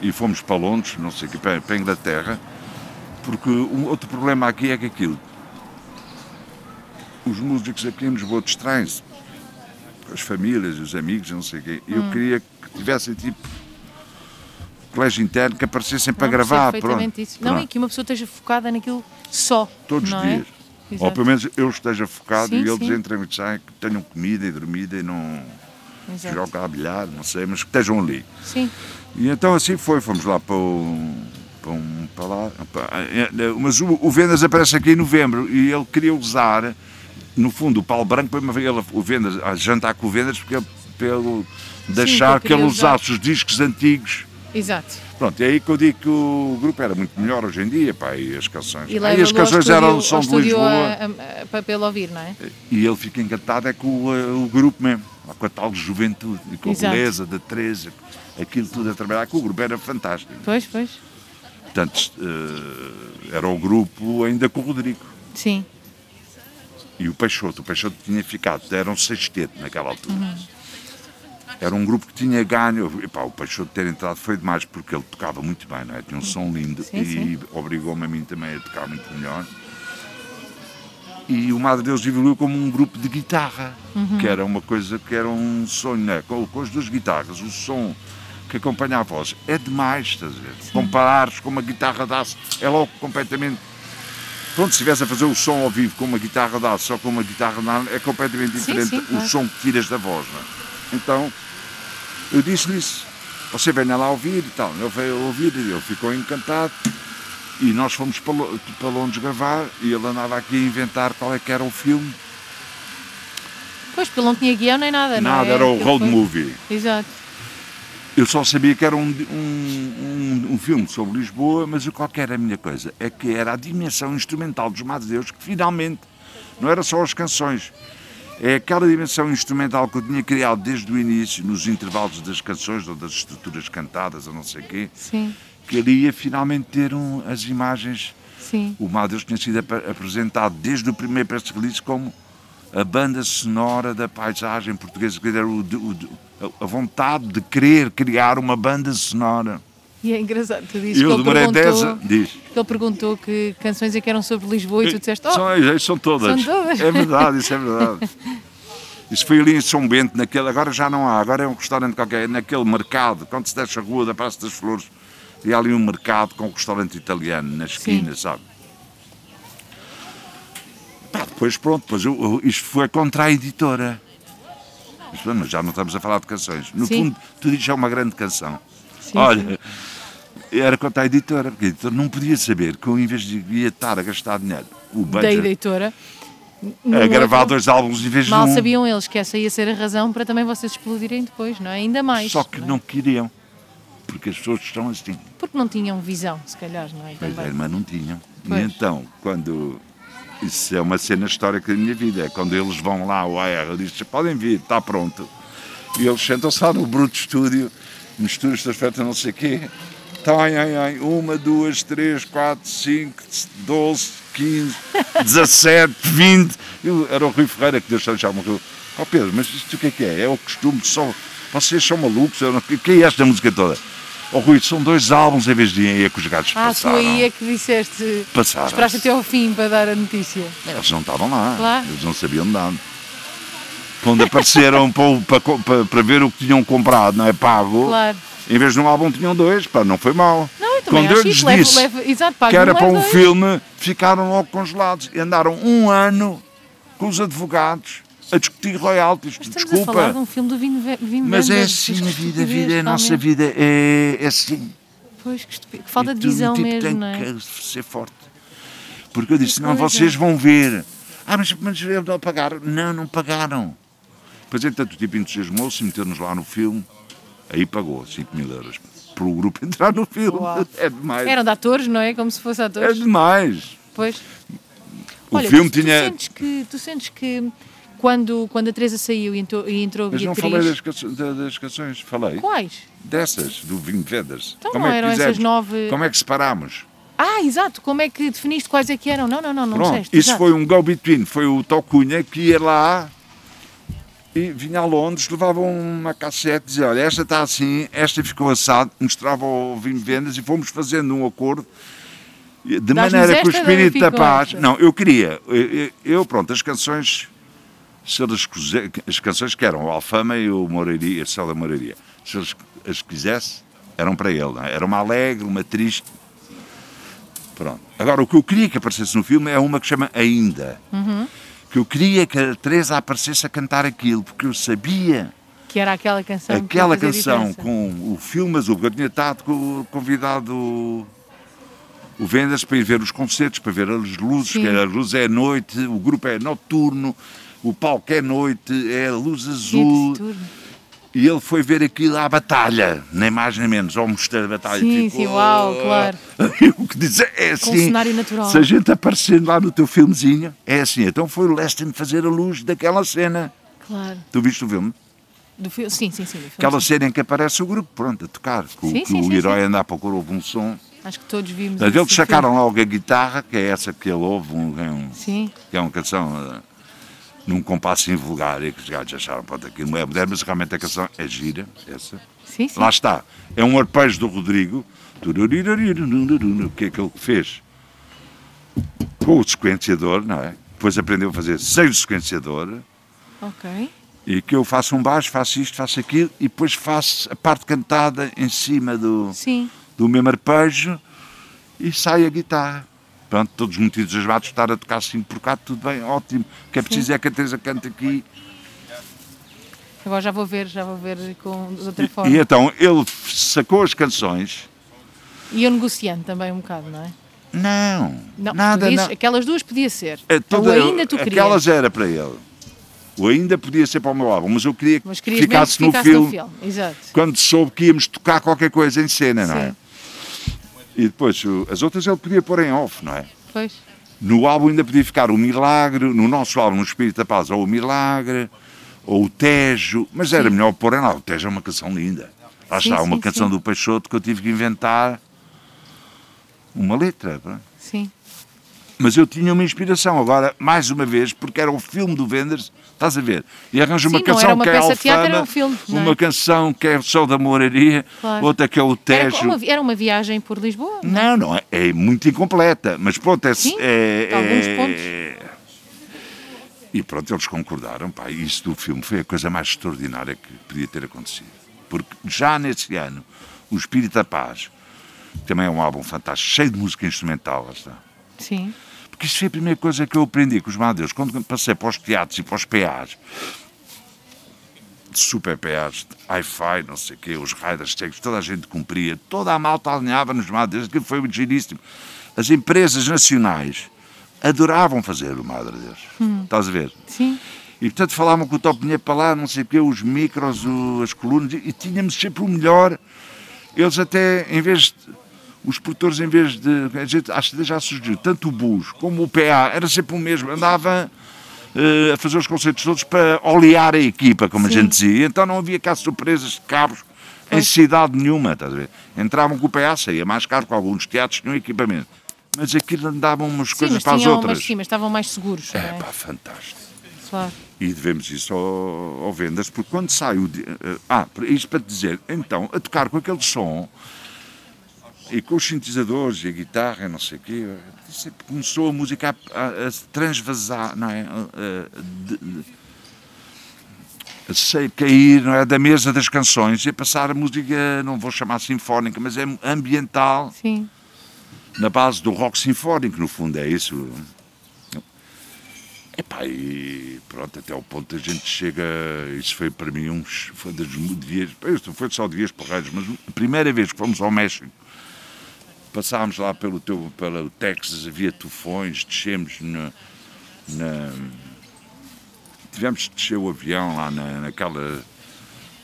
Speaker 2: e fomos para Londres, não sei o que, para, para a Inglaterra, porque um outro problema aqui é que aquilo. Os músicos aqui em Lisboa distraem-se as famílias, os amigos, não sei o quê. E
Speaker 1: Hum.
Speaker 2: eu queria que tivessem tipo colégio interno que aparecessem para gravar. Pronto,
Speaker 1: isso. Não,
Speaker 2: Pronto.
Speaker 1: e que uma pessoa esteja focada naquilo só.
Speaker 2: todos os
Speaker 1: é?
Speaker 2: dias. Ou
Speaker 1: Exato.
Speaker 2: pelo menos eu esteja focado
Speaker 1: Sim,
Speaker 2: e eles
Speaker 1: sim.
Speaker 2: entrem e saem, que tenham comida e dormida e não
Speaker 1: Exato.
Speaker 2: jogam a bilhar, não sei, mas que estejam ali.
Speaker 1: Sim,
Speaker 2: E então assim foi, fomos lá para o. Para um, para lá, para- é, mas o, o Vendas aparece aqui em novembro e ele queria usar, no fundo, o Paulo Branco para ele, o Vendas, a jantar com o Vendas, porque ele, pelo deixar
Speaker 1: que
Speaker 2: que
Speaker 1: ele queria usar.
Speaker 2: usasse os discos antigos.
Speaker 1: Exato.
Speaker 2: Pronto, é aí que eu digo que o grupo era muito melhor hoje em dia, pá, e as canções.
Speaker 1: E leva
Speaker 2: as canções eram do som de Lisboa.
Speaker 1: A, a, para pelo ouvir, não é?
Speaker 2: E ele fica encantado é com o, eh, o grupo mesmo, com a tal juventude e com a
Speaker 1: Exato.
Speaker 2: beleza da Teresa, aquilo tudo a trabalhar com o grupo era fantástico.
Speaker 1: Pois, pois.
Speaker 2: Portanto, eh, era o grupo ainda com o Rodrigo.
Speaker 1: Sim.
Speaker 2: E o Peixoto, o Peixoto tinha ficado, era um sexteto naquela altura. Era um grupo que tinha ganho. Epá, o Peixoto ter entrado foi demais porque ele tocava muito bem, não é? tinha um som lindo
Speaker 1: Sim,
Speaker 2: e
Speaker 1: sim.
Speaker 2: obrigou-me a mim também a tocar muito melhor. E o Madre Deus evoluiu como um grupo de guitarra, que era uma coisa que era um sonho, né? com, com as duas guitarras, o som que acompanha a voz é demais, estás a ver? Comparares com uma guitarra de aço, é logo completamente. Pronto, se estivesse a fazer o som ao vivo com uma guitarra de aço, só com uma guitarra de ar, é completamente
Speaker 1: Sim,
Speaker 2: diferente
Speaker 1: sim,
Speaker 2: o
Speaker 1: claro.
Speaker 2: som que tiras da voz. Não é? Então, eu disse-lhe isso. Você venha lá ouvir e tal. Ele veio ouvir e ele ficou encantado. E nós fomos para, para Londres gravar e ele andava aqui a inventar qual é que era o filme.
Speaker 1: Pois, porque ele não tinha guião nem nada,
Speaker 2: Nada,
Speaker 1: é?
Speaker 2: era o
Speaker 1: Aquilo
Speaker 2: road
Speaker 1: foi-
Speaker 2: movie.
Speaker 1: Exato.
Speaker 2: Eu só sabia que era um, um, um, um filme sobre Lisboa, mas o qual que era a minha coisa? É que era a dimensão instrumental dos Mados Deus que finalmente não era só as canções. É aquela dimensão instrumental que eu tinha criado desde o início, nos intervalos das canções ou das estruturas cantadas ou não sei o quê,
Speaker 1: Sim,
Speaker 2: que ali ia finalmente ter um, as imagens.
Speaker 1: sim.
Speaker 2: O Mados Deus tinha sido ap- apresentado desde o primeiro press release como a banda sonora da paisagem portuguesa, que era o, o- a vontade de querer criar uma banda sonora. *laughs*
Speaker 1: E é engraçado, tu dizes
Speaker 2: Eu
Speaker 1: que ele
Speaker 2: demorei 10
Speaker 1: perguntou,
Speaker 2: anos. Diz.
Speaker 1: que ele perguntou que canções é que eram sobre Lisboa e tu disseste, oh,
Speaker 2: São, são todas.
Speaker 1: são todas.
Speaker 2: É verdade, isso é verdade. *laughs* Isso foi ali em São Bento, naquele, agora já não há, agora é um restaurante qualquer, naquele mercado, quando se desce a rua da Praça das Flores, e há ali um mercado com um restaurante italiano na esquina, sabe? Pá, depois pronto, depois eu, eu- isto foi contra a editora. Mas já não estamos a falar de canções. No
Speaker 1: Sim.
Speaker 2: fundo, tudo isto é uma grande canção.
Speaker 1: Sim,
Speaker 2: Olha, era contra a editora, porque a editora não podia saber que eu, em vez de ia estar a gastar dinheiro, o
Speaker 1: da
Speaker 2: budget,
Speaker 1: editora.
Speaker 2: a gravar
Speaker 1: outro-
Speaker 2: dois álbuns em vez de
Speaker 1: Mal
Speaker 2: um.
Speaker 1: sabiam eles que essa ia ser a razão para também vocês explodirem depois, não é? Ainda mais.
Speaker 2: Só que
Speaker 1: é?
Speaker 2: não queriam. Porque as pessoas estão assim.
Speaker 1: Porque não tinham visão, se calhar, não é?
Speaker 2: Pois é, mas não tinham.
Speaker 1: Pois.
Speaker 2: E então, quando. Isso é uma cena histórica da minha vida. É quando eles vão lá, o AR diz: podem vir, está pronto. E eles sentam-se lá no Bruto Estúdio, misturas das festas, não sei o quê. Tá, ai, ai, ai, uma, duas, três, quatro, cinco, doze, quinze, *laughs* dezassete, vinte. Eu- Era o Rui Ferreira que Deus já morreu. Ó Pedro, mas isto o que é que é? É o costume só. Vocês são malucos? O que é esta música toda? Ó Rui, são dois álbuns em vez de ir que os gatos
Speaker 1: Ah, tu
Speaker 2: passaram.
Speaker 1: aí é que disseste.
Speaker 2: Passaram.
Speaker 1: Esperaste até ao fim para dar a notícia.
Speaker 2: Eles não estavam lá,
Speaker 1: Claro.
Speaker 2: eles não sabiam de nada. Quando apareceram *laughs* para, para, para, ver o que tinham comprado, não é pago,
Speaker 1: Claro.
Speaker 2: em vez de um álbum tinham dois, pá, não foi mal.
Speaker 1: Não, eu
Speaker 2: Quando eu lhes disse
Speaker 1: leva, exato, pago
Speaker 2: que era para um
Speaker 1: dois.
Speaker 2: filme, ficaram logo congelados e andaram um ano com os advogados a discutir royalties.
Speaker 1: Mas estamos a falar
Speaker 2: Desculpa,
Speaker 1: de um filme do Vim Vim
Speaker 2: mas é assim a vida, a vida, a nossa vida é, é assim.
Speaker 1: Pois, que, que falta de visão
Speaker 2: tipo,
Speaker 1: mesmo,
Speaker 2: tem
Speaker 1: não é?
Speaker 2: que ser forte. Porque eu disse,
Speaker 1: Que
Speaker 2: não,
Speaker 1: coisa.
Speaker 2: vocês vão ver. Ah, mas, mas eles não pagaram. Não, não pagaram. Depois, entanto, o tipo entusiasmou-se, meteu-nos lá no filme, aí pagou 5 mil euros para o grupo *laughs* entrar no filme.
Speaker 1: Uau.
Speaker 2: É demais.
Speaker 1: Eram de atores, não é? Como se fossem
Speaker 2: É
Speaker 1: atores.
Speaker 2: demais.
Speaker 1: Pois.
Speaker 2: O
Speaker 1: Olha,
Speaker 2: filme
Speaker 1: tu,
Speaker 2: tinha.
Speaker 1: Tu sentes que, tu sentes que quando, quando a Teresa saiu e entrou, e entrou
Speaker 2: Mas não
Speaker 1: Beatriz.
Speaker 2: falei das, canções- da- das canções, falei.
Speaker 1: Quais?
Speaker 2: Dessas, do Vinho de Vendas.
Speaker 1: Então
Speaker 2: Como
Speaker 1: não
Speaker 2: é
Speaker 1: eram essas
Speaker 2: fizemos?
Speaker 1: nove-
Speaker 2: Como é que separámos?
Speaker 1: Ah, exato. Como é que definiste quais é que eram? Não, não, não, não
Speaker 2: Pronto,
Speaker 1: disseste.
Speaker 2: isso
Speaker 1: exato.
Speaker 2: foi um go-between, foi o Tocunha que ia lá e vinha a Londres, levava uma cassete, dizia, olha, esta está assim, esta ficou assado, mostrava o vinho de vendas e fomos fazendo um acordo de maneira que o espírito da paz...
Speaker 1: esta.
Speaker 2: Não, eu queria, eu, eu, pronto, as canções, se eles quise- as canções que eram o Alfama e o Moreiria, a Céu da Moreiria, se eles as quisesse, eram para ele, não é? era uma alegre, uma triste, Pronto. Agora, o que eu queria que aparecesse no filme é uma que chama Ainda. Que eu queria que a Teresa aparecesse a cantar aquilo, porque eu sabia
Speaker 1: Que era aquela canção. que
Speaker 2: aquela canção com o filme azul, porque eu tinha estado convidado o, Vendas para ir ver os concertos, para ver as luzes,
Speaker 1: Sim.
Speaker 2: que a luz é noite, o grupo é noturno, o palco é noite, é a luz azul.
Speaker 1: Saturno.
Speaker 2: E ele foi ver aquilo à batalha, nem mais nem menos, ao mostrar a batalha.
Speaker 1: Sim,
Speaker 2: Ficou-
Speaker 1: sim, uau, claro. *laughs*
Speaker 2: E o que dizer é
Speaker 1: Com
Speaker 2: assim.
Speaker 1: um cenário natural.
Speaker 2: Se a gente aparecer lá no teu filmezinho, é assim. Então foi o Leston fazer a luz daquela cena.
Speaker 1: Claro.
Speaker 2: Tu viste o filme?
Speaker 1: Do fi- Sim, sim, sim. do filme,
Speaker 2: Aquela
Speaker 1: sim.
Speaker 2: cena em que aparece o grupo, pronto, a tocar. Que, o-
Speaker 1: Sim,
Speaker 2: que
Speaker 1: sim,
Speaker 2: o herói anda à procura, houve um som.
Speaker 1: Acho que todos vimos.
Speaker 2: Mas eles sacaram
Speaker 1: filme.
Speaker 2: logo a guitarra, que é essa que ele ouve, um, é um-
Speaker 1: Sim,
Speaker 2: que é uma canção eh, num compasso invulgar, e que os gajos acharam, pronto, aquilo não é moderno, mas realmente a canção é gira, essa.
Speaker 1: sim, sim.
Speaker 2: Lá está. É um arpejo do Rodrigo, que é aquele que fez com o sequenciador, não é? Depois aprendeu a fazer sem o sequenciador,
Speaker 1: Ok.
Speaker 2: e que eu faço um baixo, faço isto, faço aquilo, e depois faço a parte cantada em cima do,
Speaker 1: Sim.
Speaker 2: do mesmo arpejo e sai a guitarra. Pronto, todos muito entusiasmados estar a tocar assim por cá, tudo bem, ótimo. O que é preciso é que a Teresa cante aqui.
Speaker 1: Agora já vou ver, já vou ver com de outra
Speaker 2: E,
Speaker 1: forma.
Speaker 2: e então ele sacou as canções.
Speaker 1: E eu negociando também um bocado, não é?
Speaker 2: Não,
Speaker 1: Não,
Speaker 2: nada,
Speaker 1: dizes,
Speaker 2: não.
Speaker 1: aquelas duas podia ser.
Speaker 2: É,
Speaker 1: Ou
Speaker 2: toda-
Speaker 1: ainda tu querias.
Speaker 2: Aquelas era para ele. O ainda podia ser para o meu álbum, mas eu queria que
Speaker 1: Mas querias
Speaker 2: ficasse,
Speaker 1: que
Speaker 2: no,
Speaker 1: ficasse
Speaker 2: filme,
Speaker 1: no filme. Exato.
Speaker 2: quando soube que íamos tocar qualquer coisa em cena, não é? E depois, as outras ele podia pôr em off, não é?
Speaker 1: Pois.
Speaker 2: No álbum ainda podia ficar o Milagre, no nosso álbum, o Espírito da Paz, ou o Milagre, ou o Tejo, mas era melhor pôr em lá. O Tejo é uma canção linda. Lá
Speaker 1: Sim,
Speaker 2: está, uma
Speaker 1: sim,
Speaker 2: canção do Peixoto que eu tive que inventar uma letra. pá.
Speaker 1: Sim.
Speaker 2: Mas eu tinha uma inspiração, agora, mais uma vez, porque era o filme do Vendors, estás a ver? E arranjo uma
Speaker 1: Sim,
Speaker 2: canção
Speaker 1: era uma
Speaker 2: que é Alfama,
Speaker 1: era um filme, é?
Speaker 2: uma canção que é Sol da Moraria,
Speaker 1: Claro.
Speaker 2: outra que é o
Speaker 1: Era
Speaker 2: Tejo.
Speaker 1: uma, vi- era uma viagem por Lisboa.
Speaker 2: Não, não, é, é muito incompleta, mas pronto, é.
Speaker 1: Sim,
Speaker 2: é,
Speaker 1: alguns
Speaker 2: é-
Speaker 1: pontos.
Speaker 2: E pronto, eles concordaram, pá, isso do filme foi a coisa mais extraordinária que podia ter acontecido. Porque já nesse ano, O Espírito da Paz, que também é um álbum fantástico, cheio de música instrumental, lá está.
Speaker 1: Sim.
Speaker 2: Porque isso foi a primeira coisa que eu aprendi com os Madeus. Quando passei para os teatros e para os PAs, super PAs, hi-fi, não sei o quê, os riders techs, toda a gente cumpria, toda a malta alinhava nos Madeus, aquilo foi giríssimo. As empresas nacionais adoravam fazer o Madre Deus. Estás a ver?
Speaker 1: Sim.
Speaker 2: E portanto falavam com o top dinheiro para lá, não sei o quê, os micros, o- as colunas, e, e tínhamos sempre o melhor. Eles até, em vez de, os produtores, em vez de, a gente, acho que já surgiu, tanto o BUS como o PA, era sempre o mesmo, andava eh, a fazer os concertos todos para olear a equipa, como a
Speaker 1: Sim.
Speaker 2: gente dizia, então não havia cá surpresas de cabos em cidade nenhuma, estás a ver? Entravam com o PA, saía mais caro, com alguns teatros tinham equipamento. Mas aquilo andavam umas
Speaker 1: Sim,
Speaker 2: coisas para as outras.
Speaker 1: mas sim, mas estavam mais seguros.
Speaker 2: É
Speaker 1: é?
Speaker 2: pá, fantástico.
Speaker 1: Claro.
Speaker 2: E devemos isso ao, ao Vendas, porque quando sai o. eh, Ah, isto para te dizer, então, a tocar com aquele som e com os sintetizadores e a guitarra, e não sei o quê, é começou a música a, a, a se transvasar, não é? A, de- a cair não é? da mesa das canções e a passar a música, não vou chamar sinfónica, mas é ambiental,
Speaker 1: Sim.
Speaker 2: na base do rock sinfónico, no fundo, é isso. Epá, e pronto, até ao ponto a gente chega, isso foi para mim uns, foi das dias, isto foi só dias porreiros, mas a primeira vez que fomos ao México, passámos lá pelo, teu, pelo Texas, havia tufões, descemos na, na- tivemos de descer o avião lá na, naquela,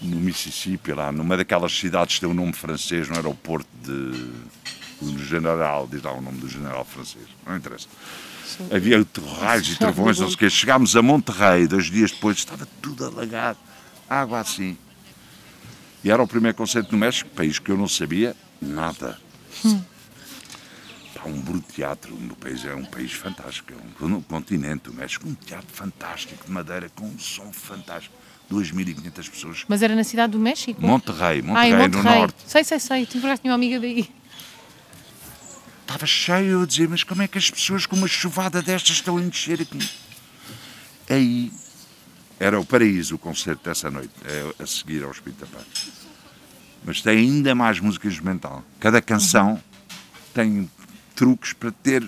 Speaker 2: no Mississippi, lá numa daquelas cidades que tem um nome francês, no aeroporto de o general, diz lá o nome do general francês, não interessa. Havia terrais e travões, não sei o quê. Chegámos a Monterrey, dois dias depois, estava tudo alagado, água assim. E era o primeiro concerto no México, país que eu não sabia nada. Hum. Pá, um bruto teatro no país, é um país fantástico, é um, um continente, o México, um teatro fantástico de madeira, com um som fantástico. 2.500 pessoas.
Speaker 1: Mas era na cidade do México?
Speaker 2: Monterrey, Monterrey, ah, Monterrey. no norte.
Speaker 1: Sei, sei, sei. Tu tinha uma amiga daí.
Speaker 2: Estava cheio, a dizer, mas como é que as pessoas com uma chuvada destas estão a encher aqui? Aí era o paraíso o concerto dessa noite, é a seguir ao Espírito da Paz. Mas tem ainda mais música instrumental. Cada canção uhum. tem truques para ter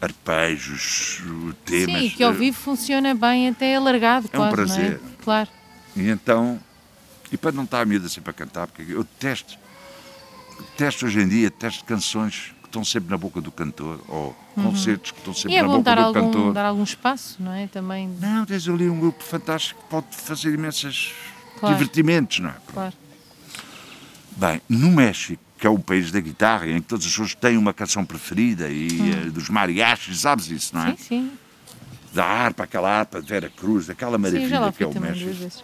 Speaker 2: arpejos, temas.
Speaker 1: Sim, que ao vivo funciona bem até alargado,
Speaker 2: é
Speaker 1: quase,
Speaker 2: um prazer.
Speaker 1: É? Claro.
Speaker 2: E então, e para não estar a miúda sempre a cantar, porque eu detesto Testo hoje em dia, testo canções que estão sempre na boca do cantor, ou uhum. concertos que estão sempre
Speaker 1: é
Speaker 2: na boca do
Speaker 1: algum,
Speaker 2: cantor.
Speaker 1: dar algum espaço, não é? Também...
Speaker 2: Não, tens ali um grupo fantástico que pode fazer imensos claro. divertimentos, não é?
Speaker 1: Claro.
Speaker 2: Bem, no México, que é o país da guitarra, em que todas as pessoas têm uma canção preferida, e uhum. uh, dos mariachis, sabes isso, não é?
Speaker 1: Sim, sim.
Speaker 2: Da harpa, aquela harpa de Vera Cruz, aquela maravilha sim, que é o México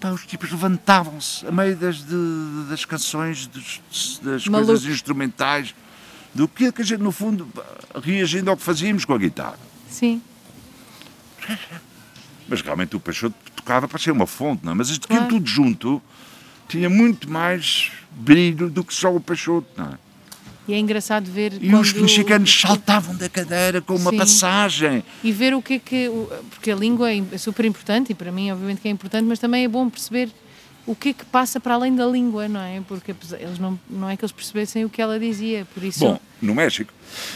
Speaker 2: pá, os tipos levantavam-se a meio das, de, das canções, dos, das Maluco. coisas instrumentais, do que, a gente, no fundo, reagindo ao que fazíamos com a guitarra.
Speaker 1: Sim.
Speaker 2: Mas realmente o Peixoto tocava para ser uma fonte, não é? Mas isto claro. tudo junto tinha muito mais brilho do que só o Peixoto, não é?
Speaker 1: E é engraçado ver.
Speaker 2: E os mexicanos saltavam da cadeira com uma Sim. passagem.
Speaker 1: E ver o que é que. Porque a língua é super importante, e para mim, obviamente, que é importante, mas também é bom perceber o que é que passa para além da língua, não é? Porque eles não, não é que eles percebessem o que ela dizia, por isso...
Speaker 2: Bom, no México...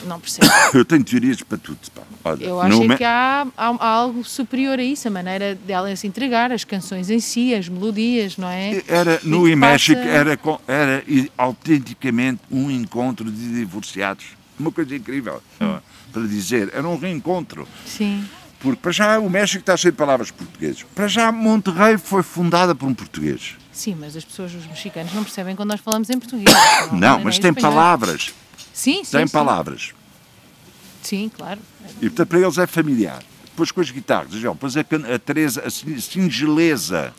Speaker 1: Não percebo. *coughs*
Speaker 2: Eu tenho teorias para tudo, pá.
Speaker 1: Olha, Eu acho é que há, há, há, algo superior a isso, a maneira dela se entregar, as canções em si, as melodias, não é?
Speaker 2: Era, no México passa... era, era autenticamente um encontro de divorciados. Uma coisa incrível, hum. para dizer, era um reencontro.
Speaker 1: Sim.
Speaker 2: Porque para já o México está cheio de palavras portuguesas. Para já Monterrey foi fundada por um português.
Speaker 1: Sim, mas as pessoas, os mexicanos, não percebem quando nós falamos em português.
Speaker 2: Não, não mas tem espanhol. palavras.
Speaker 1: Sim, sim.
Speaker 2: Tem
Speaker 1: sim.
Speaker 2: palavras.
Speaker 1: Sim, claro.
Speaker 2: E portanto para eles é familiar. Depois com as guitarras, depois a, a Teresa, a singeleza.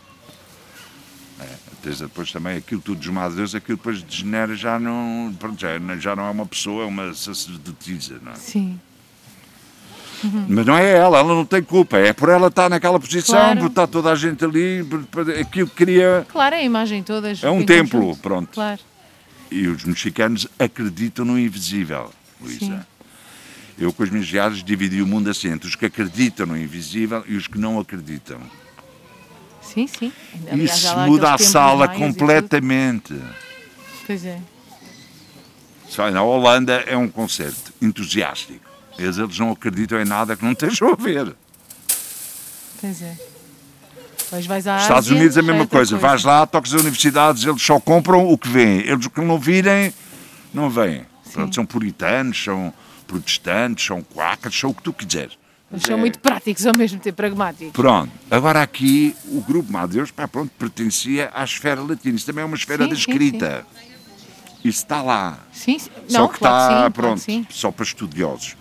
Speaker 2: É, a Teresa depois também, aquilo tudo dos Deus, aquilo depois degenera, já não, pronto, já, já não é uma pessoa, é uma sacerdotisa, não é?
Speaker 1: Sim.
Speaker 2: Uhum. Mas não é ela, ela não tem culpa, é por ela estar naquela posição, claro. por estar toda a gente ali, aquilo que queria.
Speaker 1: Claro, é a imagem toda.
Speaker 2: É um templo, pronto.
Speaker 1: Claro.
Speaker 2: E os mexicanos acreditam no invisível, Luísa. Eu, com as minhas viagens, dividi o mundo assim entre os que acreditam no invisível e os que não acreditam.
Speaker 1: Sim, sim.
Speaker 2: Aliás, Isso muda a sala completamente.
Speaker 1: Pois é.
Speaker 2: Só na Holanda é um concerto entusiástico. Eles, eles não acreditam em nada que não estejam a ver.
Speaker 1: Pois é. Pois vais à
Speaker 2: Estados
Speaker 1: Ásia,
Speaker 2: Unidos é a mesma
Speaker 1: é
Speaker 2: coisa.
Speaker 1: coisa.
Speaker 2: Vais lá, toques as universidades, eles só compram o que vêm. Eles o que não virem, não vêm. Pronto, são puritanos, são protestantes, são quacas, são o que tu quiseres.
Speaker 1: Mas são é... muito práticos ao mesmo tempo, pragmáticos.
Speaker 2: Pronto. Agora aqui, o grupo Madeus, pá, pronto, pertencia à esfera latina. Isso também é uma esfera sim, da escrita. Sim, sim. Isso está lá.
Speaker 1: Sim, sim.
Speaker 2: Só
Speaker 1: não,
Speaker 2: que
Speaker 1: claro
Speaker 2: está, pronto, só para estudiosos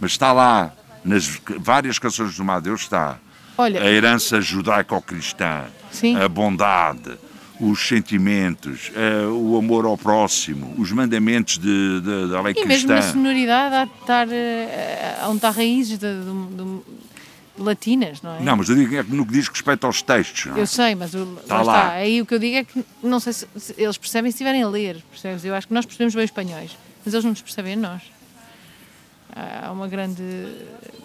Speaker 2: mas está lá, nas várias canções do Madeus está Olha, a herança judaico-cristã, a bondade, os sentimentos, uh, o amor ao próximo, os mandamentos de, de, da lei
Speaker 1: e
Speaker 2: cristã. E
Speaker 1: mesmo a sonoridade há de estar, uh, onde está raízes de, de, latinas, não é?
Speaker 2: Não, mas eu digo é no que diz respeito aos textos. Não é?
Speaker 1: Eu sei, mas o, está lá, lá. Está. Aí o que eu digo é que não sei se, se eles percebem se estiverem a ler, percebes? Eu acho que nós percebemos bem espanhóis, mas eles não nos percebem a nós há uma grande.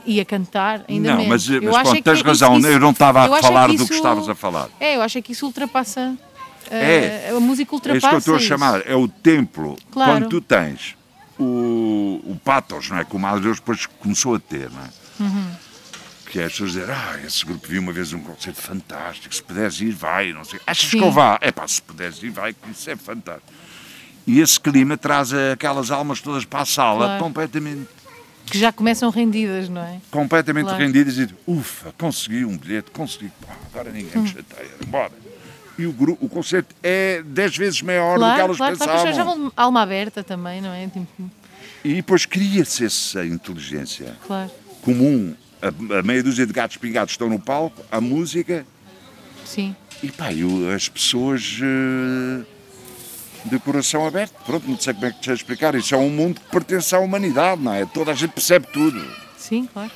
Speaker 1: ia cantar ainda
Speaker 2: Não,
Speaker 1: menos.
Speaker 2: mas, mas pronto, tens razão, isso, eu não estava a falar do que estavas a falar.
Speaker 1: É, eu acho que isso ultrapassa. É, a música ultrapassa.
Speaker 2: É isso que eu estou a chamar, é o templo.
Speaker 1: Claro.
Speaker 2: Quando tu tens o, o patos, não é? Que o Madre Deus depois começou a ter, não é?
Speaker 1: Uhum.
Speaker 2: Que é as pessoas dizer, ah, esse grupo viu uma vez um concerto fantástico, se puderes ir, vai, não sei. Achas Sim. que eu vá? É pá, se puderes ir, vai, que isso é fantástico. E esse clima traz aquelas almas todas para a sala claro. completamente
Speaker 1: que já começam rendidas, não é?
Speaker 2: Completamente claro. rendidas e ufa, consegui um bilhete, consegui, pá, agora ninguém me chateia, bora. e o, gru- o concerto é 10 vezes maior do que
Speaker 1: Claro,
Speaker 2: elas
Speaker 1: claro,
Speaker 2: pensavam.
Speaker 1: claro, já vão de alma aberta também, não é? Tipo,
Speaker 2: E depois cria-se essa inteligência
Speaker 1: claro,
Speaker 2: comum. A, a meia dúzia de gatos pingados estão no palco, a música,
Speaker 1: sim.
Speaker 2: e pá, e o- as pessoas eh, de coração aberto. Pronto, não sei como é que te explicar. Isso é um mundo que pertence à humanidade, não é? Toda a gente percebe tudo.
Speaker 1: Sim, claro.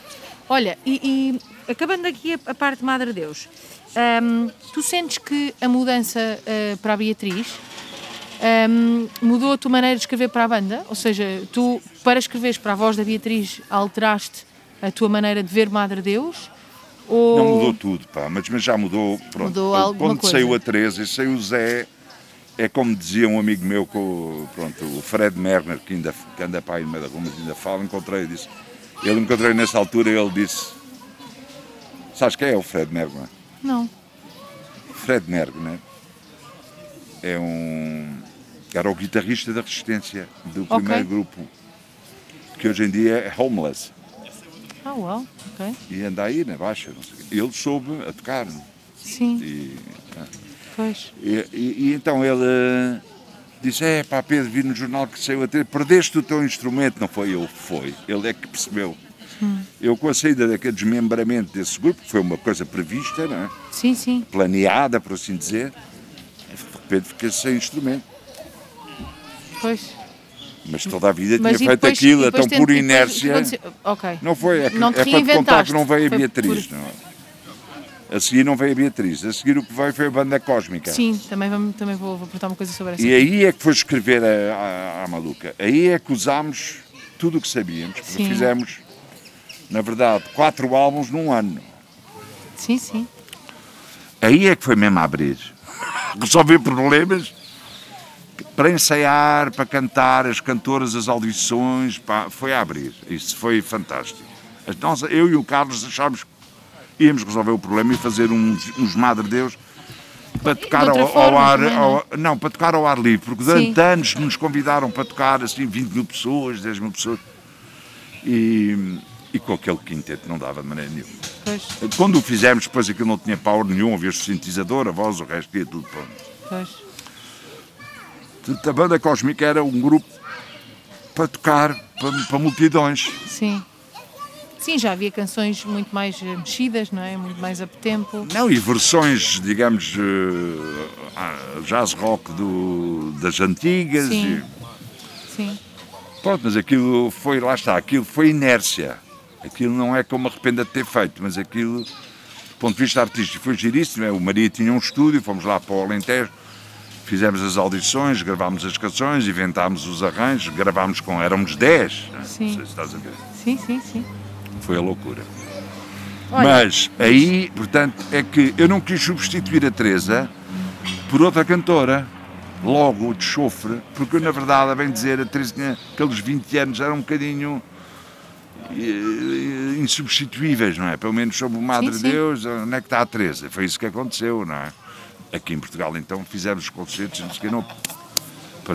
Speaker 1: Olha, e, e acabando aqui a, a parte de Madre Deus, hum, tu sentes que a mudança eh, para a Beatriz hum, mudou a tua maneira de escrever para a banda? Ou seja, tu, para escreveres para a voz da Beatriz, alteraste a tua maneira de ver Madre Deus? Ou...
Speaker 2: Não mudou tudo, pá, mas, mas já mudou. Pronto.
Speaker 1: Mudou alguma
Speaker 2: Quando
Speaker 1: coisa.
Speaker 2: saiu a Teresa e saiu o Zé, é como dizia um amigo meu, com, o- pronto, o Fred Merner, que, ainda, que anda para aí no meio da rua, mas ainda fala, encontrei disse. Ele encontrei nessa altura e ele disse. Sabes quem é o Fred Merner?
Speaker 1: Não.
Speaker 2: Fred Merner é um. Era o guitarrista da Resistência, do
Speaker 1: Ok.
Speaker 2: primeiro grupo, que hoje em dia é homeless.
Speaker 1: Ah, uau, ok.
Speaker 2: E anda aí na baixa, não sei. Ele soube a tocar.
Speaker 1: Sim,
Speaker 2: E,
Speaker 1: pois.
Speaker 2: E, e- e então ele eh, disse: É pá, Pedro, vi no jornal que saiu a ter, perdeste o teu instrumento. Não foi eu, foi. Ele é que percebeu. Eu, com a saída daquele desmembramento desse grupo, que foi uma coisa prevista, não é?
Speaker 1: Sim, sim,
Speaker 2: planeada, por assim dizer, de repente fiquei sem instrumento.
Speaker 1: pois.
Speaker 2: Mas toda a vida
Speaker 1: Mas
Speaker 2: tinha feito
Speaker 1: depois-
Speaker 2: aquilo,
Speaker 1: depois
Speaker 2: então por
Speaker 1: depois
Speaker 2: inércia.
Speaker 1: aconteceu- Ok.
Speaker 2: Não foi, é,
Speaker 1: Não
Speaker 2: é para te contar que não veio a Beatriz.
Speaker 1: por-
Speaker 2: Não. A seguir não veio a Beatriz, a seguir o que veio foi a banda cósmica.
Speaker 1: Sim, também, vamos, também vou, vou perguntar uma coisa sobre essa.
Speaker 2: E aí é que foi escrever a, a, a maluca. Aí é que usámos tudo o que sabíamos, porque
Speaker 1: Sim.
Speaker 2: fizemos, na verdade, quatro álbuns num ano.
Speaker 1: Sim, sim.
Speaker 2: Aí é que foi mesmo a abrir. *laughs* Resolver problemas para ensaiar, para cantar, as cantoras, as audições, pá, foi a abrir. Isso foi fantástico. Nós, eu e o Carlos achámos que íamos resolver o problema e fazer uns, uns Madre Deus para tocar ao, ao ar,
Speaker 1: não é?
Speaker 2: ao- não, para tocar ao ar livre, porque durante
Speaker 1: Sim.
Speaker 2: anos nos convidaram para tocar assim 20 mil pessoas, 10 mil pessoas e, e com aquele quinteto não dava de maneira nenhuma.
Speaker 1: Pois,
Speaker 2: Quando o fizemos, depois aquilo não tinha power nenhum, havia o sintetizador, a voz, o resto ia tudo pronto.
Speaker 1: pois.
Speaker 2: A banda cósmica era um grupo para tocar para, para multidões.
Speaker 1: Sim. Sim, já havia canções muito mais eh, mexidas, não é? Muito mais up tempo.
Speaker 2: Não, e versões, digamos, eh, ah, jazz rock do, das antigas.
Speaker 1: Sim.
Speaker 2: E,
Speaker 1: Sim.
Speaker 2: pronto, mas aquilo foi, lá está, aquilo foi inércia. Aquilo não é que eu me arrependa de ter feito, mas aquilo, do ponto de vista artístico, foi giríssimo. é? O Maria tinha um estúdio, fomos lá para o Alentejo, fizemos as audições, gravámos as canções, inventámos os arranjos, gravámos com, éramos 10. Não
Speaker 1: Sim.
Speaker 2: sei se estás a ver.
Speaker 1: Sim, sim, sim.
Speaker 2: Foi a loucura.
Speaker 1: Olha,
Speaker 2: Mas aí, portanto, é que eu não quis substituir a Teresa por outra cantora, logo de chofre, porque eu, na verdade, a bem dizer, a Teresa tinha aqueles 20 anos, era um bocadinho eh, insubstituíveis, não é? Pelo menos sobre o Madre
Speaker 1: Sim, sim.
Speaker 2: Deus, onde é que está a Teresa? Foi isso que aconteceu, não é? Aqui em Portugal, então, fizemos os concertos, não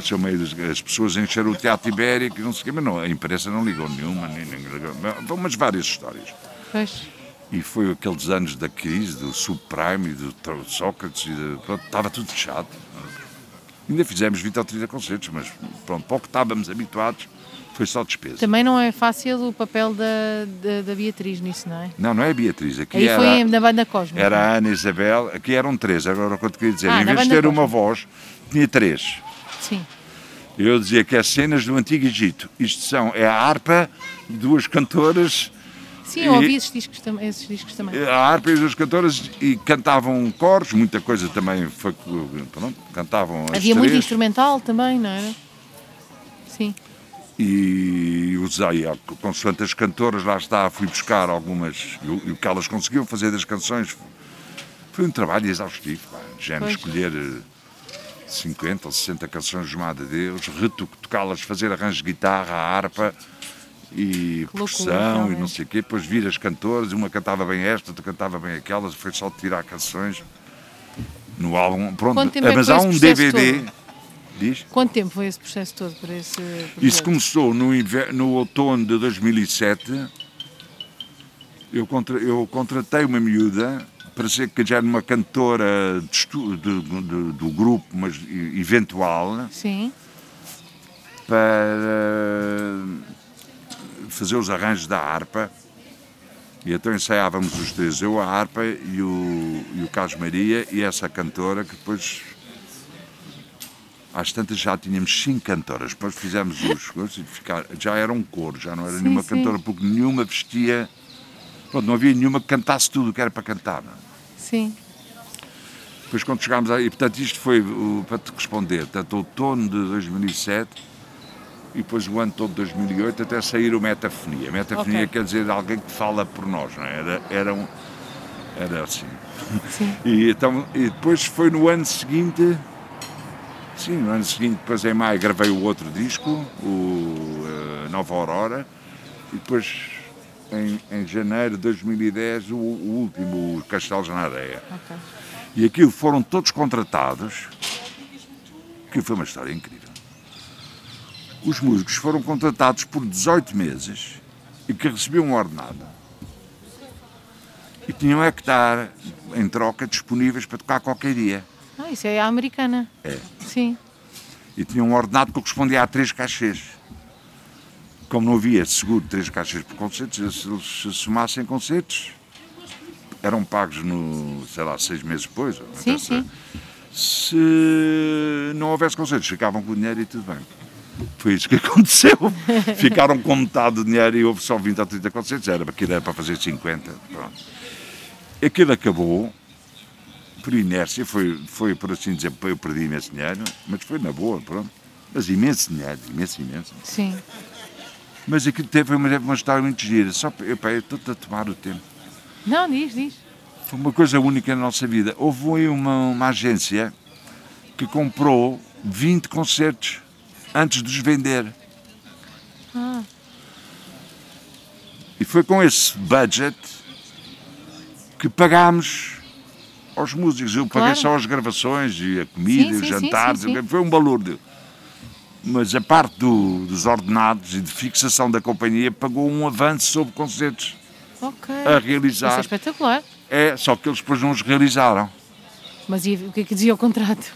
Speaker 2: sei o quê, não. Pareceu meio das, as pessoas encheram o Teatro Ibérico, não sei o quê, mas não, a imprensa não ligou nenhuma, nem, nem ligou, mas várias histórias.
Speaker 1: Pois.
Speaker 2: E foi aqueles anos da crise, do subprime, e do Sócrates, e de, pronto, estava tudo fechado. Ainda fizemos 20 ou 30 concertos, mas pronto, para o que estávamos habituados, foi só despesa.
Speaker 1: Também não é fácil o papel da, da, da Beatriz nisso, não é?
Speaker 2: Não, não é Beatriz, aqui
Speaker 1: Aí
Speaker 2: era,
Speaker 1: foi na banda Cosmo.
Speaker 2: era a Ana Isabel, aqui eram três, agora o que eu te queria dizer,
Speaker 1: Ah,
Speaker 2: em vez de ter uma voz, tinha três.
Speaker 1: Sim.
Speaker 2: Eu dizia que é cenas do Antigo Egito. Isto são, é a harpa, duas cantoras,
Speaker 1: Sim, eu ouvi esses discos, esses discos também.
Speaker 2: a harpa e as duas cantoras, e cantavam coros, muita coisa também foi, pronto, cantavam
Speaker 1: Havia muito instrumental também, não era? Sim.
Speaker 2: e usei, consoante as cantoras, lá está, fui buscar algumas, e o que elas conseguiam fazer das canções foi um trabalho exaustivo, pá, de género, escolher eh, 50 ou 60 canções de Amada Deus, retocá-las, fazer arranjos de guitarra, harpa e percussão e não sei o quê, depois vir as cantoras, uma cantava bem esta, outra cantava bem aquelas, foi só tirar canções no álbum, pronto,
Speaker 1: é
Speaker 2: mas há um DVD,
Speaker 1: todo?
Speaker 2: diz?
Speaker 1: Quanto tempo foi esse processo todo para esse projeto?
Speaker 2: Isso começou no, inver- no outono de 2007. Eu, contra- eu contratei uma miúda parecia que já era uma cantora de de- de- do grupo, mas eventual,
Speaker 1: Sim.
Speaker 2: para fazer os arranjos da harpa. E então ensaiávamos os três, eu, a harpa e o, e o Carlos Maria e essa cantora que depois às tantas já tínhamos cinco cantoras, depois fizemos os coisas e ficar, já era um coro, já não era
Speaker 1: Sim,
Speaker 2: nenhuma
Speaker 1: sim.
Speaker 2: cantora, porque nenhuma vestia, pronto, não havia nenhuma que cantasse tudo o que era para cantar. não é?
Speaker 1: Sim.
Speaker 2: Depois quando chegámos aí, portanto isto foi o- para te responder, portanto outono de 2007 e depois o ano todo de 2008 até sair o Metafonia. Metafonia
Speaker 1: Ok.
Speaker 2: quer dizer alguém que fala por nós, não é? Era, era, um, era assim.
Speaker 1: Sim. *laughs*
Speaker 2: E, então, e depois foi no ano seguinte, sim, no ano seguinte, depois em maio gravei o outro disco, o eh, Nova Aurora, e depois em, em janeiro de 2010 o, o último, o Castelos na Areia.
Speaker 1: Ok.
Speaker 2: E aquilo foram todos contratados, que foi uma história incrível. Os músicos foram contratados por 18 meses e que recebiam um ordenado. E tinham é que estar, em troca, disponíveis para tocar qualquer dia.
Speaker 1: Ah, isso é a americana.
Speaker 2: É.
Speaker 1: Sim.
Speaker 2: E tinham um ordenado que correspondia a três cachês. Como não havia seguro três cachês por concertos, se eles se somassem concertos, eram pagos no, sei lá, seis meses depois.
Speaker 1: Sim, sim.
Speaker 2: Se não houvesse concertos, ficavam com o dinheiro e tudo bem. Foi isso que *laughs* aconteceu. Ficaram com metade do dinheiro e houve só 20 ou 30 concertos. Era, aquilo era para fazer 50. Pronto. Aquilo acabou, por inércia, foi, foi por assim dizer, eu perdi imenso dinheiro, mas foi na boa, pronto. Mas imenso dinheiro, imenso, imenso.
Speaker 1: Sim.
Speaker 2: Mas aquilo teve uma, uma história muito gira. Só, epá, eu estou-te a tomar o tempo.
Speaker 1: Não, diz, diz.
Speaker 2: Foi uma coisa única na nossa vida. Houve uma, uma agência que comprou 20 concertos antes de os vender.
Speaker 1: Ah.
Speaker 2: E foi com esse budget que pagámos aos músicos. Eu paguei
Speaker 1: Claro.
Speaker 2: só as gravações e a comida
Speaker 1: Sim,
Speaker 2: e os jantares.
Speaker 1: sim, sim.
Speaker 2: Foi um balúrdio. Mas a parte do- dos ordenados e de fixação da companhia pagou um avanço sobre concertos
Speaker 1: Ok.
Speaker 2: a
Speaker 1: Isso é
Speaker 2: realizar.
Speaker 1: espetacular.
Speaker 2: É, só que eles depois não os realizaram.
Speaker 1: Mas e o que é que dizia o contrato?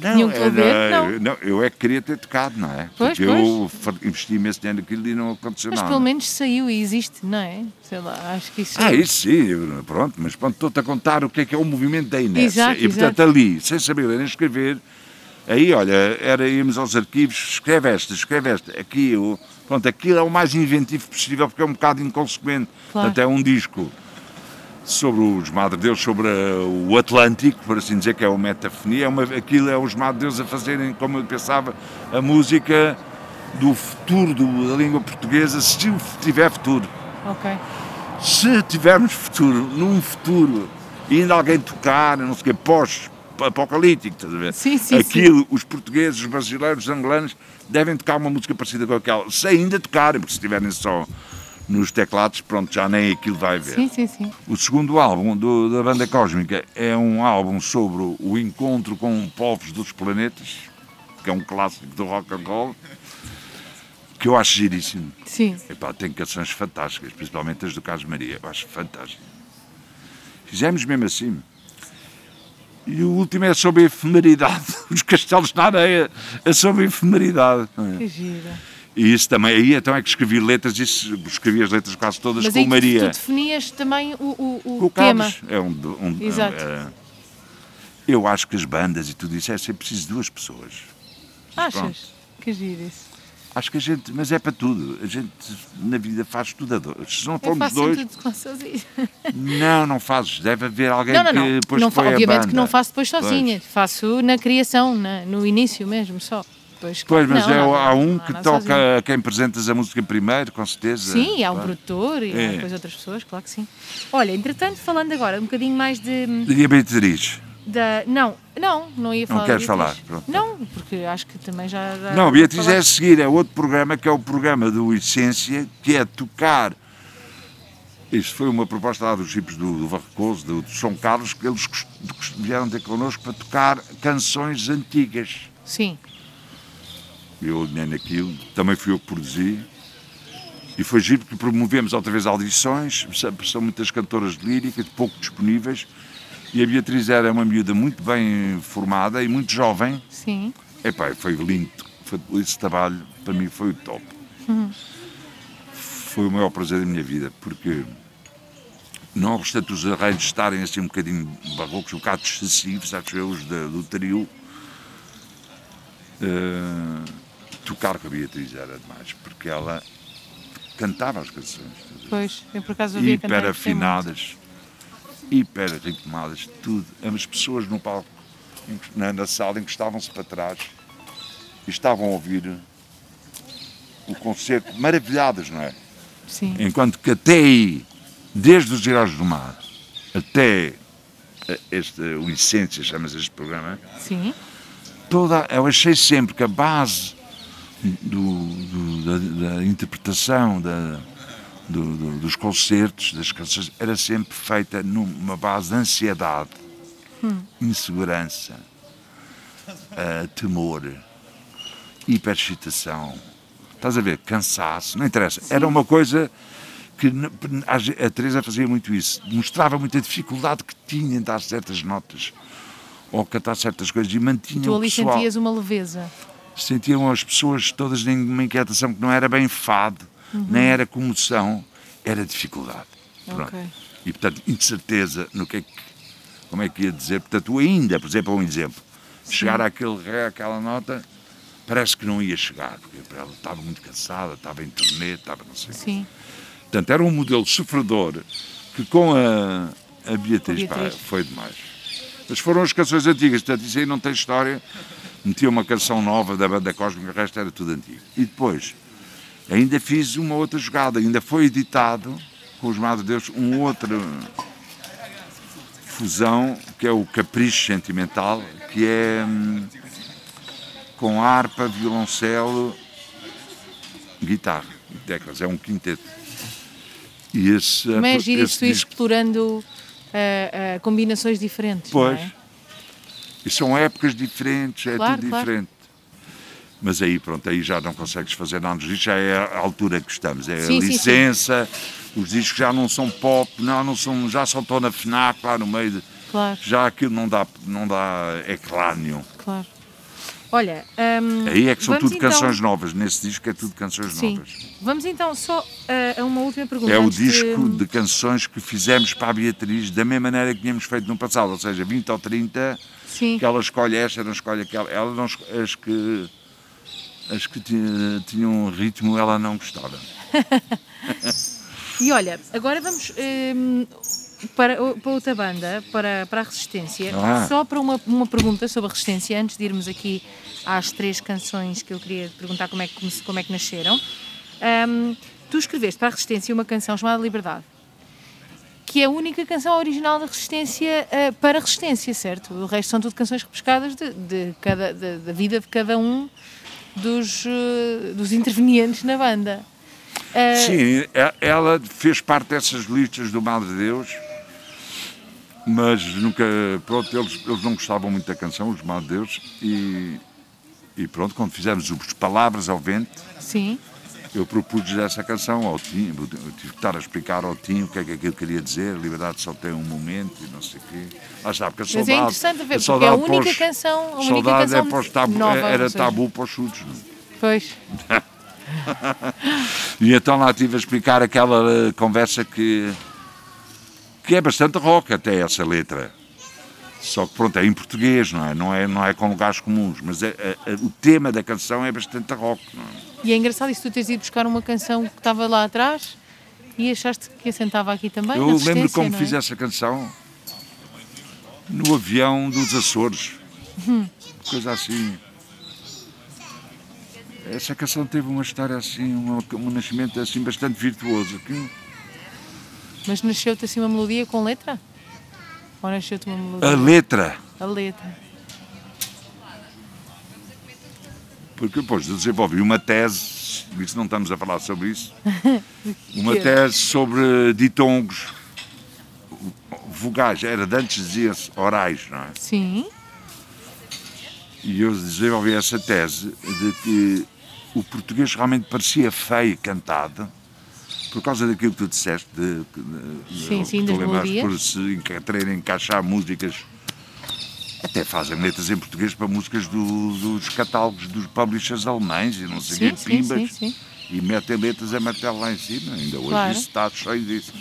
Speaker 1: Que
Speaker 2: é,
Speaker 1: ouvir? Não.
Speaker 2: não, eu é que queria ter tocado, não é?
Speaker 1: Pois,
Speaker 2: Porque eu investi imenso dinheiro naquilo e não aconteceu
Speaker 1: Mas
Speaker 2: nada.
Speaker 1: pelo menos saiu e existe, não é? Sei lá, acho que isso.
Speaker 2: Ah, isso sim, pronto, mas pronto, estou-te a contar o que é que é o movimento da inércia.
Speaker 1: Exato,
Speaker 2: e portanto
Speaker 1: exato.
Speaker 2: ali, sem saber ler nem escrever, aí olha, era irmos aos arquivos, escreve esta, escreve esta, aqui, o, pronto, aquilo é o mais inventivo possível porque é um bocado inconsequente.
Speaker 1: Claro.
Speaker 2: Portanto, é um disco sobre os Madre Deus, sobre a- o Atlântico, por assim dizer, que é o Metafonia, é uma, aquilo é os Madre Deus a fazerem, como eu pensava, a música do futuro do- da língua portuguesa, se tiver futuro
Speaker 1: Ok.
Speaker 2: se tivermos futuro, num futuro, e ainda alguém tocar, não sei o quê, pós-apocalíptico, estás a ver?
Speaker 1: Sim, sim,
Speaker 2: Aquilo, os portugueses, os brasileiros, os angolanos, devem tocar uma música parecida com aquela, se ainda tocarem, porque se estiverem só nos teclados, pronto, já nem aquilo vai haver.
Speaker 1: Sim, sim, sim.
Speaker 2: O segundo álbum do- da banda cósmica é um álbum sobre o encontro com povos dos planetas, que é um clássico do rock and roll, que eu acho giríssimo.
Speaker 1: Sim.
Speaker 2: Epá, tem canções fantásticas, principalmente as do Carlos Maria, eu acho fantástico. Fizemos mesmo assim. E o último é sobre a efemeridade. *laughs* Os castelos na areia é sobre a efemeridade. é?
Speaker 1: Que gira.
Speaker 2: E isso também, aí então é que escrevi letras, isso, escrevi as letras quase todas
Speaker 1: Mas
Speaker 2: com
Speaker 1: aí
Speaker 2: Maria.
Speaker 1: tu definias também o, o, o
Speaker 2: Com o
Speaker 1: tema.
Speaker 2: Carlos. É um, um,
Speaker 1: Exato.
Speaker 2: é- eu acho que as bandas e tudo isso é sempre preciso de duas pessoas.
Speaker 1: Achas? Que giro isso.
Speaker 2: Acho que a gente, mas é para tudo. A gente na vida faz tudo a dois. Se não formos dois,
Speaker 1: tudo com.
Speaker 2: Não, não fazes. Deve haver alguém
Speaker 1: Não, não,
Speaker 2: que
Speaker 1: não.
Speaker 2: depois
Speaker 1: não
Speaker 2: a
Speaker 1: obviamente que não faço depois
Speaker 2: Pois.
Speaker 1: sozinha. Faço na criação, na- no início mesmo só.
Speaker 2: Pois,
Speaker 1: claro,
Speaker 2: mas
Speaker 1: não,
Speaker 2: é,
Speaker 1: não,
Speaker 2: há um que toca a quem apresentas a música primeiro, com certeza.
Speaker 1: Sim, há um
Speaker 2: Claro.
Speaker 1: produtor e
Speaker 2: É.
Speaker 1: depois outras pessoas, claro que sim. Olha, entretanto, falando agora um bocadinho mais de.
Speaker 2: E a Beatriz?
Speaker 1: Da, não, não, não ia falar. da
Speaker 2: queres falar? Pronto.
Speaker 1: Não, porque acho que também já. já
Speaker 2: Não, Beatriz é a seguir, é outro programa que é o programa do Essência, que é tocar. Isto foi uma proposta lá dos tipos do, do Varcoso, do, do São Carlos, que eles vieram ter connosco para tocar canções antigas.
Speaker 1: Sim,
Speaker 2: Eu olhei naquilo, também fui eu que produzi. E foi giro porque promovemos outra vez audições, são muitas cantoras líricas, pouco disponíveis, e a Beatriz era uma miúda muito bem formada e muito jovem.
Speaker 1: Sim.
Speaker 2: Epá, foi lindo. Foi, esse trabalho, para mim, foi o top.
Speaker 1: Uhum.
Speaker 2: Foi o maior prazer da minha vida, porque não obstante os arranjos estarem assim um bocadinho barrocos, um bocado excessivos, acho eu, os da- do trio, eh, tocar com a Beatriz era demais, porque ela cantava as canções,
Speaker 1: Pois, eu por acaso ouvia
Speaker 2: hiper afinadas, hiper ritmadas, tudo. As pessoas no palco, na, na sala, encostavam-se para trás e estavam a ouvir o concerto, maravilhadas, não é?
Speaker 1: Sim.
Speaker 2: Enquanto que até aí, desde os Girais do Mar até eh, este, o Essência, chama-se este programa,
Speaker 1: Sim.
Speaker 2: toda, eu achei sempre que a base do, do- da, da interpretação da- do- do- dos concertos, das canções, era sempre feita numa base de ansiedade, insegurança, eh, temor, hiperexcitação. Estás a ver? Cansaço, não interessa. Era uma coisa que a Teresa fazia muito isso, mostrava muita dificuldade que tinha em dar certas notas ou cantar certas coisas e mantinha
Speaker 1: Tu
Speaker 2: o
Speaker 1: ali
Speaker 2: pessoal
Speaker 1: sentias uma leveza.
Speaker 2: sentiam as pessoas todas numa inquietação que não era bem fado, nem era comoção, era dificuldade. Pronto.
Speaker 1: Ok.
Speaker 2: E portanto, incerteza no que é que, como é que ia dizer. Portanto, ainda, por exemplo, um exemplo, chegar àquele ré, àquela nota, parece que não ia chegar, porque ela estava muito cansada, estava em turnê, estava não sei o.
Speaker 1: Sim.
Speaker 2: Portanto, era um modelo sofredor que com a, a Beatriz,
Speaker 1: a
Speaker 2: pá,
Speaker 1: Beatriz.
Speaker 2: foi demais. Mas foram as canções antigas, portanto, isso aí não tem história. Metia uma canção nova da banda Cósmica, o resto era tudo antigo. E depois, ainda fiz uma outra jogada, ainda foi editado, com os Madre Deus, um outro fusão, que é o Capricho Sentimental, que é hum, com harpa, violoncelo, guitarra e teclas, é um quinteto. E esse,
Speaker 1: Também é giro isso,
Speaker 2: disco-
Speaker 1: explorando ah, ah, combinações diferentes. não
Speaker 2: Pois.
Speaker 1: é?
Speaker 2: E são épocas diferentes, é
Speaker 1: Claro,
Speaker 2: tudo
Speaker 1: claro.
Speaker 2: diferente. Mas aí, pronto, aí já não consegues fazer nada. Isto já é a altura que estamos. É
Speaker 1: Sim,
Speaker 2: a
Speaker 1: sim,
Speaker 2: licença, os discos já não são pop, não, não são, já só estão na FNAC lá no meio. De,
Speaker 1: Claro,
Speaker 2: já aquilo não dá, não dá, é crânio.
Speaker 1: claro. Olha, hum,
Speaker 2: Aí é que são tudo
Speaker 1: então-
Speaker 2: canções novas. Nesse disco é tudo canções
Speaker 1: Sim.
Speaker 2: novas.
Speaker 1: Vamos então só ah, a uma última pergunta.
Speaker 2: É o disco de canções que fizemos para a Beatriz da mesma maneira que tínhamos feito no passado, ou seja, 20 ou 30
Speaker 1: Sim,
Speaker 2: que ela escolhe esta, não escolhe aquela. Ela não as que as que ti- tinham ritmo ela não gostava. *laughs*
Speaker 1: e olha, agora vamos hum, para, para outra banda, para, para a Resistência.
Speaker 2: Ah.
Speaker 1: Só para uma, uma pergunta sobre a Resistência, antes de irmos aqui às três canções que eu queria perguntar como é que, como é que nasceram. Hum, tu escreveste para a Resistência uma canção chamada Liberdade. Que é a única canção original da Resistência ah, para a Resistência, certo? O resto são tudo canções repescadas de, de cada, da vida de cada um dos, eh, dos intervenientes na banda. Ah,
Speaker 2: Sim, e- ela fez parte dessas listas do Mal de Deus, mas nunca. Pronto, eles, eles não gostavam muito da canção, os Mal de Deus, e, e pronto, quando fizemos os Palavras ao Vento,
Speaker 1: Sim,
Speaker 2: eu propus essa canção ao Tim, eu tive que estar a explicar ao Tim o que é que aquilo queria dizer, a liberdade só tem um momento e não sei o quê. Lá está, porque a
Speaker 1: Mas
Speaker 2: saudade.
Speaker 1: é interessante ver, porque é a
Speaker 2: saudade
Speaker 1: única
Speaker 2: os-
Speaker 1: canção, a única
Speaker 2: saudade
Speaker 1: canção
Speaker 2: é os tabu,
Speaker 1: nova,
Speaker 2: era tabu para os surdos. não é?
Speaker 1: Pois, *laughs*
Speaker 2: E então lá estive a explicar aquela eh, conversa que, que é bastante rock até essa letra. Só que pronto, é em português, não é? Não é, não é com lugares comuns, mas é- é- é- o tema da canção é bastante rock. Não é?
Speaker 1: E é engraçado isso tu teres ido buscar uma canção que estava lá atrás e achaste que assentava aqui também,
Speaker 2: Eu lembro como
Speaker 1: é?
Speaker 2: fiz essa canção no avião dos Açores.
Speaker 1: Hum.
Speaker 2: Coisa assim. Essa canção teve uma história assim, uma- um nascimento assim bastante virtuoso. que-
Speaker 1: Mas nasceu-te assim uma melodia com letra? Ou nasceu-te uma melodia?
Speaker 2: A letra.
Speaker 1: A letra.
Speaker 2: Porque depois eu desenvolvi uma tese, isso não estamos a falar sobre isso, *laughs* uma tese sobre ditongos vogais, era de antes dizia-se orais, não é?
Speaker 1: Sim,
Speaker 2: E eu desenvolvi essa tese de que o português realmente parecia feio cantado, por causa daquilo que tu disseste, de, de,
Speaker 1: Sim, sim, melodias.
Speaker 2: por se quererem encaixar músicas, até fazem letras em português para músicas do- dos catálogos dos publishers alemães e não sei o
Speaker 1: Sim,
Speaker 2: quê,
Speaker 1: sim,
Speaker 2: pimbas,
Speaker 1: sim, sim.
Speaker 2: e metem letras a martelo lá em cima, ainda hoje
Speaker 1: Claro.
Speaker 2: isso está cheio disso.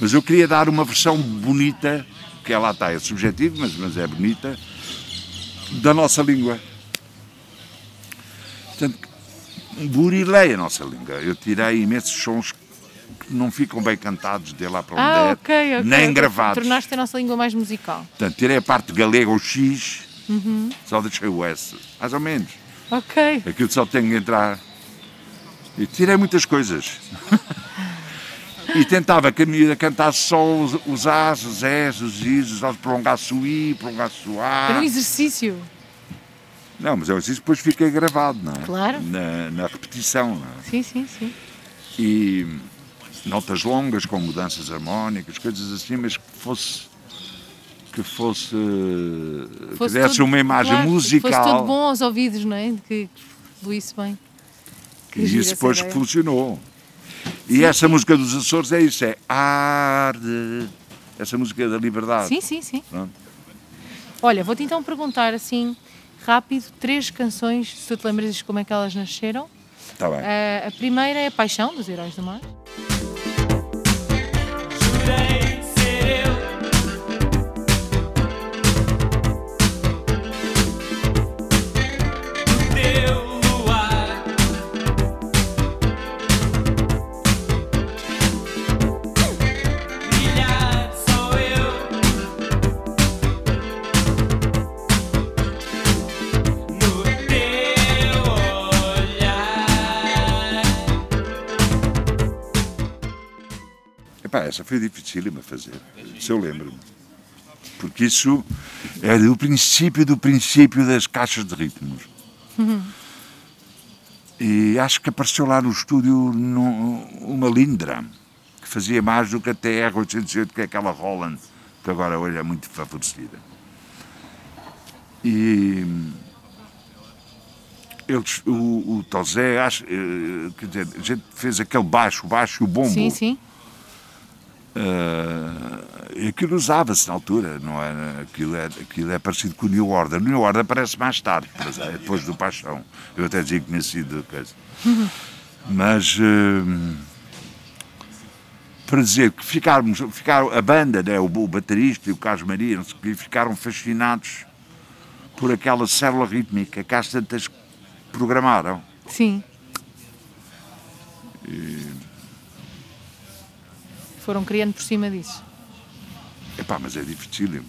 Speaker 2: Mas eu queria dar uma versão bonita, que ela está, é subjetivo, mas, mas é bonita, da nossa língua. Portanto, burilei a nossa língua. Eu tirei imensos sons não ficam bem cantados de lá para onde
Speaker 1: Ah,
Speaker 2: é,
Speaker 1: ok, ok.
Speaker 2: nem
Speaker 1: ok.
Speaker 2: gravados.
Speaker 1: Tornaste a nossa língua mais musical.
Speaker 2: Portanto, tirei a parte galega ou X,
Speaker 1: Uhum.
Speaker 2: só deixei o S, mais ou menos.
Speaker 1: Ok.
Speaker 2: Aquilo só tem que entrar. E tirei muitas coisas. *laughs* e tentava que a miúda cantasse só os, os As, os Es, os Is, os As, prolongasse o I, prolongasse o A.
Speaker 1: Era um exercício.
Speaker 2: Não, mas eu isso depois fica gravado, não é?
Speaker 1: Claro.
Speaker 2: Na, na repetição, não é?
Speaker 1: Sim, sim, sim.
Speaker 2: E notas longas com mudanças harmónicas, coisas assim, mas que fosse que fosse, que
Speaker 1: Fosse
Speaker 2: desse
Speaker 1: tudo-
Speaker 2: uma imagem
Speaker 1: claro,
Speaker 2: musical
Speaker 1: Fosse tudo bom aos ouvidos, não é? Que fluísse bem.
Speaker 2: que
Speaker 1: Que
Speaker 2: isso depois
Speaker 1: ideia.
Speaker 2: funcionou. E essa música dos Açores é isso, é arde, essa música da liberdade.
Speaker 1: Sim, sim, sim.
Speaker 2: Pronto.
Speaker 1: Olha, vou-te então perguntar assim, rápido, três canções, se tu te lembras como é que elas nasceram.
Speaker 2: Está bem.
Speaker 1: Ah, a primeira é Paixão, dos Heróis do Mar.
Speaker 2: Essa foi dificílima fazer, isso eu lembro-me. Porque isso é do princípio do princípio das caixas de ritmos. E acho que apareceu lá no estúdio num- uma Lindra, que fazia mais do que a TR-808, que é aquela Holland, que agora hoje é muito favorecida. E eles, o, o Tozé, acho, eh, quer dizer, a gente fez aquele baixo, o baixo e o bombo.
Speaker 1: Sim, sim.
Speaker 2: E aquilo usava-se na altura, não era? Aquilo é, aquilo é parecido com o New Order. O New Order aparece mais tarde, é depois do Paixão. Eu até dizia que tinha sido coisa. Mas hum, para dizer que ficarmos, ficaram, a banda, né, o, o baterista e o Carlos Maria, quê, ficaram fascinados por aquela célula rítmica que às tantas programaram.
Speaker 1: Sim. Foram criando por cima disso.
Speaker 2: Epá, mas é dificílimo.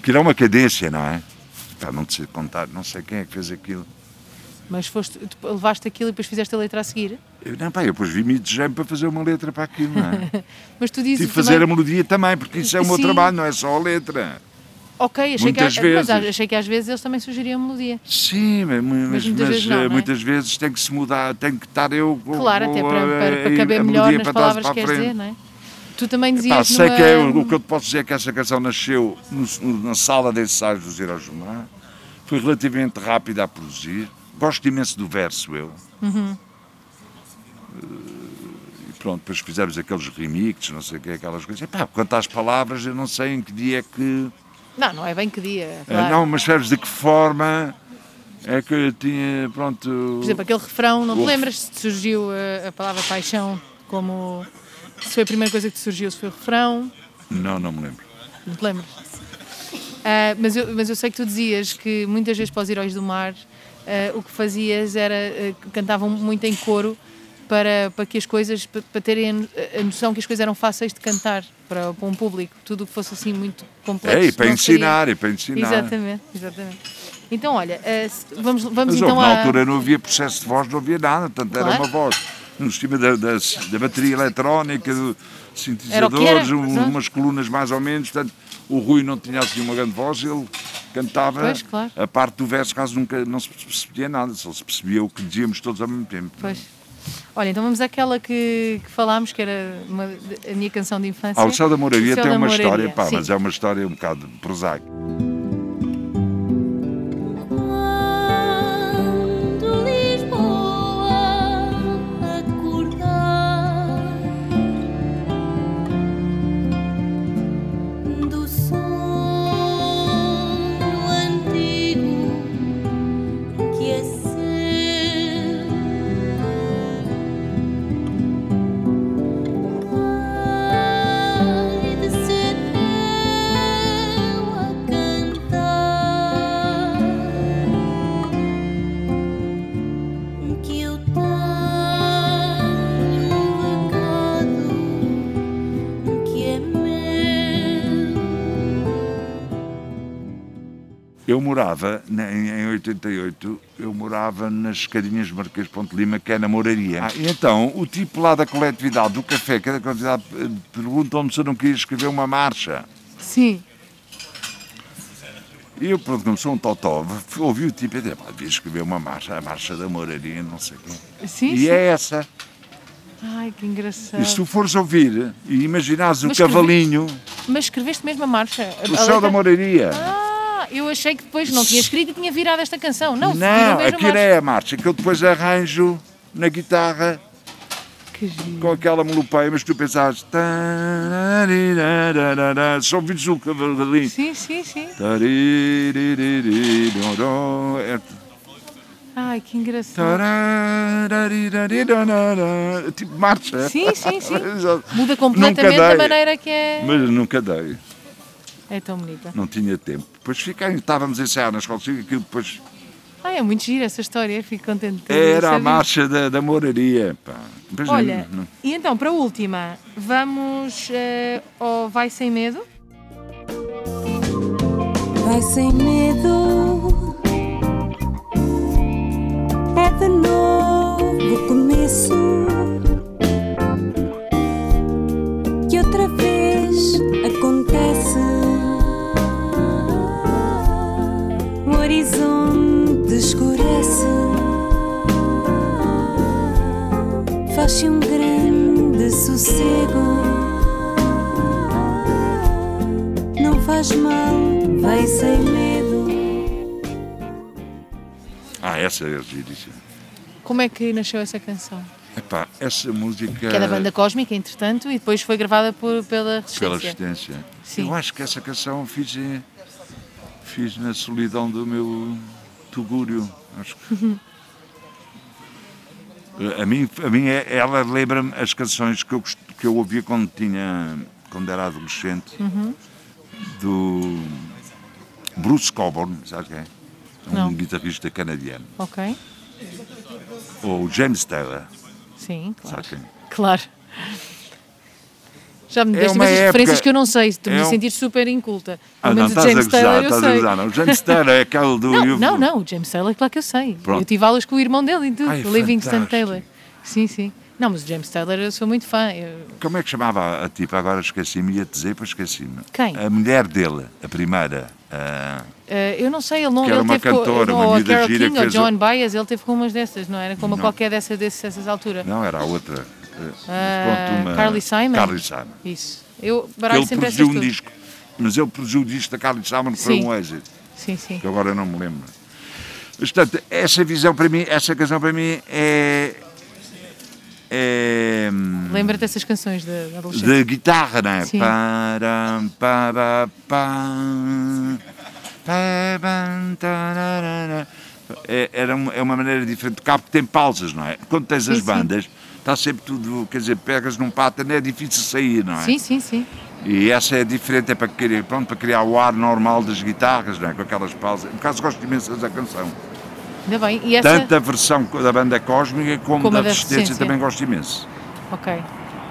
Speaker 2: Aquilo é uma cadência, não é? Pá, não te sei contar, não sei quem é que fez aquilo.
Speaker 1: Mas foste, tu levaste aquilo e depois fizeste a letra a seguir.
Speaker 2: Eu, não, pá, eu depois vi-me de para fazer uma letra para aquilo, não é? *laughs*
Speaker 1: Mas tu dizes
Speaker 2: Tive que fazer a
Speaker 1: também...
Speaker 2: melodia também, porque isso é o meu
Speaker 1: Sim.
Speaker 2: trabalho, não é só a letra.
Speaker 1: Ok, achei
Speaker 2: muitas
Speaker 1: que, mas
Speaker 2: vezes.
Speaker 1: achei que às vezes eles também sugeriam melodia.
Speaker 2: Sim, mas, mas,
Speaker 1: muitas vezes não,
Speaker 2: eh,
Speaker 1: é?
Speaker 2: muitas vezes tem que se mudar, tem que estar eu.
Speaker 1: Claro, até para, para, para
Speaker 2: a-
Speaker 1: caber melhor nas
Speaker 2: para
Speaker 1: palavras
Speaker 2: para
Speaker 1: que queres dizer, não é? Tu também dizias
Speaker 2: sei
Speaker 1: numa...
Speaker 2: que é, o que eu te posso dizer é que essa canção nasceu no- na sala de ensaios do Mar. Foi relativamente rápida a produzir. Gosto imenso do verso, eu.
Speaker 1: Uhum.
Speaker 2: Eh, E pronto, depois fizemos aqueles remixes, não sei o que, aquelas coisas. Quanto às palavras, eu não sei em que dia é que.
Speaker 1: Não, não é bem que dia.
Speaker 2: Eh,
Speaker 1: claro.
Speaker 2: Não, mas sabes de que forma é que eu tinha, pronto.
Speaker 1: Por exemplo, aquele refrão, não te lembras se surgiu a, a palavra paixão como... Se foi a primeira coisa que te surgiu, se foi o refrão,
Speaker 2: Não, não me lembro.
Speaker 1: não te lembras? Ah, mas, eu, mas eu sei que tu dizias que muitas vezes para os Heróis do Mar ah, o que fazias era, ah, cantavam muito em coro para, para que as coisas, para, para terem a no- a noção que as coisas eram fáceis de cantar para, para um público, tudo o que fosse assim muito complexo.
Speaker 2: É, e para
Speaker 1: não seria-
Speaker 2: ensinar, e para ensinar.
Speaker 1: Exatamente, exatamente. Então, olha, se- vamos, vamos
Speaker 2: Mas
Speaker 1: então
Speaker 2: na
Speaker 1: a...
Speaker 2: altura não havia processo de voz, não havia nada, portanto era
Speaker 1: Claro.
Speaker 2: uma voz no cima da, da, da bateria eletrónica, do
Speaker 1: Era era,
Speaker 2: sintetizadores,
Speaker 1: exato.
Speaker 2: umas colunas mais ou menos, portanto o Rui não tinha assim uma grande voz, ele cantava
Speaker 1: Pois, claro.
Speaker 2: a parte do verso, caso nunca não se percebia nada, só se percebia o que dizíamos todos ao mesmo tempo.
Speaker 1: Pois. Olha, então vamos àquela que, que falámos, que era uma- a minha canção de infância.
Speaker 2: Céu da Moraria tem uma
Speaker 1: Moraria,
Speaker 2: história, pá,
Speaker 1: sim.
Speaker 2: mas é uma história um bocado prosaica. Morava, em, em 88, eu morava nas escadinhas de Marquês Ponte Lima, que é na Moraria. Ah, então, o tipo lá da coletividade, do café, que é da coletividade, eh, perguntou-me se eu não queria escrever uma marcha.
Speaker 1: Sim.
Speaker 2: E eu, pronto, como sou um totó, ouvi o tipo e disse, pá, devia escrever uma marcha, a marcha da Moraria, não sei o quê.
Speaker 1: Sim,
Speaker 2: E
Speaker 1: sim.
Speaker 2: é essa.
Speaker 1: Ai, que engraçado.
Speaker 2: E se tu fores ouvir e imaginares o
Speaker 1: Mas
Speaker 2: cavalinho,
Speaker 1: Mas escreveste mesmo a marcha? A-
Speaker 2: o
Speaker 1: a
Speaker 2: céu
Speaker 1: letra?
Speaker 2: da Moraria.
Speaker 1: Ah, eu achei que depois não tinha escrito e tinha virado esta canção. Não,
Speaker 2: Não, aquilo é a marcha que eu depois arranjo na guitarra
Speaker 1: Que giro.
Speaker 2: com aquela melopeia, mas tu tarirararara, Só ouvides o cavalinho.
Speaker 1: Sim, sim, sim.
Speaker 2: É
Speaker 1: Ai, que engraçado.
Speaker 2: Tipo marcha.
Speaker 1: Sim, sim, sim. *laughs* Muda completamente a maneira que é.
Speaker 2: Mas nunca dei,
Speaker 1: É tão bonita.
Speaker 2: não tinha tempo. Depois fiquei, estávamos a ensaiar na escola, aquilo depois
Speaker 1: Ai, é muito gira essa história, fico contente de ter
Speaker 2: era a
Speaker 1: sabido.
Speaker 2: marcha da, da moraria. Pá. Depois
Speaker 1: Olha,
Speaker 2: não- não-
Speaker 1: e então, para a última, vamos eh, ao Vai Sem Medo?
Speaker 3: Vai sem medo, é de novo começo. E outra vez acontece. Horizonte escurece. Faz-se um grande sossego. Não faz mal, vai sem medo.
Speaker 2: Ah, essa é giríssima.
Speaker 1: Como é que nasceu essa canção?
Speaker 2: Epá, essa música.
Speaker 1: Que é da banda Cósmica, entretanto, e depois foi gravada por, pela Resistência.
Speaker 2: Pela resistência.
Speaker 1: Sim.
Speaker 2: Eu acho que essa canção fiz, eh, fiz na solidão do meu tugúrio. Acho que. Eh, A mim, a mim é- ela lembra-me as canções que eu, que eu ouvia quando tinha quando era adolescente
Speaker 1: Uhum.
Speaker 2: do Bruce Coburn, sabes quem é? Um
Speaker 1: Não.
Speaker 2: guitarrista canadiano.
Speaker 1: Ok?
Speaker 2: Ou James Taylor,
Speaker 1: Sim, claro.
Speaker 2: sabe quem?
Speaker 1: Claro. Já me
Speaker 2: É
Speaker 1: deste
Speaker 2: uma
Speaker 1: umas
Speaker 2: época-
Speaker 1: referências que eu não sei, estou me
Speaker 2: é
Speaker 1: a
Speaker 2: um-
Speaker 1: sentir super inculta.
Speaker 2: Ah,
Speaker 1: Pelo
Speaker 2: não,
Speaker 1: menos o
Speaker 2: a
Speaker 1: James
Speaker 2: gozar,
Speaker 1: Taylor eu
Speaker 2: a
Speaker 1: sei.
Speaker 2: Não. O James *laughs* Taylor é aquele do.
Speaker 1: Não, não, não, o James Taylor, claro que eu sei.
Speaker 2: Pronto.
Speaker 1: Eu tive aulas com o irmão dele e tudo,
Speaker 2: Ai,
Speaker 1: o Livingston. Taylor. Sim, sim. Não, mas o James Taylor eu sou muito fã. Eu-
Speaker 2: Como é que chamava a, a tipa? Agora esqueci-me, ia dizer, depois esqueci-me.
Speaker 1: Quem?
Speaker 2: A mulher dele, a primeira. a-
Speaker 1: eh, eu não sei, ele não
Speaker 2: Que era
Speaker 1: ele
Speaker 2: uma
Speaker 1: teve
Speaker 2: cantora,
Speaker 1: com,
Speaker 2: uma
Speaker 1: a Carol King ou John Baez, ele teve com umas dessas, não era? Como
Speaker 2: Não.
Speaker 1: qualquer dessa, dessas, dessas alturas.
Speaker 2: Não, era a outra.
Speaker 1: Ah,
Speaker 2: pronto, uma-
Speaker 1: Carly Simon?
Speaker 2: Carly Simon.
Speaker 1: Isso. Eu
Speaker 2: Ele produziu um disco, mas ele produziu o disco da Carly Simon que foi
Speaker 1: Sim.
Speaker 2: um êxito,
Speaker 1: Sim, sim.
Speaker 2: que agora não me lembro. Mas, portanto, essa visão para mim, essa canção para mim é. é
Speaker 1: Lembra-te dessas canções da da adolescência?
Speaker 2: de guitarra, não é?
Speaker 1: Sim.
Speaker 2: Para, param, tararara. É, era uma, é uma maneira diferente de tocar porque tem pausas, não é? Quando tens
Speaker 1: Sim,
Speaker 2: as
Speaker 1: sim.
Speaker 2: bandas, está sempre tudo, quer dizer, pegas num pattern, é difícil sair, não é?
Speaker 1: Sim, sim, sim.
Speaker 2: E essa é diferente, é para criar, pronto, para criar o ar normal das guitarras, não é? Com aquelas pausas. Por acaso gosto imenso dessa canção.
Speaker 1: Ainda bem. E essa.
Speaker 2: Tanto a versão da banda Cósmica como,
Speaker 1: Como
Speaker 2: da
Speaker 1: da
Speaker 2: Resistência, também gosto imenso.
Speaker 1: Ok.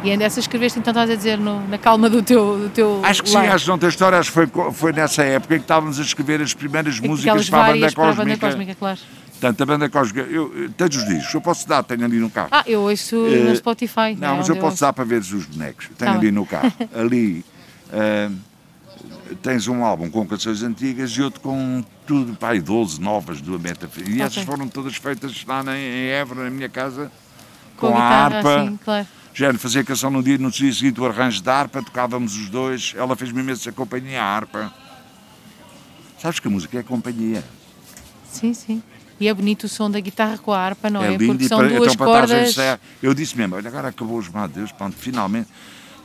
Speaker 1: E ainda essa escreveste, então estás a dizer no- na calma do teu. Do teu
Speaker 2: Acho que sim,
Speaker 1: lar.
Speaker 2: acho que não tem história, acho que foi, foi nessa época em que estávamos a escrever as primeiras músicas para a
Speaker 1: para a
Speaker 2: Cósmica.
Speaker 1: banda cósmica, claro.
Speaker 2: Portanto, a banda Cósmica, eu, eu tenho os discos, eu posso dar, tenho ali no carro.
Speaker 1: Ah, eu ouço
Speaker 2: Eh,
Speaker 1: no Spotify.
Speaker 2: não,
Speaker 1: é
Speaker 2: mas eu posso dar para ver os bonecos, tenho
Speaker 1: Tá
Speaker 2: ali no carro. *laughs* ali ah, tens um álbum com canções antigas e outro com tudo, e 12 novas do Meta. E essas
Speaker 1: Ok.
Speaker 2: foram todas feitas lá na- em Évora, na minha casa,
Speaker 1: Com,
Speaker 2: com,
Speaker 1: a guitarra,
Speaker 2: harpa.
Speaker 1: assim, claro.
Speaker 2: Já fazia canção no dia, no dia seguinte o arranjo de harpa, tocávamos os dois, ela fez-me imensa companhia à harpa. Sabes que a música é companhia.
Speaker 1: Sim, sim. E é bonito o som da guitarra com a harpa, não é?
Speaker 2: lindo
Speaker 1: Porque são
Speaker 2: para-
Speaker 1: duas
Speaker 2: então,
Speaker 1: cordas.
Speaker 2: ensaiar- Eu disse mesmo, olha, agora acabou os Meu Deus, pronto, finalmente.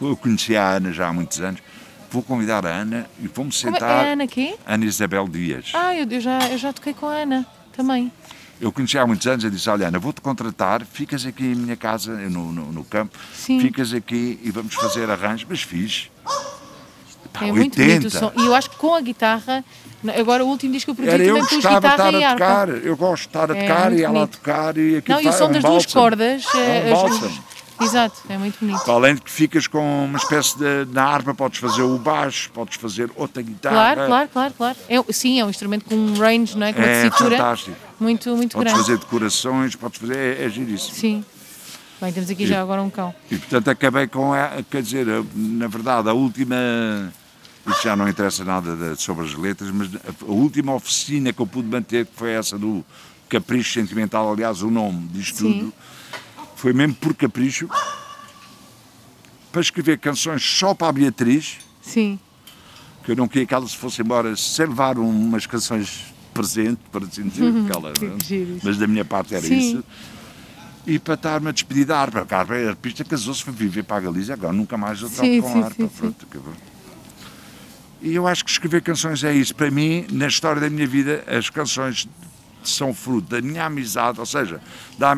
Speaker 2: Eu conheci a Ana já há muitos anos. Vou convidar a Ana e vamos
Speaker 1: Como é?
Speaker 2: sentar.
Speaker 1: É a Ana quê?
Speaker 2: Ana Isabel Dias.
Speaker 1: Ah, eu, eu já, eu já toquei com a Ana também.
Speaker 2: Eu conheci há muitos anos, eu disse, olha Ana, vou-te contratar, ficas aqui em minha casa, no, no, no campo,
Speaker 1: Sim.
Speaker 2: ficas aqui e vamos fazer arranjos, mas fiz. Pá,
Speaker 1: é muito
Speaker 2: 80.
Speaker 1: bonito o som. E eu acho que com a guitarra, agora o último disco que eu produzi
Speaker 2: Era
Speaker 1: também pus guitarra
Speaker 2: estar
Speaker 1: e
Speaker 2: a
Speaker 1: harpa.
Speaker 2: tocar, eu gosto de estar a
Speaker 1: É
Speaker 2: tocar e ela a tocar e aquilo
Speaker 1: Não, e o som
Speaker 2: um
Speaker 1: das duas cordas,
Speaker 2: É
Speaker 1: eh,
Speaker 2: um bálsamo.
Speaker 1: exato, é muito bonito.
Speaker 2: Além de que ficas com uma espécie de. Na harpa podes fazer o baixo, podes fazer outra guitarra.
Speaker 1: Claro, claro, claro, claro. É, sim, é um instrumento com um range, não é? Com uma
Speaker 2: É
Speaker 1: tessitura
Speaker 2: fantástico.
Speaker 1: muito, muito
Speaker 2: Podes
Speaker 1: grande.
Speaker 2: fazer decorações, podes fazer. É, é giríssimo.
Speaker 1: Sim. Bem, temos aqui já agora um cão.
Speaker 2: E portanto acabei com. a- Quer dizer, na verdade, a última. Isto já não interessa nada de- sobre as letras, mas a, última oficina que eu pude manter, que foi essa do Capricho Sentimental, aliás, o nome
Speaker 1: Sim.
Speaker 2: tudo, foi mesmo por capricho, para escrever canções só para a Beatriz,
Speaker 1: Sim,
Speaker 2: que eu não queria que ela se fosse embora sem levar umas canções presente, para assim dizer, porque ela- *laughs*
Speaker 1: isso.
Speaker 2: mas da minha parte era
Speaker 1: Sim.
Speaker 2: isso. E para estar-me a despedir da harpa, porque a harpa arpista casou-se, foi viver para a Galícia, agora nunca mais eu
Speaker 1: Sim,
Speaker 2: com
Speaker 1: sim,
Speaker 2: a harpa.
Speaker 1: sim, sim.
Speaker 2: pronto, acabou. E eu acho que escrever canções é isso. Para mim, na história da minha vida, as canções são fruto da minha amizade, ou seja, da,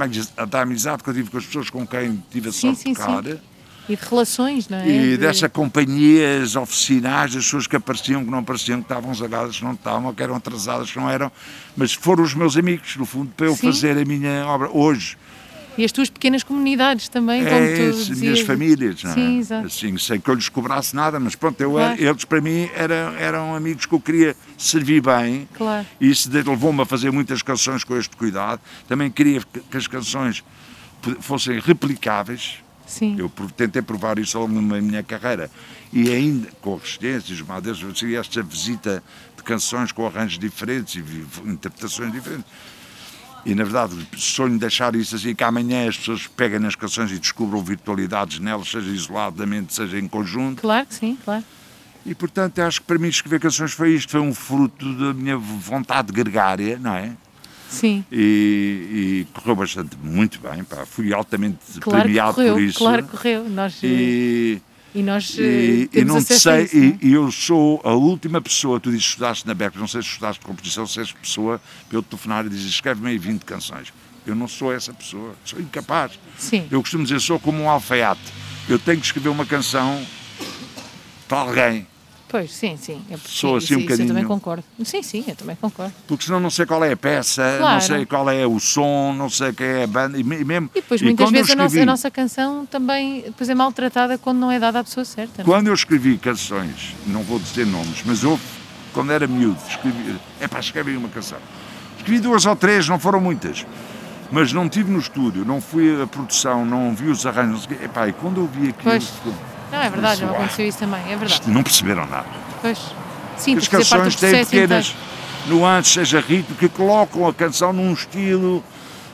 Speaker 2: da amizade que eu tive com as pessoas com quem tive a sorte
Speaker 1: sim,
Speaker 2: de tocar.
Speaker 1: sim. e de relações, não é?
Speaker 2: E
Speaker 1: De-
Speaker 2: dessa companhias oficinais, das pessoas que apareciam, que não apareciam, que estavam zagadas, que não estavam, que eram atrasadas, que não eram, mas foram os meus amigos, no fundo, para eu
Speaker 1: Sim.
Speaker 2: fazer a minha obra. Hoje,
Speaker 1: E as tuas pequenas comunidades também, como
Speaker 2: é
Speaker 1: tu
Speaker 2: isso,
Speaker 1: dizias.
Speaker 2: minhas famílias, não é?
Speaker 1: Sim, exato.
Speaker 2: Assim, sem que eu lhes cobrasse nada, mas pronto, eu
Speaker 1: Claro.
Speaker 2: eles para mim eram, eram amigos que eu queria servir bem.
Speaker 1: Claro.
Speaker 2: E isso levou-me a fazer muitas canções com este cuidado. Também queria que as canções fossem replicáveis.
Speaker 1: Sim,
Speaker 2: Eu tentei provar isso ao longo da minha carreira. E ainda, com resistências, eu segui esta visita de canções com arranjos diferentes e interpretações diferentes. E, na verdade, sonho deixar isso assim, que amanhã as pessoas peguem nas canções e descubram virtualidades nelas, seja isoladamente, seja em conjunto.
Speaker 1: claro que sim, claro.
Speaker 2: E, portanto, acho que para mim escrever canções foi isto, foi um fruto da minha vontade gregária, não é?
Speaker 1: Sim,
Speaker 2: E, e correu bastante, muito bem, pá. fui altamente
Speaker 1: claro
Speaker 2: premiado
Speaker 1: correu,
Speaker 2: por isso.
Speaker 1: claro que correu. Nós,
Speaker 2: E,
Speaker 1: e nós eh,
Speaker 2: e, e
Speaker 1: temos
Speaker 2: não te sei,
Speaker 1: isso, é?
Speaker 2: e, e eu sou a última pessoa, tu dizes que estudaste na BEC, não sei se estudaste composição, se és pessoa te telefonar e dizes escreve-me aí 20 canções. Eu não sou essa pessoa, sou incapaz.
Speaker 1: Sim.
Speaker 2: Eu costumo dizer, sou como um alfaiate. Eu tenho que escrever uma canção para alguém,
Speaker 1: Pois, sim, sim. É
Speaker 2: Sou assim um
Speaker 1: isso eu também
Speaker 2: bocadinho-
Speaker 1: concordo. Sim, sim, eu também concordo.
Speaker 2: porque senão não sei qual é a peça, não
Speaker 1: Claro.
Speaker 2: sei qual é o som, não sei quem é a banda, e me- e mesmo...
Speaker 1: E depois, muitas
Speaker 2: quando eu
Speaker 1: vezes, a nossa, a
Speaker 2: escrevi-
Speaker 1: nossa canção também depois é maltratada quando não é dada à pessoa certa. não é?
Speaker 2: Quando eu escrevi canções, não vou dizer nomes, mas eu, quando era miúdo, escrevi. É pá, escrevi uma canção. Escrevi duas ou três, não foram muitas. Mas não estive no estúdio, não fui à produção, não vi os arranjos. não. Epá, e quando eu vi aquilo.
Speaker 1: Pois. Não, é verdade, já aconteceu isso também, é verdade.
Speaker 2: Não perceberam nada.
Speaker 1: Pois. Sim,
Speaker 2: As canções têm pequenas
Speaker 1: inteiro.
Speaker 2: nuances, seja ritmo, que colocam a canção num estilo,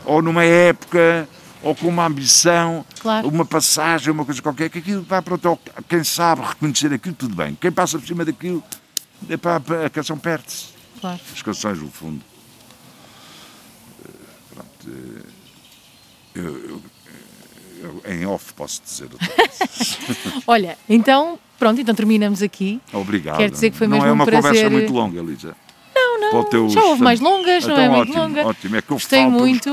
Speaker 2: ou numa época, ou com uma ambição,
Speaker 1: Claro.
Speaker 2: uma passagem, uma coisa qualquer, que aquilo vai para o Quem sabe reconhecer aquilo, tudo bem. Quem passa por cima daquilo, epá, a canção perde-se.
Speaker 1: Claro.
Speaker 2: As canções, no fundo. Eh, Pronto, eh, eu, eu- eu- em off posso dizer. outra *laughs* coisa.
Speaker 1: Olha, então, pronto, então terminamos aqui.
Speaker 2: Obrigado.
Speaker 1: Quero dizer que foi
Speaker 2: Não
Speaker 1: mesmo
Speaker 2: é
Speaker 1: um
Speaker 2: uma conversa
Speaker 1: prazer.
Speaker 2: muito longa, Elisa.
Speaker 1: Não, não,
Speaker 2: teu
Speaker 1: já houve mais longas, não
Speaker 2: Então,
Speaker 1: é muito
Speaker 2: ótimo,
Speaker 1: longa.
Speaker 2: Ótimo, é que eu
Speaker 1: Gostei muito.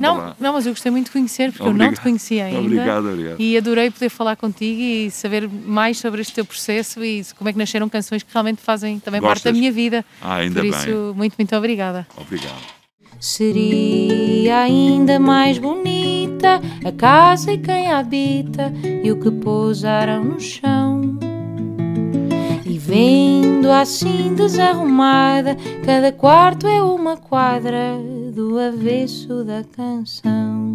Speaker 1: Não,
Speaker 2: lá.
Speaker 1: não, mas eu gostei muito de conhecer, porque eu não te
Speaker 2: Obrigado.
Speaker 1: conhecia ainda.
Speaker 2: Obrigado, obrigado.
Speaker 1: E adorei poder falar contigo e saber mais sobre este teu processo e como é que nasceram canções que realmente fazem também parte
Speaker 2: Gostas?
Speaker 1: da minha vida.
Speaker 2: Ah, ainda
Speaker 1: Por
Speaker 2: bem.
Speaker 1: isso, muito, muito obrigada.
Speaker 2: Obrigado.
Speaker 4: Seria ainda mais bonita a casa e quem a habita e o que pousaram no chão. E vendo assim desarrumada, cada quarto é uma quadra do avesso da canção.